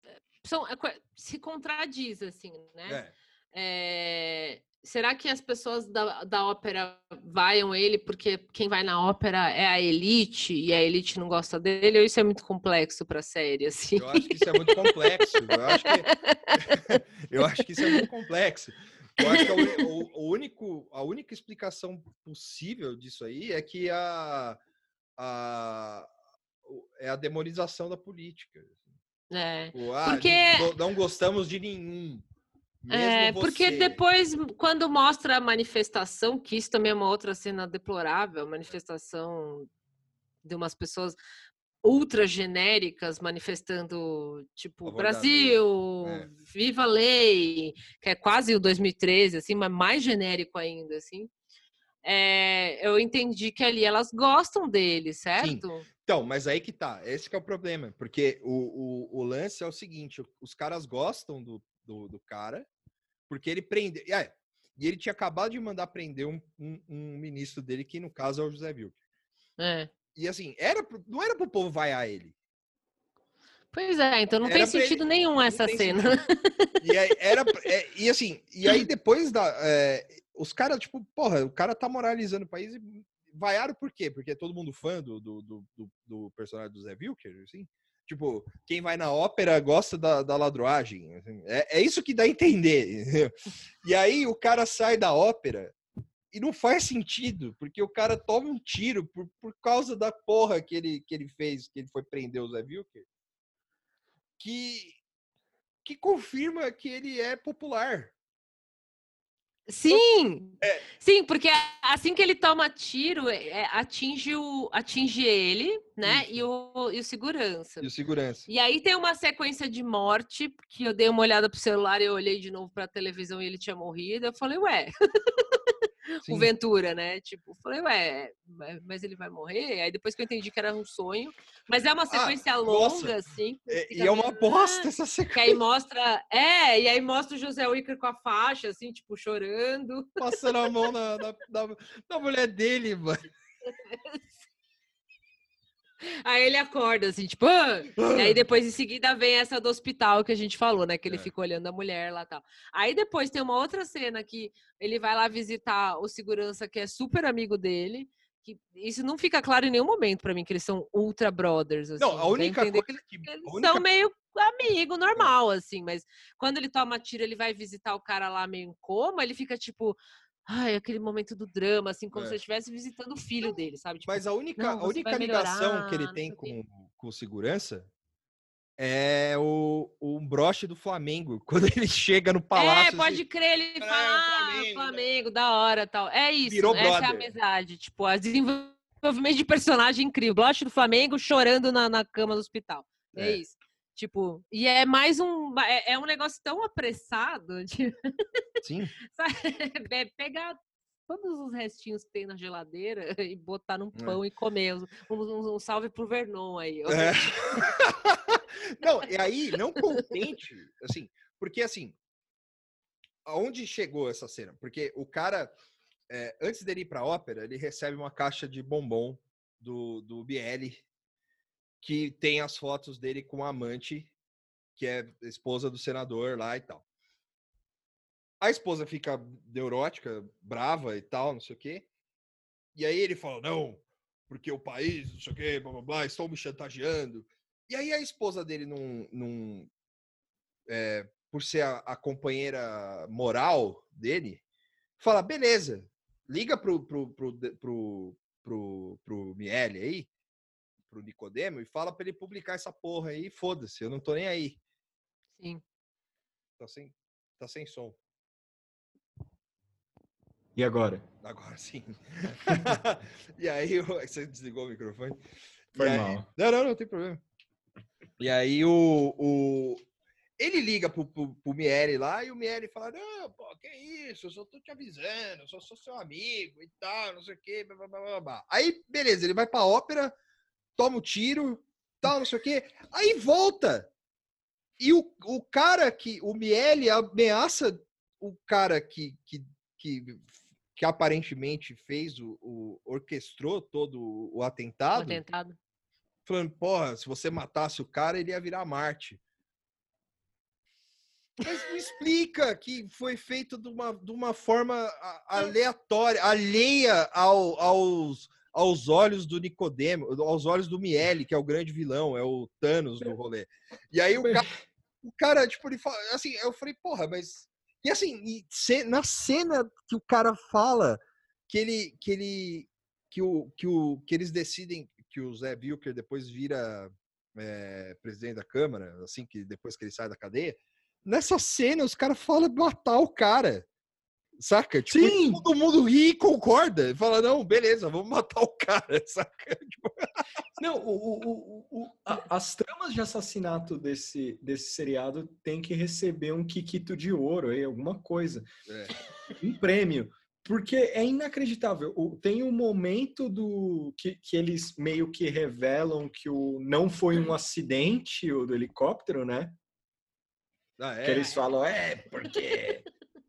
eh, são, é co- se contradiz, assim, né? É. É, será que as pessoas da, da ópera vaiam ele porque quem vai na ópera é a elite e a elite não gosta dele? Ou isso é muito complexo para a série, assim? Eu acho que isso é muito complexo. Eu acho que, <laughs> eu acho que isso é muito complexo. Eu acho que a, o- o único, a única explicação possível disso aí é que a, a, é a demonização da política. É. O, ah, Porque- não gostamos de nenhum. Mesmo É, porque você. depois, quando mostra a manifestação, que isso também é uma outra cena deplorável, manifestação de umas pessoas ultra genéricas manifestando, tipo, Brasil, é. viva a lei, que é quase o 2013, assim, mas mais genérico ainda, assim. É, eu entendi que ali elas gostam dele, certo? Então, mas aí que tá. Esse que é o problema. Porque o, o, o lance é o seguinte: os caras gostam do, do, do cara, porque ele prende. É, e ele tinha acabado de mandar prender um, um, um ministro dele, que no caso é o José Wilker. É. E assim, era, pro- não era pro povo vaiar ele. Pois é, então não Era tem pra ele- sentido nenhum essa cena. E aí, era, é, e assim, e aí depois da. é, os caras, tipo, porra, o cara tá moralizando o país e vaiaram por quê? Porque é todo mundo fã do, do, do, do- do personagem do Zé Wilker, assim? Tipo, quem vai na ópera gosta da, da ladroagem. assim, É, é isso que dá a entender. <laughs> E aí o cara sai da ópera e não faz sentido, porque o cara toma um tiro por, por causa da porra que ele, que ele fez, que ele foi prender o Zé Wilker, que, que confirma que ele é popular. Sim! É. Sim, porque assim que ele toma tiro, é, é, atinge, o, atinge ele, né? E o, e o segurança. E o segurança. E aí tem uma sequência de morte, que eu dei uma olhada pro celular e eu olhei de novo pra televisão e ele tinha morrido. Eu falei, ué, <laughs> o Sim. Ventura, né? Tipo, falei, ué, mas- ele vai morrer? Aí depois que eu entendi que era um sonho. Mas é uma sequência nossa. longa, assim. que É, e é uma meio, bosta "Ah", essa <laughs> Que aí sequência. mostra. É, e aí mostra o José Wicker com a faixa, assim, tipo, chorando. Passando a mão na, na, na- na mulher dele, mano. <laughs> <laughs> Aí ele acorda, assim, tipo, "Ah!" E aí depois em seguida vem essa do hospital que a gente falou, né? Que ele É. fica olhando a mulher lá e tal. Aí depois tem uma outra cena que ele vai lá visitar o segurança que é super amigo dele. Que isso não fica claro em nenhum momento pra mim, que eles são ultra brothers. Assim, Não, a única coisa que. que eles única- são meio amigo, normal, assim, mas quando ele toma tiro, ele vai visitar o cara lá meio em coma, ele fica tipo. Ai, aquele momento do drama, assim, como É. se eu estivesse visitando o filho dele, sabe? Tipo, Mas a única, "Não, a única ligação melhorar, que ele tem sei o quê." com, com segurança é o, o broche do Flamengo. <laughs> Quando ele chega no palácio. É, pode assim, crer, ele "É, fala, ah, Flamengo, Flamengo, né?" da hora, tal. É isso, Virou essa é a brother. amizade, tipo, desenvolvimento de personagem incrível. Bloche do Flamengo chorando na, na cama do hospital. É, É. isso. Tipo, e é mais um, é, é um negócio tão apressado, de, <laughs> Sim. <laughs> É pegar todos os restinhos que tem na geladeira <laughs> e botar num É. pão e comer. Um, um- um salve pro Vernon aí. É. não, e aí, não contente, assim, porque assim, aonde chegou essa cena? Porque o cara, é, antes dele ir pra ópera, ele recebe uma caixa de bombom do, do Bielli, que tem as fotos dele com a amante, que é esposa do senador lá e tal. A esposa fica neurótica, brava e tal, não sei o quê. E aí ele fala, não, porque o país, não sei o quê, blá blá blá, estão me chantageando. E aí a esposa dele não. não é, por ser a, a companheira moral dele, fala, beleza, liga pro, pro, pro, pro, pro, pro Miele aí, pro Nicodemo, e fala pra ele publicar essa porra aí, foda-se, eu não tô nem aí. Sim. Tá sem, tá sem som. E agora? Agora sim. <laughs> e aí, você desligou o microfone? Foi aí- mal. Não, não, não tem problema. E aí o, o ele liga pro, pro, pro Miele lá e o Miele fala: Não, pô, que isso? Eu só tô te avisando, eu só sou seu amigo e tal, não sei o quê. Blá, blá, blá, blá. Aí, beleza, ele vai pra ópera, toma o tiro, tal, não sei o quê. Aí volta. E o, o cara que. O Miele ameaça o cara que, que, que, que aparentemente fez o, o. orquestrou todo o Um atentado atentado. falando, porra, se você matasse o cara, ele ia virar Marte. Mas me explica que foi feito de uma, de uma forma aleatória, alheia ao- aos, aos olhos do Nicodemo, aos olhos do Miele, que é o grande vilão, é o Thanos do rolê. E aí o cara, o cara tipo, ele fala, assim, eu falei, porra, mas. E assim, e na cena que o cara fala que ele. que ele. que, o, que, o, que eles decidem que o Zé Wilker depois vira é, presidente da Câmara, assim, que depois que ele sai da cadeia. Nessa cena, os caras falam matar o cara. Saca? Tipo, Sim! todo mundo ri e concorda. Fala, não, beleza, vamos matar o cara, <laughs> saca? Tipo, Não, o, o- o- a- as tramas de assassinato desse, desse seriado tem que receber um Kikito de ouro aí, alguma coisa. É. Um prêmio. Porque é inacreditável. Tem um momento do que, que eles meio que revelam que o, não foi um acidente o do helicóptero, né? Ah, Que é. eles falam, é, porque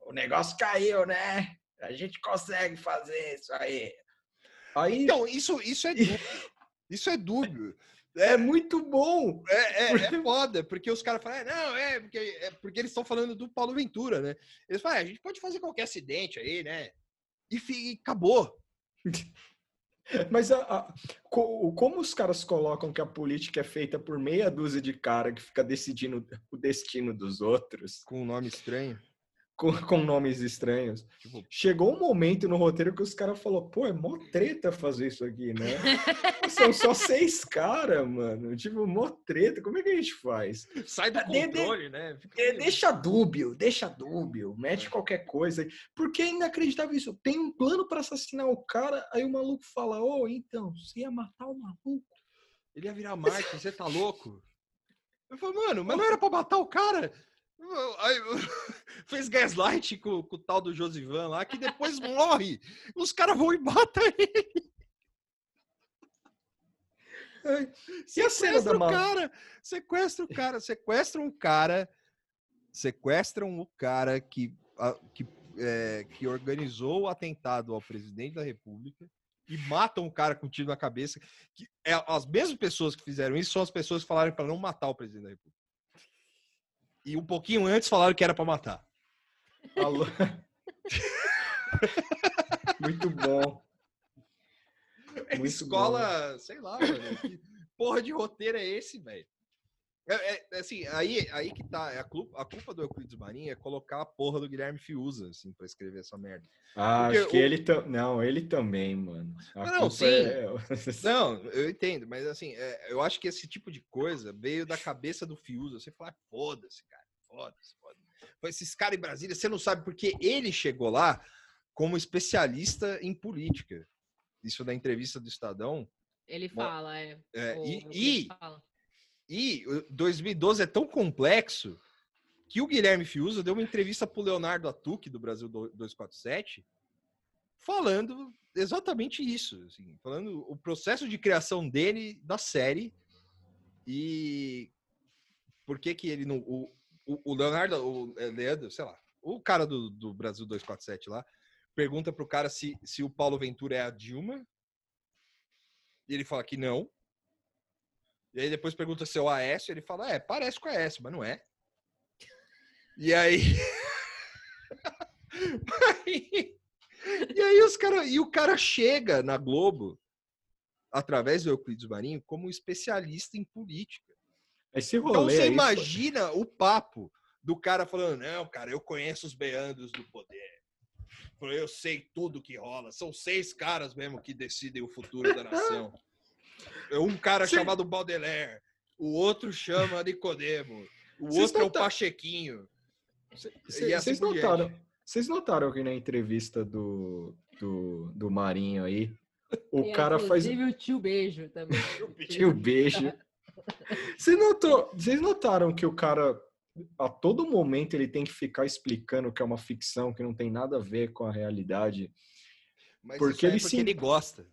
o negócio caiu, né? A gente consegue fazer isso aí. Aí Então, isso, isso é <laughs> dúbio. Isso é dúbio. é muito bom. É, é, é foda, porque os caras falam, "É, não, é porque, é porque eles estão falando do Paulo Ventura, né? Eles falam, "É, a gente pode fazer qualquer acidente aí, né? E, e acabou. <laughs> Mas a- a- co- como os caras colocam que a política é feita por meia dúzia de cara que fica decidindo o destino dos outros, Com um nome estranho. Com, <laughs> com nomes estranhos, Tipo, chegou um momento no roteiro que os caras falaram, pô, é mó treta fazer isso aqui, né? <laughs> São só seis caras, mano. Tipo, mó treta. Como é que a gente faz? sai do Ah, de- de- controle, né? Fica É, meio- Deixa dúbio, deixa dúbio, mete qualquer coisa. aí. Porque é inacreditável isso. Tem um plano pra assassinar o cara, aí o maluco fala: Ô, então, você ia matar o maluco? Ele ia virar Marte, você tá louco? Eu falei, mano, mas não era pra matar o cara. <laughs> Fez gaslight com, com o tal do Josivan lá, que depois morre. Os caras vão e matam ele. Sequestra o cara. Sequestra o cara. Sequestram um cara. Sequestram o cara que, a- que, é, que organizou o atentado ao presidente da República e matam o cara com um tiro na cabeça. Que é, as mesmas pessoas que fizeram isso são as pessoas que falaram para não matar o presidente da República. E um pouquinho antes falaram que era para matar. Alô? <laughs> Muito bom. É Muito escola, sei lá, mano. Que porra de roteiro é esse, velho? É, é- é assim, aí, aí que tá. é A culpa, a culpa do Euclides Marinho é colocar a porra do Guilherme Fiuza, assim, pra escrever essa merda. Ah, Porque acho que o- ele também. Não, ele também, mano. A Não, culpa sim. é- <laughs> Não, eu entendo, mas assim, é, eu acho que esse tipo de coisa veio da cabeça do Fiuza. Você fala, foda-se, cara, foda-se, foda-se. Foi Esses caras em Brasília, você não sabe porque ele chegou lá como especialista em política. Isso da entrevista do Estadão. Ele fala, é. É, O- e, o e fala. E o 2012 é tão complexo que o Guilherme Fiuza deu uma entrevista pro Leonardo Atuque, do Brasil do- 247, falando exatamente isso. assim, falando o processo de criação dele da série e por que que ele não... O, o, o Leonardo, o é, Leandro, sei lá, o cara do, do Brasil 247 lá, pergunta pro cara se, se o Paulo Ventura é a Dilma, e ele fala que não. E aí depois pergunta se é o Aécio, ele fala, é, parece com o Aécio, mas não é. <laughs> E aí... e aí os cara, e o cara chega na Globo, através do Euclides Marinho, como especialista em política. Esse Então rolê você aí, imagina o papo do cara falando, não, cara, eu conheço os meandros do poder. Eu sei tudo que rola. São seis caras mesmo que decidem o futuro da nação. <laughs> É Um cara Cê- chamado Baudelaire, o outro chama Nicodemo, o Vocês outro é o Pachequinho. Cê- E cê- assim Vocês diante. notaram, vocês notaram que na entrevista do, do, do Marinho aí, o Tem, cara faz. Inclusive o tio Beijo também. <laughs> Tio beijo. Você notou, vocês notaram que o cara, a todo momento, ele tem que ficar explicando que é uma ficção, que não tem nada a ver com a realidade? Mas Porque isso é ele porque se- ele gosta.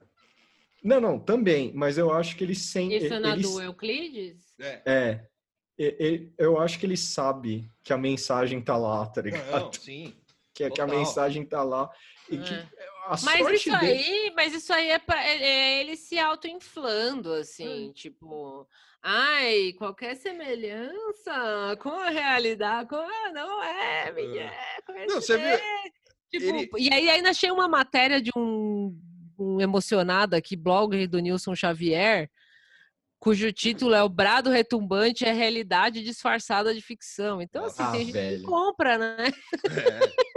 Não, não, também, mas eu acho que ele sem. Isso é na ele- do Euclides? É. É. Eu acho que ele sabe que a mensagem tá lá, tá ligado? Não, sim. <laughs> Que, é que a mensagem tá lá. E que É. a Mas sorte isso dele. aí, mas isso aí é, pra, é- é ele se auto-inflando, assim, tipo, ai, qualquer semelhança com a realidade, com, ah, não é, Miguel, Não, você viu? Tipo, Ele- E aí ainda achei uma matéria de um, um emocionado aqui, blog do Nilson Xavier, cujo título é O Brado Retumbante é Realidade Disfarçada de Ficção. Então, assim, Ah, tem gente velho. que compra, né? É.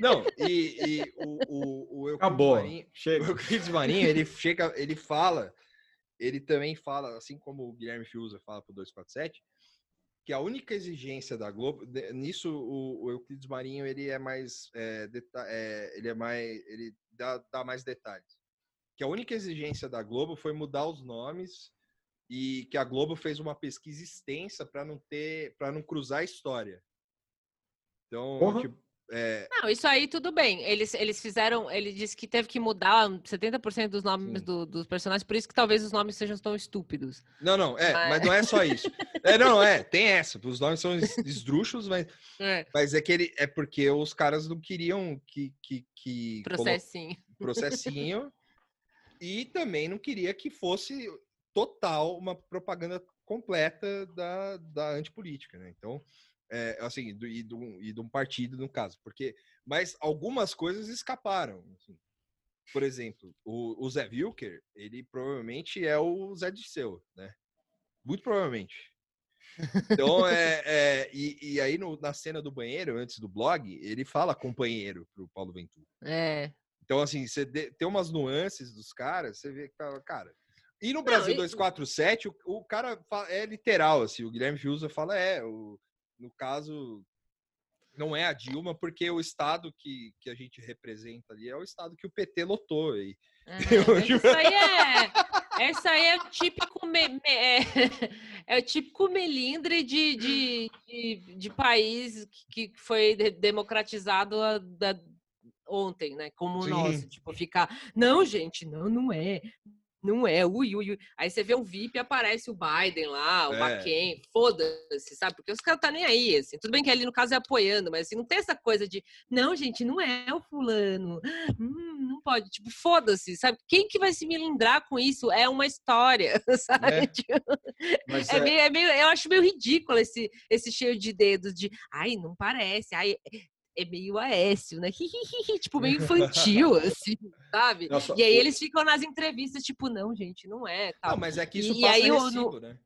Não, e, e o, o, o Euclides Acabou. Marinho, Chega. o Euclides Marinho, ele chega, ele fala, ele também fala, assim como o Guilherme Fiuza fala pro 247, que a única exigência da Globo, de- nisso o, o Euclides Marinho, ele é mais, é, deta- é, ele é mais, ele dá, dá mais detalhes. Que a única exigência da Globo foi mudar os nomes e que a Globo fez uma pesquisa extensa para não ter, para não cruzar a história. Então, Porra. tipo, é, Não, isso aí tudo bem. Eles, eles fizeram. Ele disse que teve que mudar 70% dos nomes do- dos personagens, por isso que talvez os nomes sejam tão estúpidos. Não, não, é, Mas- mas não é só isso. É, não, é, tem essa. Os nomes são es- esdrúxulos, mas, <laughs> É, mas é que ele é porque os caras não queriam que que, que processinho. processinho <laughs> e também não queria que fosse total uma propaganda completa da, da antipolítica, né? Então, é, assim, do, e, do, e de um partido no caso, porque mas algumas coisas escaparam. assim. por exemplo, o, o Zé Wilker, ele provavelmente é o Zé Disseu, né? Muito provavelmente. Então, é, é e, e, aí no, na cena do banheiro, antes do blog, ele fala companheiro pro Paulo Ventura. É. Então, assim, você tem umas nuances dos caras, você vê que, cara... E no Brasil Não, e... 247, o, o cara fala, é literal, assim, o Guilherme Fiuza fala, é, o, no caso, não é a Dilma, porque o estado que, que a gente representa ali é o estado que o PT lotou. E... <laughs> Uhum, isso aí é. Essa aí é o típico me, me, é, <laughs> é, o típico melindre de, de, de, de país que, foi democratizado a, da, ontem, né? Como o nosso, tipo, ficar, não, gente, não, não é. Não é, ui, ui, ui. Aí você vê um VIP aparece o Biden lá, o é. McCain, foda-se, sabe? Porque os caras tá nem aí, assim. Tudo bem que ali no caso é apoiando, mas assim, não tem essa coisa de, não, gente, não é o fulano. Hum, não pode, tipo, foda-se, sabe? Quem que vai se melindrar com isso? É uma história, <laughs> sabe? É, tipo, é, é... Meio, é meio, eu acho meio ridículo esse, esse cheio de dedos de, ai, não parece, ai, é meio Aécio, né? <laughs> tipo, meio infantil, <laughs> assim, sabe? Nossa, e aí o... eles ficam nas entrevistas, tipo, não, gente, não é. Tal. Não, mas é que isso e, passa e aí, recibo, no... né?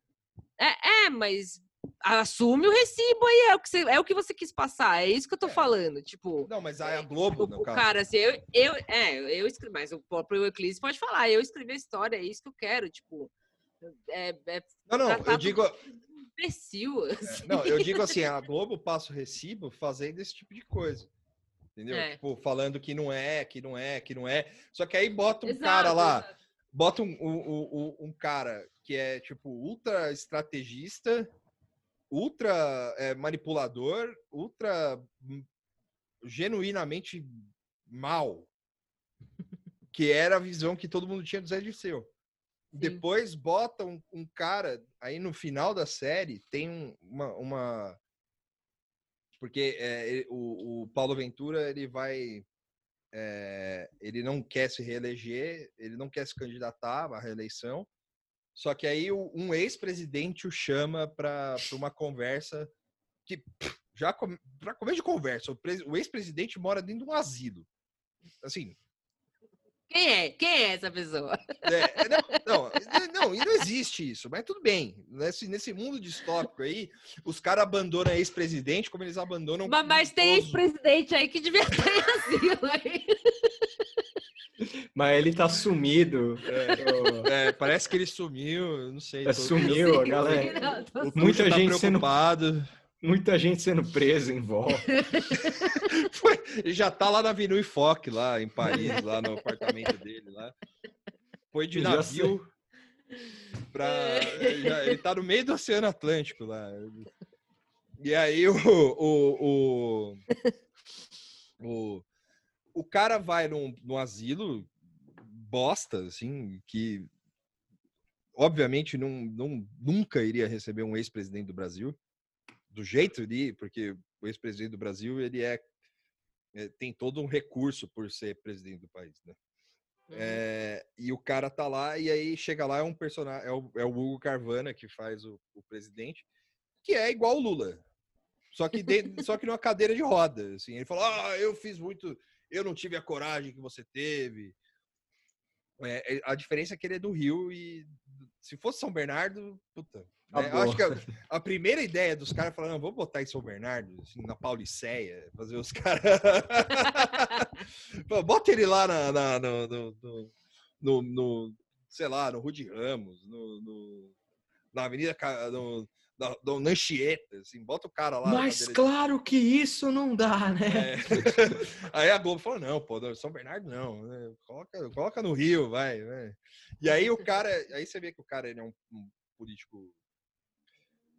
É, é, mas assume o recibo aí, é o, que você, é o que você quis passar, é isso que eu tô é. falando, tipo... Não, mas aí a é, Globo, tipo, no caso. Cara, assim, eu, eu, é, eu escrevi, mas o próprio Euclides pode falar, eu escrevi a história, é isso que eu quero, tipo... É, é não, não, eu digo imbecil. É, assim. não, eu digo assim, <laughs> a Globo passa o recibo fazendo esse tipo de coisa. Entendeu? É. Tipo, falando que não é, que não é, que não é. Só que aí bota um exato, cara lá, exato. bota um, um, um, um, cara que é, tipo, ultra estrategista, ultra é, manipulador, ultra genuinamente mal. Que era a visão que todo mundo tinha do Zé Dirceu. Depois bota um, um, cara, aí no final da série tem um, uma, uma, Porque é, o, o, Paulo Ventura, ele vai. É, ele não quer se reeleger, ele não quer se candidatar à reeleição. Só que aí um ex-presidente o chama para uma conversa que já para começo de conversa, o, o ex-presidente mora dentro de um asilo. Assim, quem é? Quem é essa pessoa? É, é não, <laughs> não, não, e não existe isso, mas tudo bem. Nesse, nesse mundo distópico aí, os caras abandonam ex-presidente como eles abandonam. Mas, mas tem ex-presidente aí que devia <laughs> ter asilo aí. Mas ele tá sumido. É, é, parece que ele sumiu, não sei. É, sumiu, galera. Muita tá gente preocupado. sendo Muita gente sendo presa em volta. <laughs> Foi, já tá lá na Avenue Foch, lá em Paris, lá no apartamento dele. lá. Foi de navio pra. ele tá no meio do Oceano Atlântico lá. E aí o, o, o, o, o cara vai num, num asilo bosta, assim, que obviamente não, não, nunca iria receber um ex-presidente do Brasil do jeito de, porque o ex-presidente do Brasil ele é, é, tem todo um recurso por ser presidente do país, né? Uhum. É, e o cara tá lá e aí chega lá é um personagem, é o, é o Hugo Carvana que faz o, o, presidente, que é igual o Lula, só que só que numa cadeira de roda, assim. Ele falou: "Ah, eu fiz muito, eu não tive a coragem que você teve". É, a diferença é que ele é do Rio e se fosse São Bernardo, puta, né? Eu acho que a, a, primeira ideia dos caras falando, vamos botar em São Bernardo, assim, na Pauliceia, fazer os caras. <laughs> Bota ele lá na, na no, no, no, no, sei lá, no Rude Ramos, no, na Avenida no, no Nanchieta, assim, bota o cara lá. Mas claro que isso não dá, né? É. <laughs> Aí a Globo falou: não, pô, São Bernardo não, né? coloca, coloca no Rio, vai, vai. E aí o cara, aí você vê que o cara ele é um, um político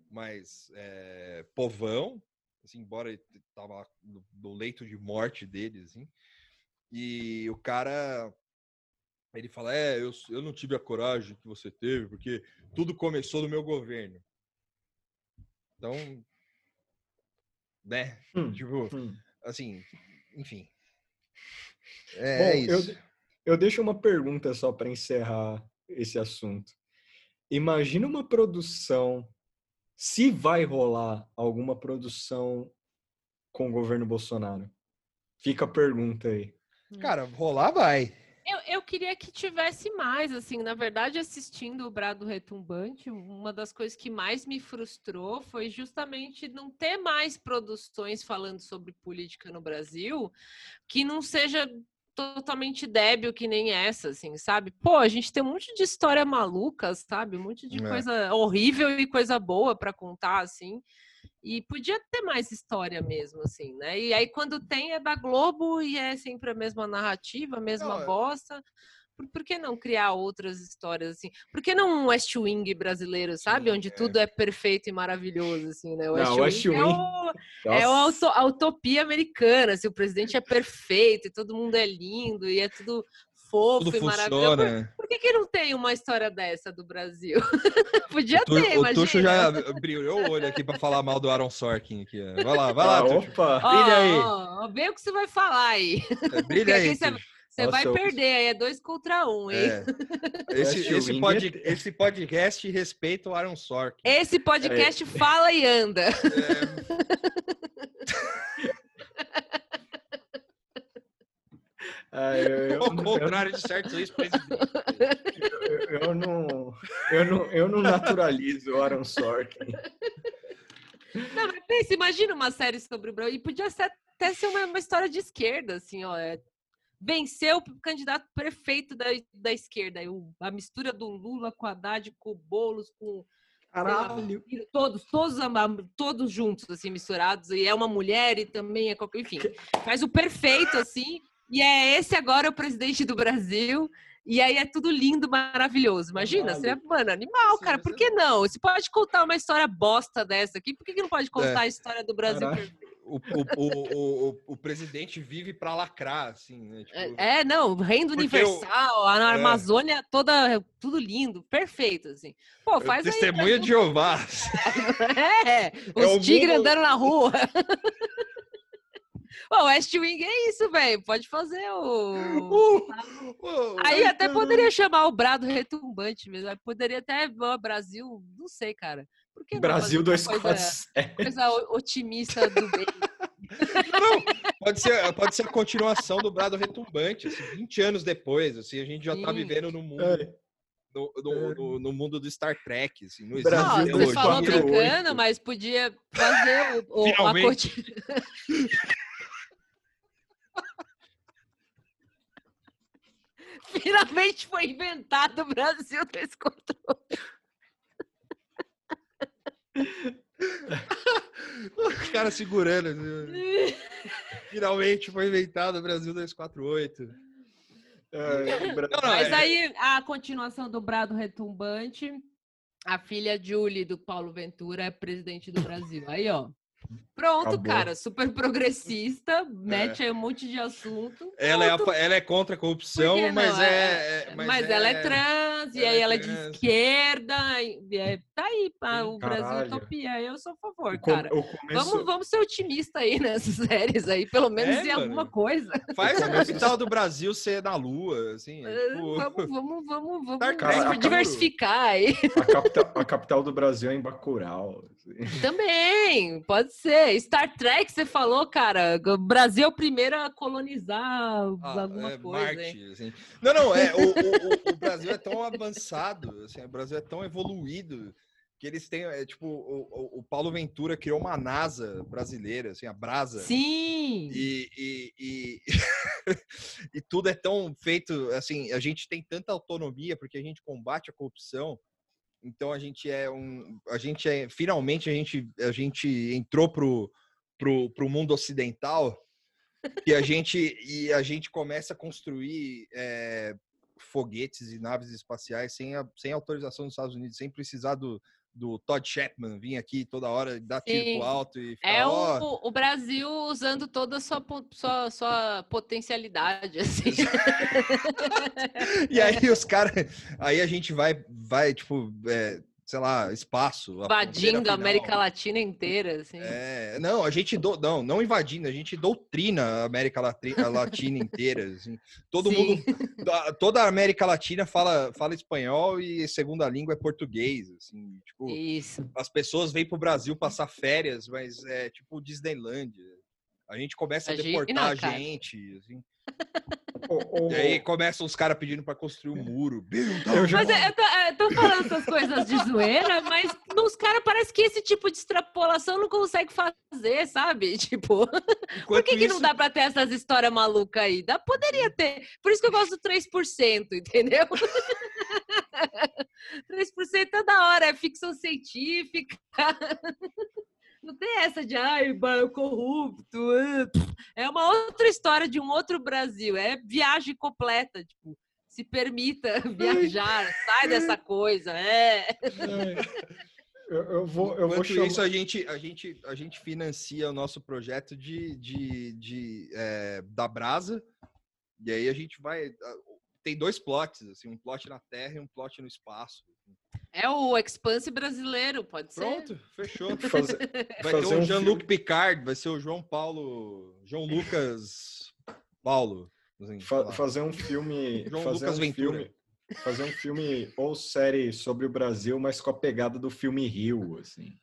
mais é, povão, assim, embora ele tava no, no, leito de morte dele, assim. E o cara ele fala: "É, eu, eu não tive a coragem que você teve, porque tudo começou no meu governo". Então, né? Hum, tipo, hum. assim, enfim. É, Bom, é isso. Eu, eu deixo uma pergunta só para encerrar esse assunto. Imagina uma produção se vai rolar alguma produção com o governo Bolsonaro. Fica a pergunta aí. Cara, rolar vai. Eu queria que tivesse mais, assim, na verdade, assistindo o Brado Retumbante, uma das coisas que mais me frustrou foi justamente não ter mais produções falando sobre política no Brasil que não seja totalmente débil que nem essa, assim, sabe? Pô, a gente tem um monte de história maluca, sabe? Um monte de É. coisa horrível e coisa boa para contar, assim. E podia ter mais história mesmo, assim, né? E aí, quando tem, é da Globo e é sempre a mesma narrativa, a mesma Não, é- bosta. Por, por que não criar outras histórias, assim? Por que não um West Wing brasileiro, sabe? Sim, Onde é. tudo é perfeito e maravilhoso, assim, né? O Não, West, West Wing, é, Wing- o, é a, utopia americana, assim, o presidente é perfeito e todo mundo é lindo e é tudo fofo Tudo e maravilhoso. Por, funciona. por que, que não tem uma história dessa do Brasil? <laughs> Podia O, Tu- ter, o imagina. Tuxo já brilhou o olho aqui pra falar mal do Aaron Sorkin aqui. ó. Vai lá, vai lá, Ah, Tuxo. opa! Brilha aí. ó, ó, vê o que você vai falar aí. É, Brilha aí. Você- vai eu- perder aí, é dois contra um, hein? É. <laughs> Esse, esse, pod, é- esse podcast respeita o Aaron Sorkin. Esse podcast fala e anda. Ah, eu, eu, <laughs> Ao eu- contrário de certos ex-presidentes. eu- eu não, eu, não, eu não naturalizo o Aaron Sorkin. Não, mas pensa, imagina uma série sobre o Brasil. E podia ser, até ser uma, uma história de esquerda, assim, ó. é, venceu o candidato prefeito da, da esquerda. a mistura do Lula com Haddad, com o Boulos, com Caralho! todos, todos, ama- todos juntos, assim, misturados. E é uma mulher e também é qualquer. Enfim, faz o perfeito, assim. E é esse agora o presidente do Brasil. E aí é tudo lindo, maravilhoso. Imagina, Caralho. seria, mano, animal, Sim, cara. Por ser que não? Você pode contar uma história bosta dessa aqui, por que, que não pode contar a história do Brasil? Caralho. perfeito? O, o, o, o, o presidente vive pra lacrar, assim, né? Tipo, É, não, Reino Universal, a é. Amazônia toda, tudo lindo, perfeito, assim. Pô, faz aí. testemunha de Jeová. <laughs> É, os o tigres mundo- andando na <laughs> rua. Pô, West Wing é isso, velho. Pode fazer o. Uh, Aí até poderia chamar o Brado retumbante mesmo. Aí poderia até Brasil, não sei, cara. Que não Brasil fazer uma 247. coisa, coisa o- otimista do bem? <laughs> Não, pode ser, pode ser a continuação do Brado Retumbante, assim, 20 anos depois, assim, a gente já tá Sim. vivendo no mundo, É. no, no- no- no mundo do Star Trek, assim, não existe Brasil Não, você falou 248. brincando, mas podia fazer o, o, a <laughs> Finalmente. foi inventado o Brasil descontrole. Os caras segurando. assim. Finalmente foi inventado o Brasil 248. É, Bra- Não, não, Mas é- aí a continuação do Brado Retumbante, a filha Julie do Paulo Ventura é presidente do Brasil. Aí, ó. Pronto, Acabou. cara, super progressista, mete aí um monte de assunto. Ela é, a ela é contra a corrupção, mas não? é, é- Mas, ela é trans, e ela aí é ela é de esquerda, e é- tá aí, pá, o Brasil utopia. Eu sou a favor, com- cara. começo, Vamos, vamos ser otimistas aí <laughs> nessas séries aí, pelo menos É, em mano. alguma coisa. Faz a capital <laughs> do Brasil ser na Lua, assim. é, tipo, <laughs> Vamos, vamos, vamos, vamos diver- puro. diversificar aí. a, capital, a capital do Brasil é em Bacurau. assim. Também, pode ser. Star Trek, você falou, cara. O Brasil é o primeiro a colonizar Ah, alguma é, coisa. Marte, hein? assim. Não, não, é, o, o- o- o Brasil é tão avançado, assim, o Brasil é tão evoluído que eles têm, é, tipo, o, o- Paulo Ventura criou uma NASA brasileira, assim, a Brasa. Sim. E, e, e, <laughs> e tudo é tão feito, assim, a gente tem tanta autonomia porque a gente combate a corrupção. Então a gente é um, a gente é, finalmente a gente, a gente entrou pro, pro, pro mundo ocidental e a gente e a gente começa a construir é, foguetes e naves espaciais sem, a, sem autorização dos Estados Unidos, sem precisar do, do Todd Chapman vir aqui toda hora dar tiro Sim. pro alto e ficar, É ó, o, o Brasil usando toda a sua, sua, sua potencialidade, <laughs> assim. <laughs> E aí os caras. Aí a gente vai, vai tipo, é, sei lá, espaço. a Invadindo fronteira a América. Latina inteira, assim. É, não, a gente do, não, não invadindo, a gente doutrina a América a Latina inteira. assim. Todo Sim. mundo, da- toda a América Latina fala, fala espanhol e segunda língua é português. Assim, tipo, Isso. as pessoas vêm pro Brasil passar férias, mas é tipo Disneylandia. A gente começa a Imagina, deportar a cara. gente. assim. O- o- E aí começam os caras pedindo pra construir um muro. <laughs> Eu já- Mas é, eu tô, é, tô falando essas coisas de zoeira, mas os caras parece que esse tipo de extrapolação não consegue fazer, sabe? <laughs> Tipo, por Enquanto que, que não isso- dá pra ter essas histórias malucas aí? Dá, poderia ter. Por isso que eu gosto do 3%, entendeu? <laughs> 3% é da hora, é ficção científica. Não tem essa de, ai, corrupto. pff. É uma outra história de um outro Brasil. É viagem completa, tipo. Se permita <laughs> viajar, sai dessa coisa. É. Eu, eu vou, eu Enquanto chamar... isso, a gente, a, gente, a gente financia o nosso projeto de, de, de, é, da Brasa. E aí a gente vai. Tem dois plots, assim, um plot na Terra e um plot no espaço. É o Expanse brasileiro, pode ser. Pronto, fechou. <laughs> fazer, <laughs> Vai fazer ter o um Jean-Luc Picard, vai ser o João Paulo. João Lucas Paulo. assim, fa- lá. fazer um filme, João fazer Lucas um Ventura. filme, fazer um filme ou série sobre o Brasil, mas com a pegada do filme Rio, assim.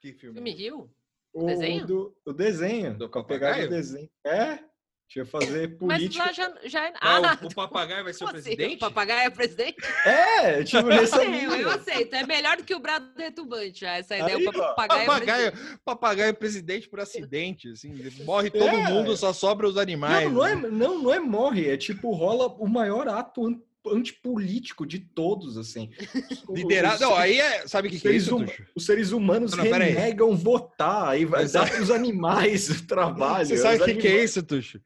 Que filme? Filme Rio? O Desenho? Do, o desenho, Do com a pegada do desenho. É, tinha que fazer Mas política. lá já. já... Ah, Ah, o, o papagaio vai ser o assim? presidente? O papagaio é presidente? É, tipo, nessa Eu, eu linha. aceito. É melhor do que o Brado Retumbante. já, Essa ideia. Aí, o ó. papagaio, é Papagaio, presidente. papagaio é presidente por acidente, assim, morre todo É. mundo, só sobra os animais. Não, não é, né? não, não é morre, é tipo, rola o maior ato antipolítico de todos, assim. <laughs> Liderado. Os- Não, aí é. Sabe o que, que é isso, hum-? Os seres humanos Não, não, renegam votar, aí vai dar para os animais o <laughs> trabalho. Você sabe o que, que é isso, Tuxo?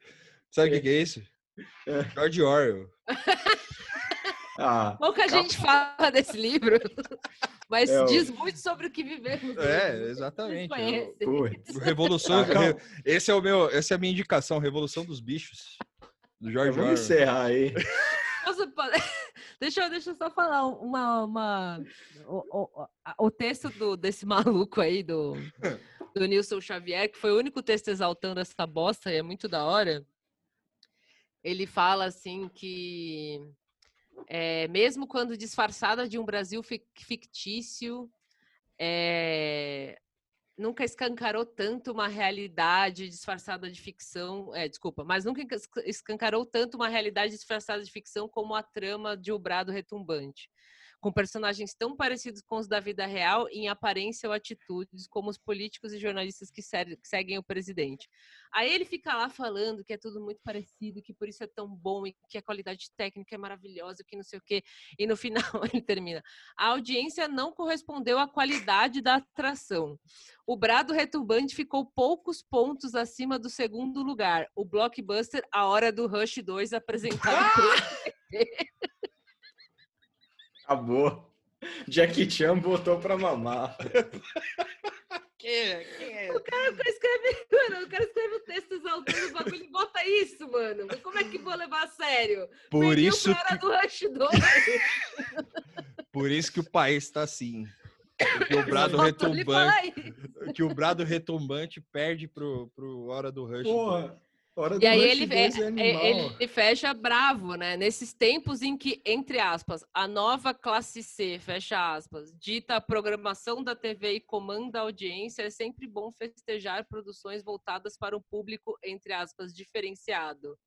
Sabe o que, que é isso? É. George Orwell. <laughs> Ah, Bom que a gente fala desse livro, mas É, diz muito sobre o que vivemos. É, hoje. exatamente. Putz. Revolução. Ah, calma. esse é o meu, essa é a minha indicação, Revolução dos Bichos. Do George Vamos Orwell. encerrar aí. Posso <laughs> Deixa eu, deixa eu só falar uma. uma... O, o, o texto do, desse <laughs> maluco aí, do, do Nilson Xavier, que foi o único texto exaltando essa bosta, e é muito da hora. Ele fala assim que é, mesmo quando disfarçada de um Brasil fic- fictício, é, nunca escancarou tanto uma realidade disfarçada de ficção. É, desculpa, mas nunca esca- escancarou tanto uma realidade disfarçada de ficção como a trama de O Brado Retumbante. Com personagens tão parecidos com os da vida real em aparência ou atitudes, como os políticos e jornalistas que, se- que seguem o presidente. Aí ele fica lá falando que é tudo muito parecido, que por isso é tão bom e que a qualidade técnica é maravilhosa, que não sei o quê. E no <laughs> final ele termina. A audiência não correspondeu à qualidade da atração. O Brado Retumbante ficou poucos pontos acima do segundo lugar. O blockbuster A Hora do Rush 2 apresentado pelo Acabou. Jackie Chan botou pra mamar. Quem, quem é? O cara escreve, mano, o cara escreve o texto exaltando o bagulho e bota isso, mano. Como é que vou levar a sério? Por Perdeu isso, pra Hora que, do Rush 2. por isso que o país está assim. Porque o brado retumbante, que o brado retumbante perde pro, pro hora do rush. Porra. Hora E aí ele, 2 é é- ele fecha bravo, né? Nesses tempos em que, entre aspas, a nova classe C, fecha aspas, dita a programação da TV e comanda a audiência, é sempre bom festejar produções voltadas para um público, entre aspas, diferenciado.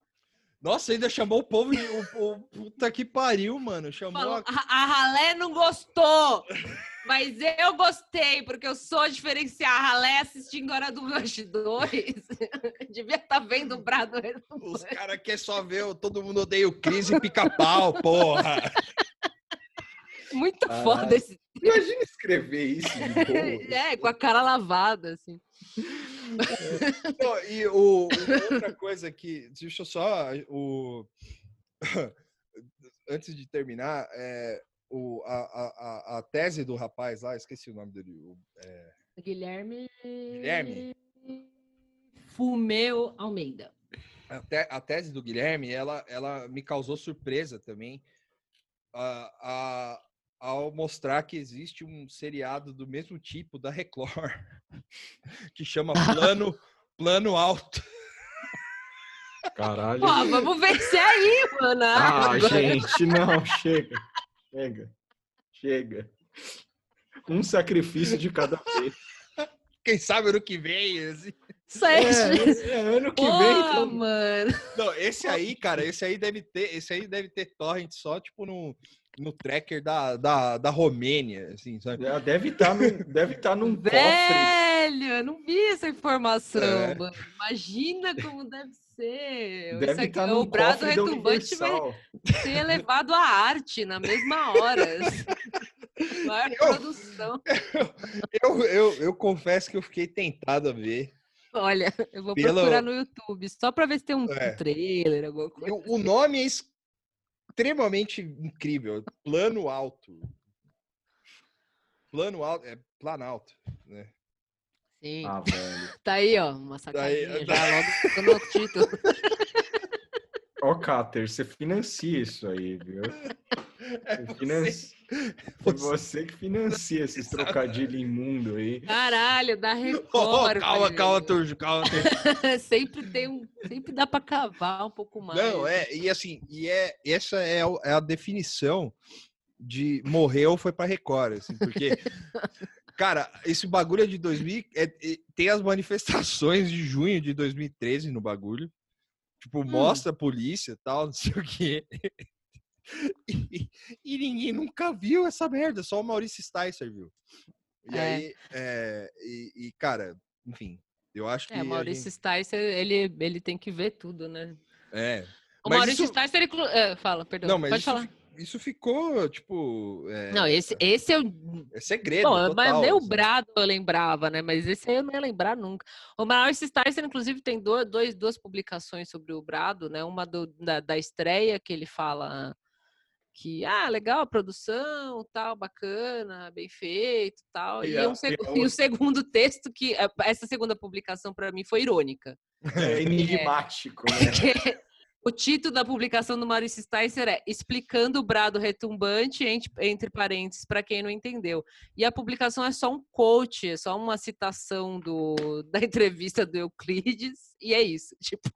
Nossa, ainda chamou o povo de. O, o- puta que pariu, mano. Chamou Falou, a a, Ralé não gostou, mas eu gostei, porque eu sou diferenciar. A Ralé assistindo Hora do Rush 2, <laughs> devia estar vendo o Brado Os caras querem só ver o todo mundo odeia o Cris e pica-pau, porra. Muito Caralho. foda esse Imagina escrever isso. <laughs> É, com a cara lavada, assim. <laughs> Não, e o, outra coisa que. Deixa eu só. O, <coughs> antes de terminar, é, o, a, a, a- a tese do rapaz lá, esqueci o nome dele. o- é, Guilherme. Guilherme. Fumeu Almeida. a, te- a tese do Guilherme, ela, ela me causou surpresa também. a- a- ao mostrar que existe um seriado do mesmo tipo da Record, <laughs> que chama Plano, Plano Alto. Caralho. Pô, vamos vencer aí, mano. Ah, gente, não, chega. Chega. Chega. Um sacrifício de cada vez. Quem sabe ano que vem. assim. Sete. É, é, ano que Pô, vem. então- mano. Não, esse aí, cara, esse aí deve ter, esse aí deve ter torrent só, tipo, no, no tracker da, da, da Romênia, assim, sabe? É, Deve estar num, deve tá num <laughs> cofre. Velho, eu não vi essa informação, É. mano. Imagina como deve ser. Isso Deve aqui- estar o num brado cofre retumbante vai ser elevado à arte na mesma hora. <laughs> Maior Eu- produção. <laughs> Eu, eu, eu confesso que eu fiquei tentado a ver. Olha, eu vou Pelo- procurar no YouTube, só pra ver se tem um É. trailer, alguma coisa. Eu- o nome é extremamente incrível. Plano alto. Plano alto, é planalto, né? Sim. Ah, velho. <laughs> Tá aí, ó, uma Daí- sacadinha já logo no título. Ó, Cáter, você financia isso aí, viu? <laughs> É Você você- É você que financia esses trocadilhos imundo aí. Caralho, dá Oh, Record. calma, calma, Turjo, calma. <laughs> Sempre tem um, sempre dá pra cavar um pouco mais. Não, é, e assim, e é, essa é, o- é a definição de morreu foi pra Record, assim, porque, <laughs> cara, esse bagulho é de 2000, é- é- tem as manifestações de junho de 2013 no bagulho, tipo, mostra a polícia e tal, não sei o quê. <laughs> E, e ninguém nunca viu essa merda, só o Maurício Sticer viu. E É. aí, é, e, e, cara, enfim, eu acho que. É, a Maurício gente- Sticer, ele, ele tem que ver tudo, né? é, O Mas Maurício isso- Sticer, ele... é, fala, perdão, Não, mas pode isso, falar. isso ficou, tipo. É, Não, esse, esse é o... é segredo. Bom, mas total, nem o assim. Brado eu lembrava, né? Mas esse aí eu não ia lembrar nunca. O Maurício Sticer, inclusive, tem do- dois, duas publicações sobre o Brado, né? Uma do- da, da estreia, que ele fala que, ah, legal a produção, tal, bacana, bem feito, tal. E E, a- um e seg- a <laughs> e o segundo texto, que eh, essa segunda publicação para mim foi irônica. É enigmático, né? <laughs> Porque o título da publicação do Maurício Sticer é Explicando o brado retumbante, entre, parênteses, para quem não entendeu. E a publicação é só um quote, é só uma citação do, <laughs> da entrevista do Euclides, e é isso. Tipo.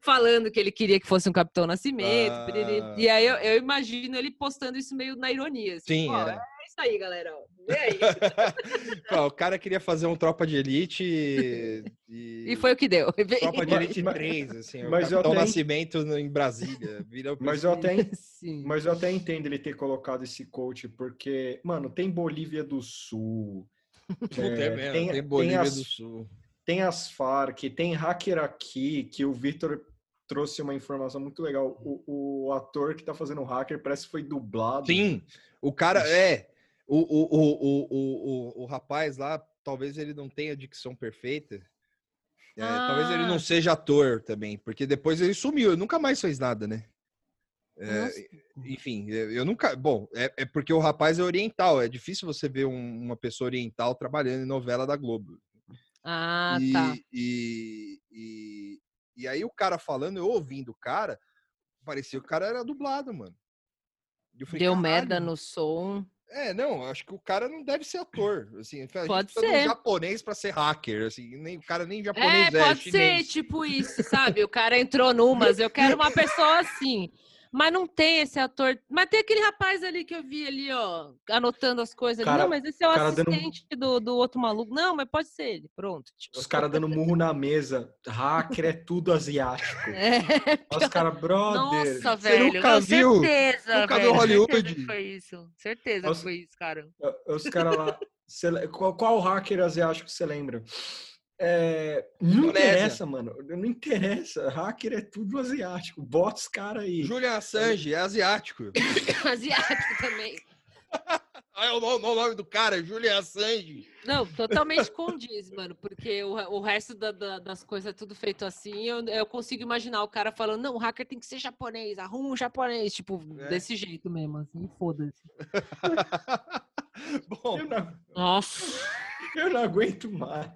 Falando que ele queria que fosse um Capitão Nascimento. Ah. E aí eu, eu imagino ele postando isso meio na ironia. assim, Sim, "Ó, é. é isso aí, galera. ó. Vê aí. <laughs> Pô, o cara queria fazer um Tropa de Elite e. <laughs> E foi o que deu. Tropa de Elite mas- 3, assim. mas o eu Capitão até en- Nascimento em Brasília. Vira Mas eu até, en- <laughs> Sim. mas eu até entendo ele ter colocado esse coach, porque, mano, tem Bolívia do Sul, é, é mesmo, tem- tem, tem Bolívia as- do Sul. Tem as Farc, tem hacker aqui, que o Victor trouxe uma informação muito legal. O, o ator que tá fazendo o hacker parece que foi dublado. Sim, o cara é. O, o, o, o, o, o, o rapaz lá, talvez ele não tenha dicção perfeita. É, Talvez ele não Ah. seja ator também, porque depois ele sumiu, ele nunca mais fez nada, né? É, enfim, eu eu nunca. Bom, é, é porque o rapaz é oriental, é difícil você ver um- uma pessoa oriental trabalhando em novela da Globo. Ah, e, tá. e, e, e aí o cara falando, eu ouvindo o cara, parecia que o cara era dublado, mano. Falei, Deu "Caralho, merda no som. É, não, acho que o cara não deve ser ator. Assim, Pode de um ser. japonês pra ser hacker, assim, nem, o cara nem japonês É, é, pode ser, tipo isso, sabe? O cara entrou numas, eu quero uma pessoa assim. Mas não tem esse ator. Mas tem aquele rapaz ali que eu vi ali, ó, anotando as coisas. Cara- Não, mas esse é o cara dando assistente do, do outro maluco. Não, mas pode ser ele. Pronto. Tipo, Os caras dando murro na mesa. Hacker é tudo asiático. <laughs> É, Os caras, brother. nossa, velho. nunca não, viu- certeza, nunca velho. viu Hollywood? Certeza que foi isso. Certeza Os- que foi isso, cara. Os caras lá. qual, qual hacker asiático você lembra? É, não Indonésia. interessa, mano. Não interessa. Hacker é tudo asiático. Bota os caras aí. Julian Assange é asiático. <coughs> Asiático também. Ah, <laughs> é o nome do cara, Julian Assange. Não, totalmente <laughs> condiz, mano, porque o, o resto da- da- das coisas é tudo feito assim. Eu, eu consigo imaginar o cara falando: não, o hacker tem que ser japonês, arruma um japonês, tipo, É. desse jeito mesmo, assim, foda-se. <laughs> Bom, Eu não, Nossa. eu não aguento mais.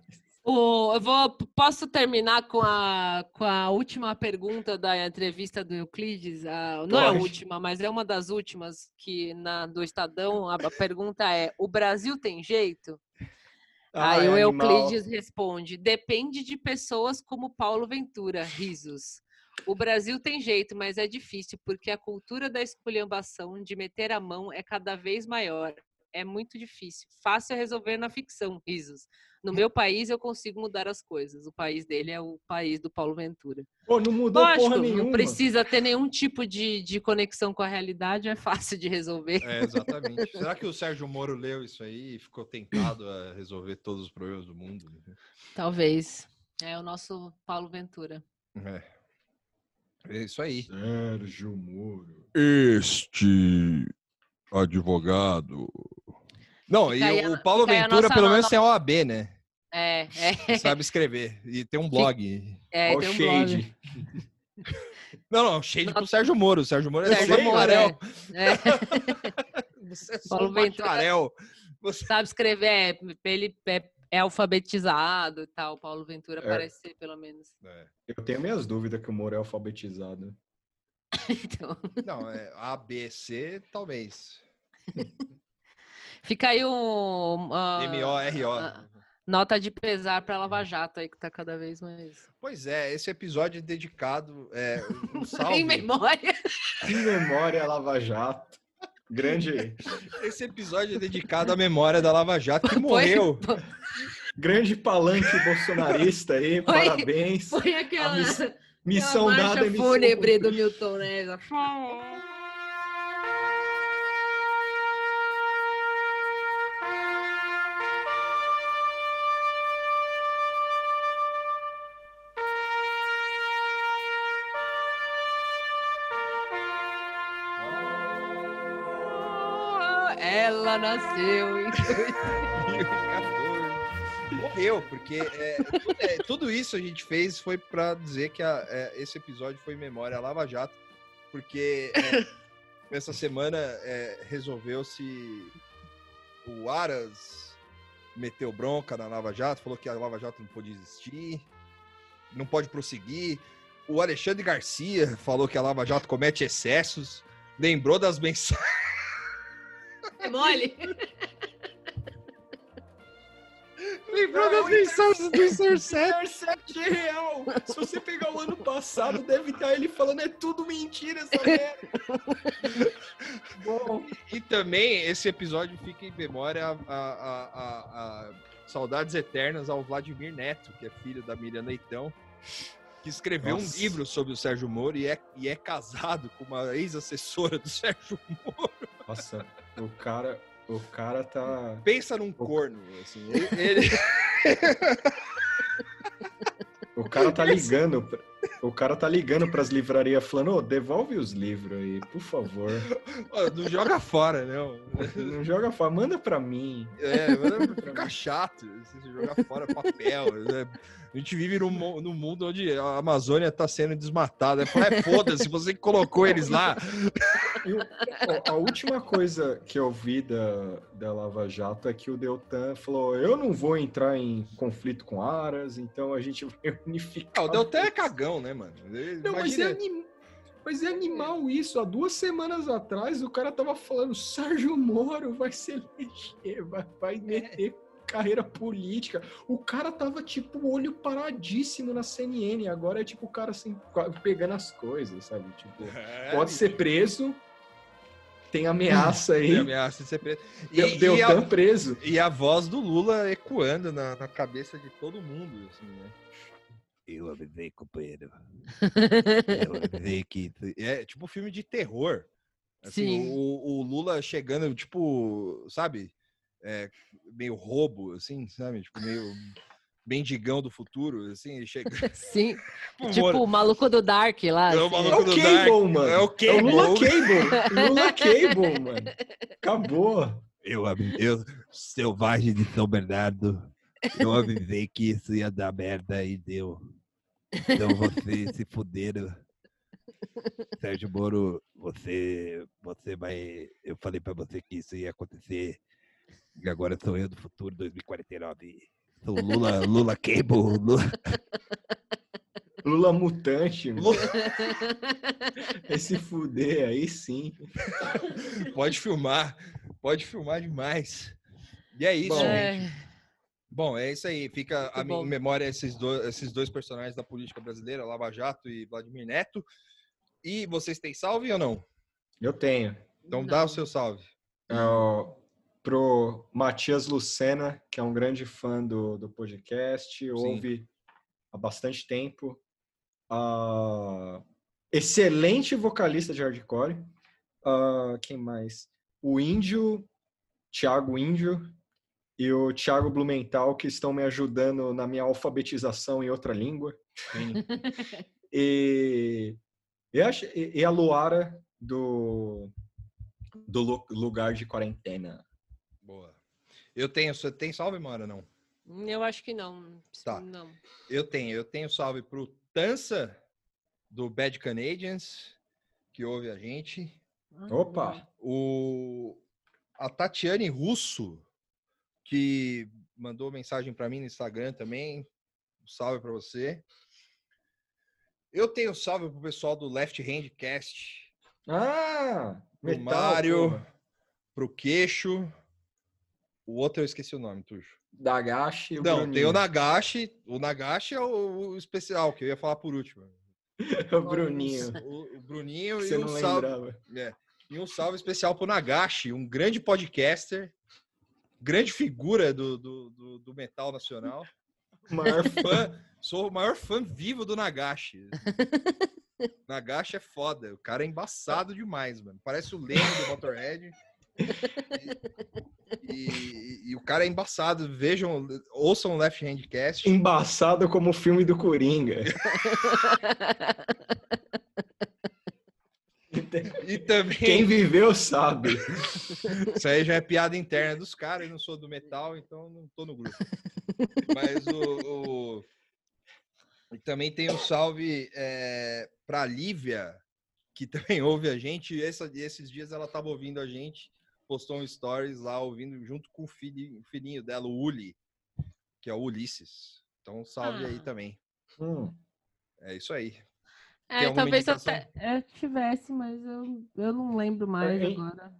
O, eu vou, posso terminar com a, com a última pergunta da entrevista do Euclides? A- não é a última, mas é uma das últimas que na do Estadão a, a pergunta é: o Brasil tem jeito? Aí Ai, o animal. Euclides responde: depende de pessoas como Paulo Ventura, risos. O Brasil tem jeito, mas é difícil, porque a cultura da esculhambação, de meter a mão, é cada vez maior. é muito difícil. Fácil é resolver na ficção, risos. No meu país eu consigo mudar as coisas. O país dele é o país do Paulo Ventura. Pô, não mudou Lógico, porra nenhuma. não precisa ter nenhum tipo de, de conexão com a realidade, é fácil de resolver. É, exatamente. Será que o Sérgio Moro leu isso aí e ficou tentado a resolver todos os problemas do mundo? Talvez. É o nosso Paulo Ventura. É. É isso aí. Sérgio Moro. Este advogado. Não, e a- o Paulo Ventura, pelo menos, tem a OAB, né? É, é, Sabe escrever. E tem um blog. é Olha tem o um blog. shade. <laughs> Não, não, shade Não. pro Sérgio Moro. O Sérgio Moro é Sérgio Moro, bacharel. É. <laughs> Você é só Paulo um. Você... Sabe escrever, é, ele é, é alfabetizado e tal. Paulo Ventura É. parece ser, pelo menos. É. Eu tenho minhas dúvidas que o Moro é alfabetizado. <laughs> Então, Não, é A, B, C, talvez. fica aí um. ah, M-O-R-O. ah, Nota de pesar para Lava Jato aí, que tá cada vez mais. Pois é, esse episódio é dedicado. É, um <laughs> salve. <laughs> Em memória. Em memória a Lava Jato. Grande, Esse episódio é dedicado à memória da Lava Jato que <laughs> morreu. grande palanque bolsonarista aí, Foi- parabéns. Foi aquela, miss- aquela Missão dada, missão fúnebre do. Milton Neves. Nasceu em 2014. Morreu, porque é, tudo, é, tudo isso a gente fez foi para dizer que a- é, esse episódio foi em memória Lava Jato, porque é, essa semana é, resolveu-se o Aras meteu bronca na Lava Jato, falou que a Lava Jato não pode existir, não pode prosseguir. O Alexandre Garcia falou que a Lava Jato comete excessos, lembrou das mensagens. É mole? Lembrou das mensagens do Insorset. Intercept é real. Se você pegar o ano passado, deve estar ele falando é tudo mentira essa merda. Bom, E também esse episódio fica em memória a, a- a- a- a saudades eternas ao Vladimir Neto, que é filho da Miriam Leitão, que escreveu Nossa. um livro sobre o Sérgio Moro e é, e é casado com uma ex-assessora do Sérgio Moro. nossa, o cara, o cara tá Pensa num corno, assim. Ele, ele- <laughs> O cara tá ligando. Pra- O cara tá ligando pras livrarias falando, ô, devolve os livros aí, por favor. Não joga fora, não. Não joga fora, manda pra mim. É, mas fica chato assim, você jogar fora papel. né? A gente vive num, num mundo onde a Amazônia tá sendo desmatada. É, é foda-se, você que colocou eles lá. E ó, a última coisa que eu vi da, da Lava Jato é que o Deltan falou: eu não vou entrar em conflito com Aras, então a gente vai <laughs> unificar. Ah, o Deltan é cagão, né, mano? Não, mas é, anim- mas é animal isso. Há duas semanas atrás o cara tava falando: Sérgio Moro vai se eleger, vai, É. vai meter carreira política. O cara tava tipo olho paradíssimo na CNN. Agora é tipo o cara assim, pegando as coisas, sabe? Tipo, É, pode ser preso, tem ameaça aí. tem ameaça de ser preso. E, Del- e Deltan a, preso. e a voz do Lula ecoando na, na cabeça de todo mundo, assim, né? Eu avisei, companheiro. <laughs> Eu avisei que... É tipo filme de terror. Assim, Sim. O, o Lula chegando, tipo, sabe? É, meio roubo, assim, sabe? Tipo, meio mendigão do futuro, assim, ele chega... <laughs> Sim. Pô, <laughs> tipo Moro, o maluco do Dark lá. É o assim, maluco É o do Cable, Dark. mano. É o É o Lula Cable. Cable. Lula Cable, mano. Acabou. Eu, eu, selvagem de São Bernardo, eu avisei que isso ia dar merda e deu. Então vocês se fuderam. Sérgio Moro, você, você vai. Eu falei pra você que isso ia acontecer. E agora sou eu do futuro 2049. Sou Lula, Lula Cable. Lula, Lula mutante. Lula- Esse fuder aí sim. Pode filmar, pode filmar demais. E é isso, Bom, gente. É, Bom, é isso aí. Fica a minha memória esses dois, esses dois personagens da política brasileira, Lava Jato e Vladimir Neto. E vocês têm salve ou não? Eu tenho. Então dá Não. o seu salve. Ó, pro Matias Lucena, que é um grande fã do, do podcast, ouve há bastante tempo. Ah, excelente vocalista de hardcore. Ah, quem mais? O Índio, Thiago Índio e o Thiago Blumenthal, que estão me ajudando na minha alfabetização em outra língua. <laughs> E, e, a, e a Luara do, do lu- lugar de quarentena. Boa. Eu tenho, você tem salve, Mora, não? Eu acho que não. Tá. Não. Eu tenho, eu tenho salve pro Tança, do Bad Canadians, que ouve a gente. Opa! O, a Tatiane Russo, que mandou mensagem para mim no Instagram também. Um salve para você. Eu tenho salve pro pessoal do Left Hand Cast, Ah! pro Metal, Mário, porra. pro Queixo. O outro eu esqueci o nome, Tuxo. Dagashi o Não, tem Bruninho. o Nagashi. O Nagashi é o, o especial, que eu ia falar por último. <laughs> o Bruninho. O, o Bruninho e um salve. É. E um salve especial pro Nagashi, um grande podcaster, grande figura do, do, do, do metal nacional. <laughs> Maior Fã, sou o maior fã vivo do Nagashi. <laughs> Nagashi é foda, o cara é embaçado demais, mano. Parece o Leme do Motorhead. E, e- e o cara é embaçado. Vejam, ouçam o Left Hand Cast. embaçado como o filme do Coringa. <laughs> <laughs> E também. Quem viveu sabe. Isso aí já é piada interna dos caras, eu não sou do metal, então não tô no grupo. Mas o. o- E também tem um salve é, pra Lívia, que também ouve a gente. Essa, esses dias ela tava ouvindo a gente, postou um stories lá, ouvindo junto com o filhinho, o filhinho dela, o Uli, que é o Ulisses. Então, salve aí Ah. também. Hum. É isso aí. É, talvez até eu tivesse, mas eu, eu não lembro mais Hein? agora.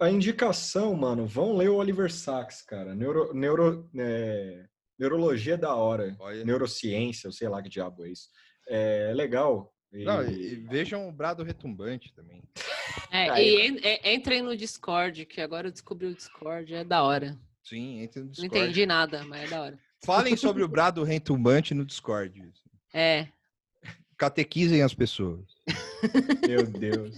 A indicação, mano, vão ler o Oliver Sacks, cara. Neuro, neuro, é, neurologia é da hora. Olha. Neurociência, eu sei lá que diabo é isso. É legal. E- Não, e, e vejam o Brado Retumbante também. É, Aí- e en- é, entrem no Discord, que agora eu descobri o Discord, é da hora. Sim, entre no Não Discord. entendi nada, mas é da hora. Falem sobre o Brado Retumbante no Discord. É. Catequizem as pessoas. <laughs> Meu Deus,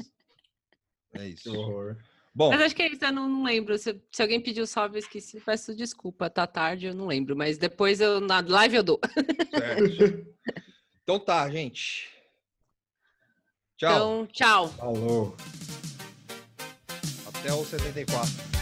É que isso. horror. Bom, Mas acho que é isso, eu não, não lembro. Se, se alguém pediu salve, eu esqueci, peço desculpa. Tá tarde, eu não lembro. Mas depois eu na live eu dou. certo. Então tá, gente. Tchau. Então, tchau. Falou. Até o 74.